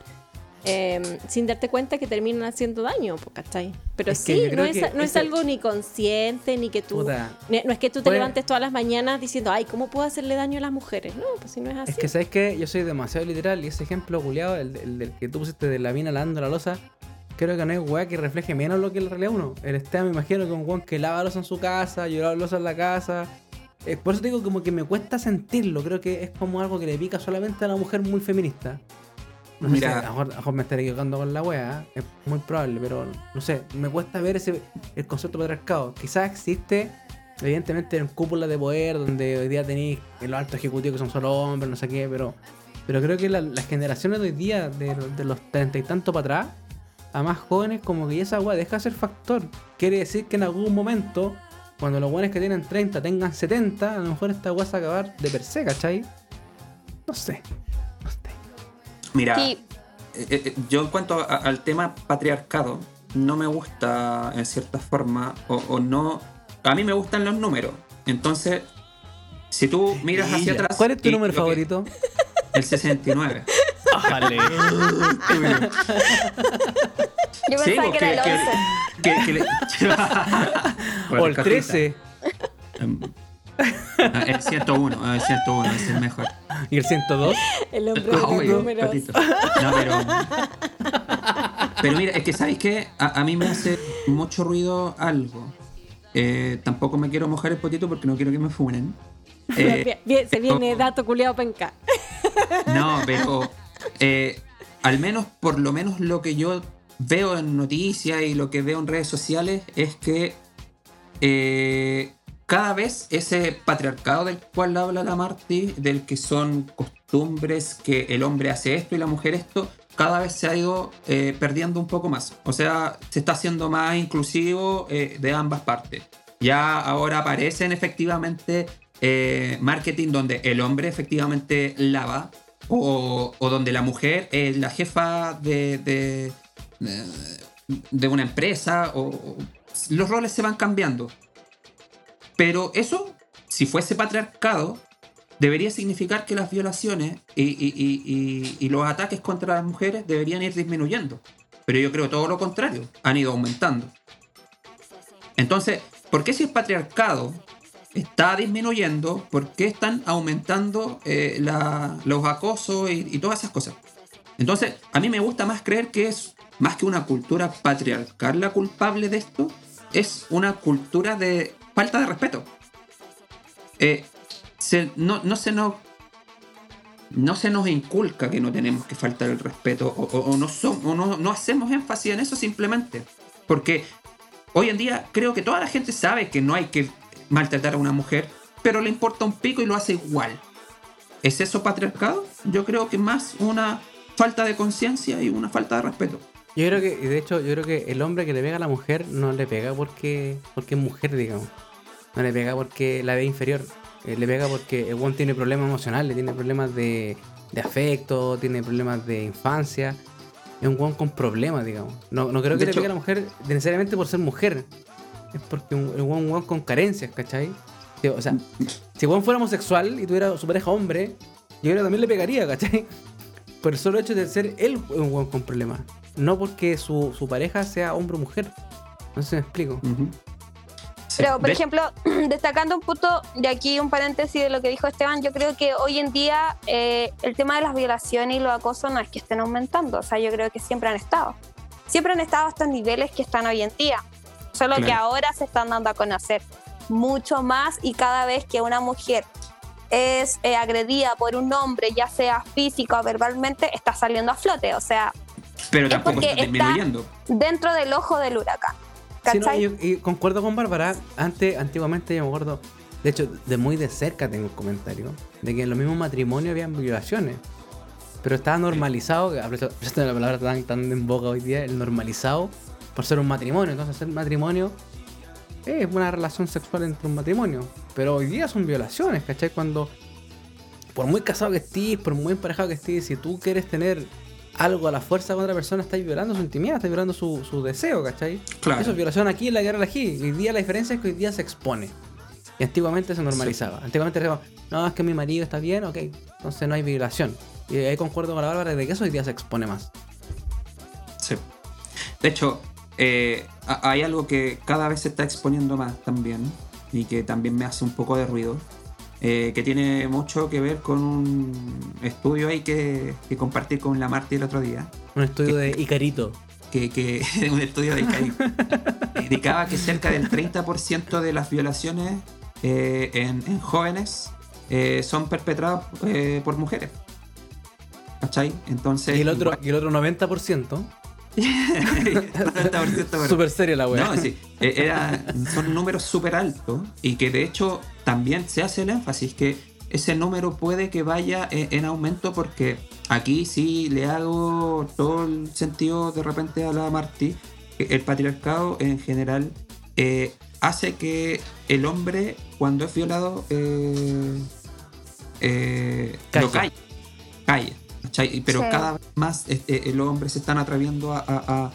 eh, sin darte cuenta que terminan haciendo daño, ¿cachai? Pero Es sí, no, es, que no es ese- algo ni consciente, ni que tú... Puta. No es que tú te levantes todas las mañanas diciendo, ay, ¿cómo puedo hacerle daño a las mujeres? No, pues si no es así. Es que sabes que yo soy demasiado literal y ese ejemplo culiado, el, que tú pusiste de la mina lavando la losa, creo que no hay weá que refleje menos lo que en realidad uno. El Esteban me imagino que un weón que lava losa en su casa, llora losa en la casa. Eh, por eso te digo como que me cuesta sentirlo, creo que es como algo que le pica solamente a la mujer muy feminista. No sé Mira. si a lo mejor, a lo mejor me estaré equivocando con la wea, es muy probable, pero no sé, me cuesta ver ese el concepto de patriarcado. Quizás existe, evidentemente, en cúpula de poder, donde hoy día tenéis en los altos ejecutivos que son solo hombres, no sé qué, pero, pero creo que la- las generaciones de hoy día, de, de los treinta y tanto para atrás, a más jóvenes, como que esa wea deja de ser factor. Quiere decir que en algún momento, cuando los buenos que tienen 30 tengan 70, a lo mejor esta wea se va a acabar de per se, ¿cachai? No sé, no sé. mira, Sí. eh, eh, yo en cuanto a- al tema patriarcado, no me gusta en cierta forma, o, o no. A mí me gustan los números. Entonces, si tú miras hacia atrás. ¿Cuál es tu y número lo que- favorito? El 69. Ájale. Yo Sí, pensaba que era el porque- 11. que- que le- [LAUGHS] o el 13 Ah, El 101, el 101 es el mejor. y el 102. El hombre de los obvio, números. No, pero. Pero mira, es que sabéis que a, a mí me hace mucho ruido algo. Eh, tampoco me quiero mojar el potito porque no quiero que me funen. Eh, [LAUGHS] Bien, bien, se viene pero- dato culiado penca. No, pero eh, al menos, por lo menos lo que yo veo en noticias y lo que veo en redes sociales es que eh, cada vez ese patriarcado del cual habla la Marty, del que son costumbres, que el hombre hace esto y la mujer esto, cada vez se ha ido eh, perdiendo un poco más. O sea, se está haciendo más inclusivo de ambas partes. Ya ahora aparecen efectivamente marketing donde el hombre efectivamente lava o, donde la mujer es la jefa de, de, de una empresa o, los roles se van cambiando. Pero eso, si fuese patriarcado, debería significar que las violaciones y, y- los ataques contra las mujeres deberían ir disminuyendo. Pero yo creo todo lo contrario, han ido aumentando. Entonces, ¿por qué si el patriarcado está disminuyendo, por qué están aumentando eh, los acosos y, todas esas cosas? Entonces, a mí me gusta más creer que es más que una cultura patriarcal la culpable de esto, es una cultura de falta de respeto. Eh, no, no se nos no se nos inculca que no tenemos que faltar el respeto o no, son- o no, no hacemos énfasis en eso simplemente. Porque hoy en día creo que toda la gente sabe que no hay que maltratar a una mujer, pero le importa un pico y lo hace igual. ¿Es eso patriarcado? Yo creo que más una falta de conciencia y una falta de respeto. Yo creo que, de hecho, yo creo que el hombre que le pega a la mujer no le pega porque, porque es mujer, digamos. No le pega porque la ve inferior. Eh, le pega porque el weón tiene problemas emocionales, tiene problemas de, de afecto, tiene problemas de infancia. Es un weón con problemas, digamos. No, no creo que De le hecho- pegue a la mujer necesariamente por ser mujer. Es porque un, es un weón, con carencias, ¿cachai? O sea, si weón fuera homosexual y tuviera su pareja hombre, yo creo que también le pegaría, ¿cachai? Por el solo hecho de ser él un weón con problemas. No porque su, su pareja sea hombre o mujer. No sé si me explico. Pero, por ejemplo, [CLEARS THROAT] destacando un punto de aquí, un paréntesis de lo que dijo Esteban, yo creo que hoy en día eh, el tema de las violaciones y los acosos no es que estén aumentando, o sea, yo creo que siempre han estado. Siempre han estado a estos niveles que están hoy en día, solo que ahora se están dando a conocer mucho más y cada vez que una mujer es eh, agredida por un hombre, ya sea físico o verbalmente, está saliendo a flote, o sea, pero es tampoco porque está dentro del ojo del huracán. Sí, no, ¿Cachai? y, y concuerdo con Bárbara. Antes, antiguamente yo me acuerdo, de hecho, de muy de cerca tengo un comentario, de que en los mismos matrimonios habían violaciones. Pero estaba normalizado, la palabra tan, tan en boca hoy día, el normalizado, por ser un matrimonio. Entonces, ser matrimonio es una relación sexual entre un matrimonio. Pero hoy día son violaciones, ¿cachai? Cuando, por muy casado que estés, por muy emparejado que estés, si tú quieres tener algo a la fuerza con otra persona, estás violando su intimidad, estás violando su, su deseo, ¿cachai? Claro. Eso es violación aquí en la guerra aquí. Hoy día la diferencia es que hoy día se expone. Y antiguamente se normalizaba. Antiguamente como, no, es que mi marido está bien, ok. Entonces no hay violación. Y ahí concuerdo con la Bárbara de que eso hoy día se expone más. Sí. De hecho, eh, ha- hay algo que cada vez se está exponiendo más también y que también me hace un poco de ruido, eh, que tiene mucho que ver con un estudio ahí que, que compartí con la Marti el otro día, Un estudio de Icarito. que, que [LAUGHS] un estudio de ICAI, indicaba que cerca del 30% de las violaciones eh, en, en jóvenes eh, son perpetradas eh, por mujeres. ¿Cachai? Entonces... Y el otro, y el otro 90%. [LAUGHS] 90% por- Súper serio la weá. No, sí, era- son números súper altos y que de hecho también se hace el énfasis que ese número puede que vaya eh, en aumento porque aquí sí le hago todo el sentido de repente a la Martí. El patriarcado en general eh, hace que el hombre cuando es violado eh, eh, lo. Calle. ¿Cachai? Pero Sí. cada vez más este, los hombres se están atreviendo a- a- a,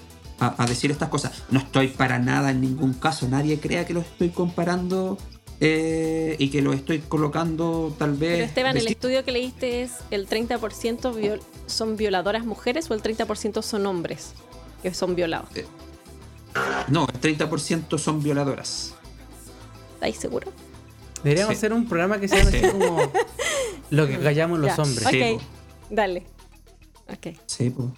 a, a decir estas cosas. No estoy para nada en ningún caso. Nadie crea que lo estoy comparando eh, y que lo estoy colocando tal vez. Pero Esteban, el estudio que leíste es el 30% viol- son violadoras mujeres o el 30% son hombres que son violados. No, el 30% son violadoras. ¿Estáis seguros? Deberíamos Sí. hacer un programa que se llame así como [LAUGHS] Lo que callamos los Ya. hombres. Sí, Ok, po. Dale. Ok. Sí, pues.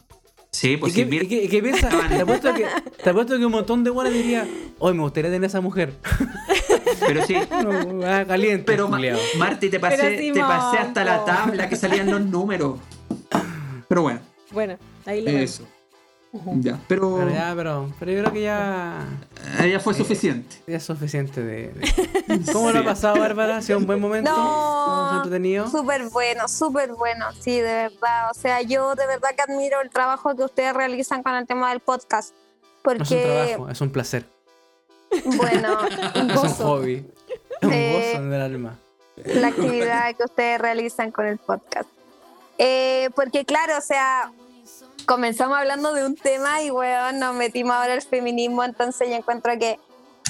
Sí, ¿Y pues qué, sí, mira- y qué- y qué piensas? Te apuesto que, te apuesto que un montón de buenas diría, hoy me gustaría tener esa mujer. pero sí. No, ah, caliente. Pero Ma-. Marti, te pasé, Pero te pasé hasta la tabla que salían los números. Pero bueno, Bueno, ahí lo Ya, pero. Pero ya, pero, pero yo creo que ya. ella fue suficiente. Ya es suficiente de. de- [LAUGHS] ¿Cómo lo ha Sí. pasado, Bárbara? ¿Ha sido un buen momento? No. Súper bueno, súper bueno, sí, de verdad. O sea, yo de verdad que admiro el trabajo que ustedes realizan con el tema del podcast. No es un Porque, trabajo, es un placer. bueno, [LAUGHS] un Es un gozo hobby. Es un Eh, gozo del alma. la actividad que ustedes realizan con el podcast. Eh, porque claro, o sea, comenzamos hablando de un tema y, weón, nos metimos ahora al feminismo, entonces yo encuentro que,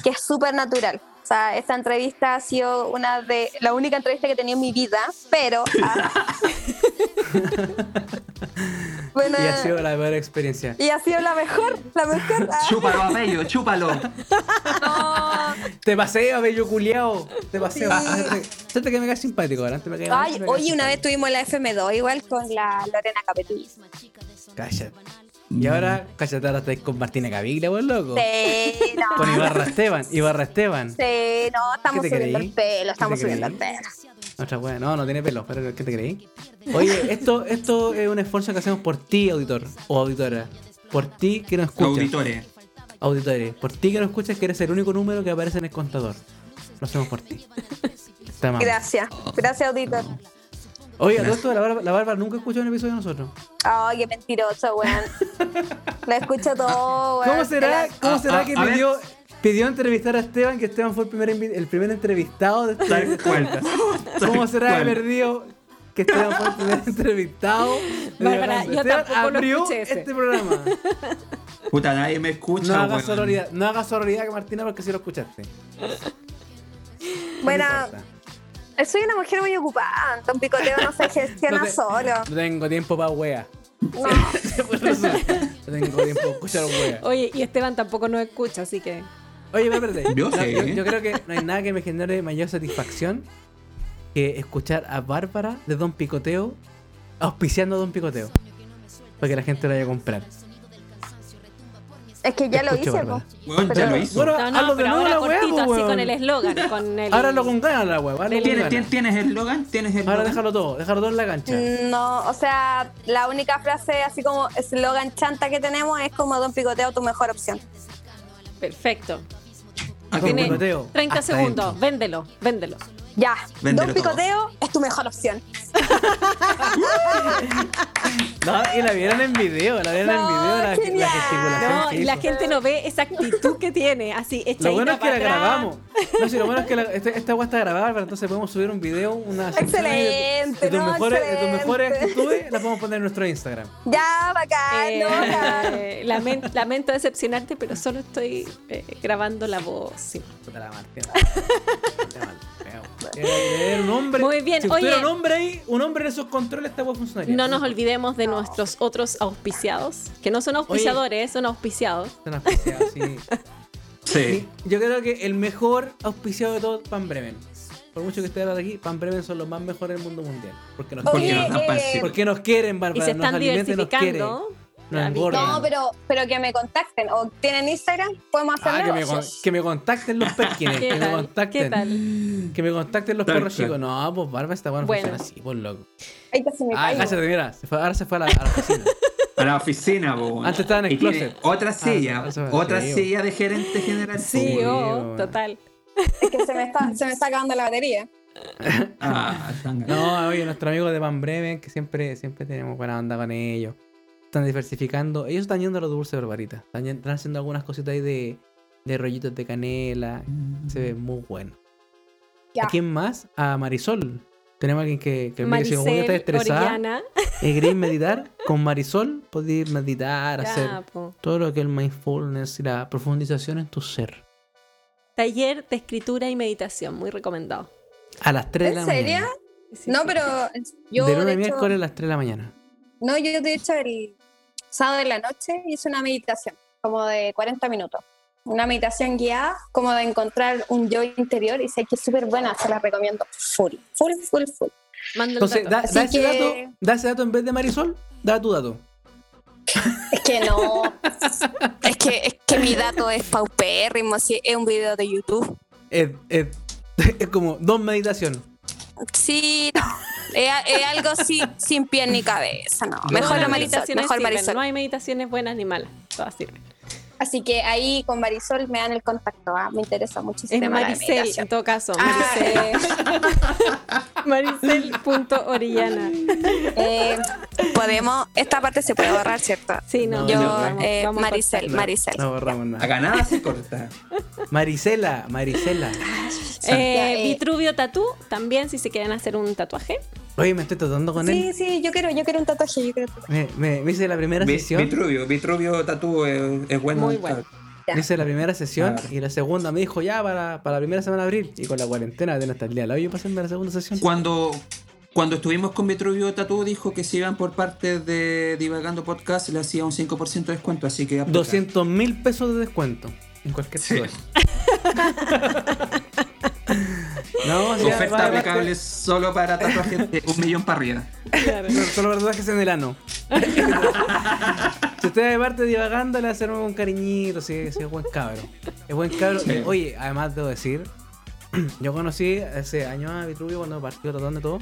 que es súper natural. O sea, esta entrevista ha sido una de la única entrevista que he tenido en mi vida, pero... ah, [LAUGHS] bueno, Y ha sido la peor experiencia. y ha sido la mejor, la mejor. ah. Chúpalo, Abello, chúpalo. No. Te paseo, bello culiao. Te paseo. Sí. Hacerte que me caes simpático, ahora antes me Ay, oye, una vez tuvimos la FM2 igual con la Lorena Capetillo. Cállate. Y ahora, cállate, ahora estáis con Martina Caviglia, vos loco. Sí, no. Con Ibarra Esteban. Ibarra Esteban. Sí, no, estamos ¿Qué te subiendo creí? el pelo, estamos ¿Qué te subiendo el pelo. Otra wea, no, no tiene pelo, pero ¿qué te creí? Oye, esto, esto es un esfuerzo que hacemos por ti, auditor o auditora. Por ti que nos escuchas. Auditores. Auditores. Por ti que nos escuchas, que eres el único número que aparece en el contador. Lo hacemos por ti. Gracias, gracias, auditor. Oye, todo esto, la Bárbara, la Bárbara nunca escuchó un episodio de nosotros. Ay, qué mentiroso, weón. [LAUGHS] Lo escucho todo, weón. ¿Cómo será, la- cómo será ah, que pidió, pidió entrevistar a Esteban, que Esteban fue el primer, el primer entrevistado de este cual. podcast? [LAUGHS] ¿Cómo será que perdió que Esteban fue el primer entrevistado? de Bárbara, yo Esteban tampoco lo abrió escuché ese. este programa. [LAUGHS] Puta, nadie me escucha, No hagas weón. sororidad, no hagas sororidad que Martina porque si lo escuchaste. No importa. Soy una mujer muy ocupada. Don Picoteo no se [LAUGHS] gestiona No te- solo. No tengo tiempo para wea. No. [LAUGHS] No tengo tiempo para escuchar wea. Oye, y Esteban tampoco nos escucha, así que. Oye, espérate. Yo No, sí. yo, yo creo que no hay nada que me genere mayor satisfacción que escuchar a Bárbara de Don Picoteo auspiciando a Don Picoteo. Para que la gente lo vaya a comprar. Es que ya lo hice, po. Weón, ya lo hizo. Bueno, No, no, pero nuevo ahora la cortito, así con el eslogan. Con [LAUGHS] el... Ahora lo con ganas la. Ahora, ¿Tienes, tienes- tienes el eslogan? ¿Tienes el ahora déjalo todo, déjalo todo en la cancha. No, o sea, la única frase así como eslogan chanta que tenemos es como Don Picoteo, tu mejor opción. Perfecto. Ah, Don qué bueno. Picoteo. 30 hasta segundos, dentro. véndelo, véndelo. Ya, Véndelo Don todo. Picoteo es tu mejor opción. [LAUGHS] No, y la vieron en video, la vieron en video, la, la No, y la gente no ve esa actitud que tiene, así Lo bueno es que la atrás. grabamos. [LAUGHS] No, sí, lo bueno es que la- este- esta agua está grabada, pero entonces podemos subir un video, una de, Excelente, de tus no, mejores, de tus mejores excelente. actitudes, las podemos poner en nuestro Instagram. Ya, bacán, Eh, no, bacán. [LAUGHS] lamen- lamento decepcionarte, pero solo estoy eh, grabando la voz. sí. Puta la madre, Era- un hombre. Muy bien, Si oye. un hombre ahí, un hombre en esos controles, esta agua funcionaría. No nos olvidemos de nuestros otros auspiciados, que no son auspiciadores, son auspiciados. Son auspiciados, sí. [LAUGHS] Sí. Yo creo que el mejor auspiciado de todos, Pan Bremen. Por mucho que esté hablando aquí, Pan Bremen son los más mejores del mundo mundial. Porque nos, Porque Oye, nos eh, porque nos quieren, Y Bárbara. se nos están y nos quieren. diversificando. Nos No, pero, pero que me contacten. O tienen Instagram, podemos hacer Ah, que me, con- que me contacten los perkines, ¿Qué que me contacten. ¿Qué tal? Que me contacten los perros chicos. No, pues Barba está bueno, Bueno. funciona así, por loco. Ahí casi me Ah, mira, se fue- ahora se fue a la, a la oficina. A la oficina, po, weón. Antes estaba en el Y closet. Otra silla, Ah, eso- otra sí, silla de gerente general. Sí, oh, bueno. total. Es que se me está, se me está acabando la batería. Ah. No, oye, nuestros amigos de Pan Bremen, que siempre, siempre tenemos buena onda con ellos. Están diversificando. Ellos están yendo a los dulces barbaritas. Están, están haciendo algunas cositas ahí de, de rollitos de canela. Se ve muy bueno. Ya. ¿A quién más? A Marisol. Tenemos a alguien que, que me dice, como está estresada queréis [LAUGHS] meditar, con Marisol podéis meditar, hacer po. todo lo que es el mindfulness y la profundización en tu ser. Taller de escritura y meditación, muy recomendado. A las 3 de la ¿En serio? mañana. No, pero yo de lunes de a miércoles a las 3 de la mañana. no, yo de hecho el sábado de la noche hice una meditación, como de 40 minutos. Una meditación guiada, como de encontrar un yo interior y sé que es súper buena, se la recomiendo full, full, full, full. Manda el Entonces, dato. da, ese que- dato, da ese dato en vez de Marisol, da tu dato. Es que no, es que, es que mi dato es paupérrimo, si es un video de YouTube. Es, es- [LAUGHS] es como dos meditaciones. Sí, no, es, es algo así, sin pie ni cabeza, no. No, Mejor la meditaciones mejor Marisol. No hay meditaciones buenas ni malas, todas sirven. Así que ahí con Marisol me dan el contacto. ah, Me interesa ese Es Maricel, en todo caso. Ah, Maricel. [LAUGHS] Maricel.orellana. eh, podemos, esta parte se puede borrar, ¿cierto? Sí, no. No, Yo, no, eh, vamos a Maricel. No borramos nada. Acá nada se corta. [LAUGHS] Marisela, Marisela. Eh, Ya, eh. Vitruvio Tatú, también si se quieren hacer un tatuaje. Oye, me estoy tratando con Sí, él. sí, yo quiero, yo quiero un tatuaje, yo quiero un tatuaje. Me, me- me hice la primera Vi- sesión. Vitruvio, Vitruvio Tatú es, es bueno. Muy bueno. Me hice la primera sesión Ah. y la segunda me dijo ya para, para la primera semana de abril. Y con la cuarentena de hasta el día hoy para hacerme la segunda sesión. Cuando, cuando estuvimos con Vitruvio Tatú dijo que si iban por parte de Divagando Podcast le hacía un 5% de descuento, así que... aplica. 200 mil pesos de descuento. En cualquier Sí. [LAUGHS] No, [LAUGHS] sí, Oferta aplicable solo para tatuajes de un [LAUGHS] millón para arriba. Solo para tatuajes en el ano. [LAUGHS] si usted de parte divagando, le hacen un cariñito, si si es buen cabro. Es buen cabro. Sí. Oye, además debo decir, [CLEARS THROAT] yo conocí hace años a Vitruvio cuando partió tratando de todo.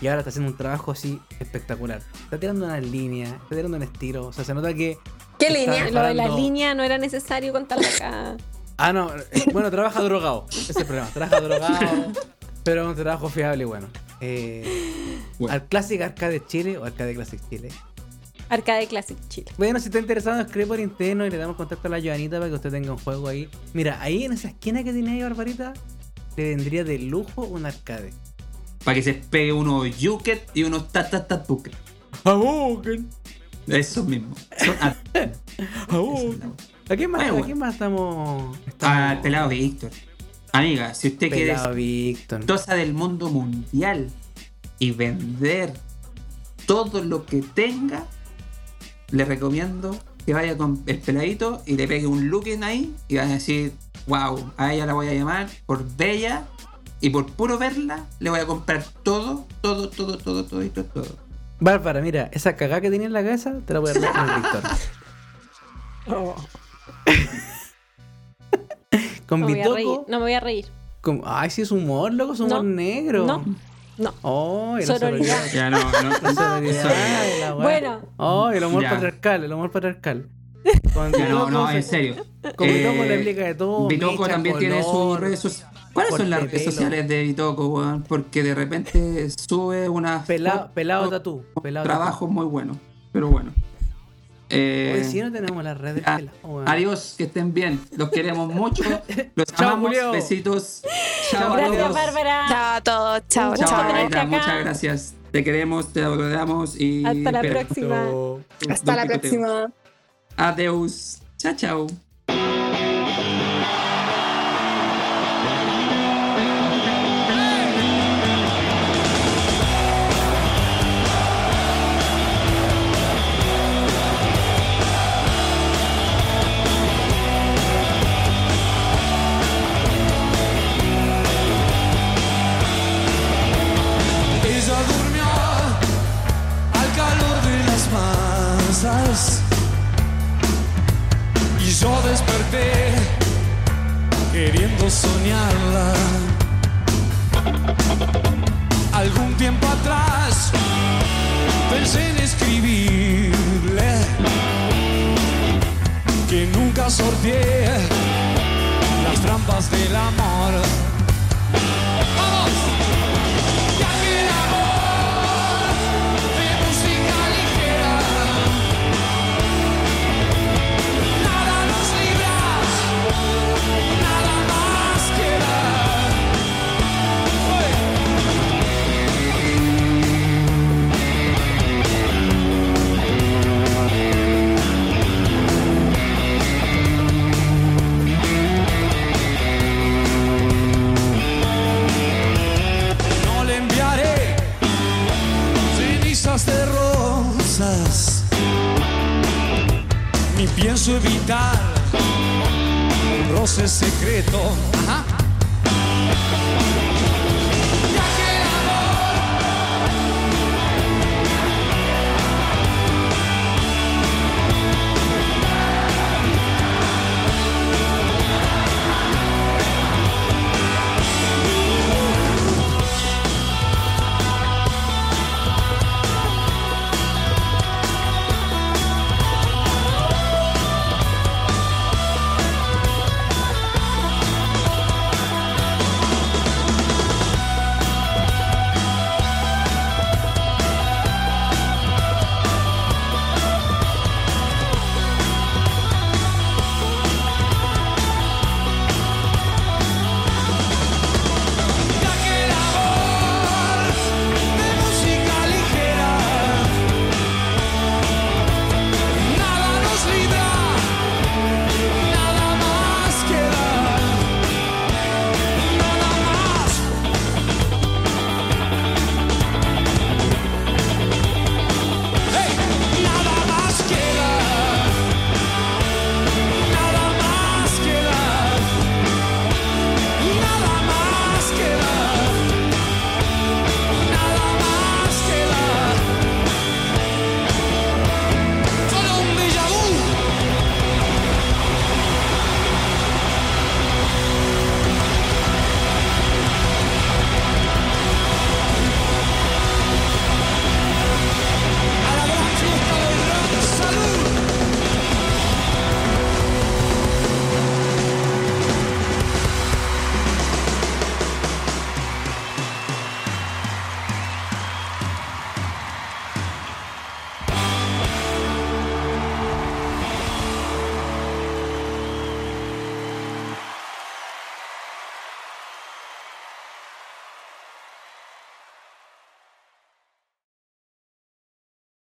Y ahora está haciendo un trabajo así espectacular. Está tirando una línea, está tirando un estilo. O sea, se nota que. ¿Qué línea? Lo de la línea no era necesario contarlo acá. Ah, no. eh, Bueno, trabaja drogado. Ese es el problema. Trabaja drogado. pero es un trabajo fiable y bueno. Eh, Bueno. Al Classic Arcade Chile o Arcade Classic Chile. Arcade Classic Chile. Bueno, si está interesado, escribe por interno y le damos contacto a la Joanita para que usted tenga un juego ahí. Mira, ahí en esa esquina que tiene ahí, Barbarita, le vendría de lujo un arcade. Para que se pegue unos Yuket y unos. Esos mismos. Son a- [LAUGHS] ¡Hadouken! ¿A quién más, Bueno, ¿a quién más estamos? al estamos pelado Víctor. Amiga, si usted quiere Víctor. exitosa del mundo mundial y vender todo lo que tenga, le recomiendo que vaya con el peladito y le pegue un looking ahí y va a decir, wow, a ella la voy a llamar por bella y por puro verla le voy a comprar todo, todo, todo, todo, todo, todo, todo. Bárbara, mira, esa cagada que tenía en la cabeza te la voy a dar con el Víctor. Con No me voy a reír. Bitoco. No me voy a reír. con- Ay, sí, es humor, loco, es humor No, negro. no. No. Oh, la Sororidad. sororidad. Ya no, no, La sororidad, la. Bueno. Oh, el humor Ya. patriarcal, el humor patriarcal. Ya no, no, en serio. Con Bitoco Eh, le explica de todo. Bitoco mecha, también tiene sus redes sociales. ¿Cuáles son las redes sociales de Bitoco, weón? Porque de repente sube una Pelado, pelado tatú. Pelado trabajo muy bueno. Pero bueno. Eh, Hoy sí no tenemos las redes ya. weón. Adiós, que estén bien. Los queremos mucho. [LAUGHS] Los Chao, amamos. Julio. Besitos. Chao a Gracias, todos. Bárbara. Chao a todos, chao. Muchas gracias. Te queremos, te adoramos y. Hasta la espera- próxima. Hasta la próxima. Adeus. Chao, chao.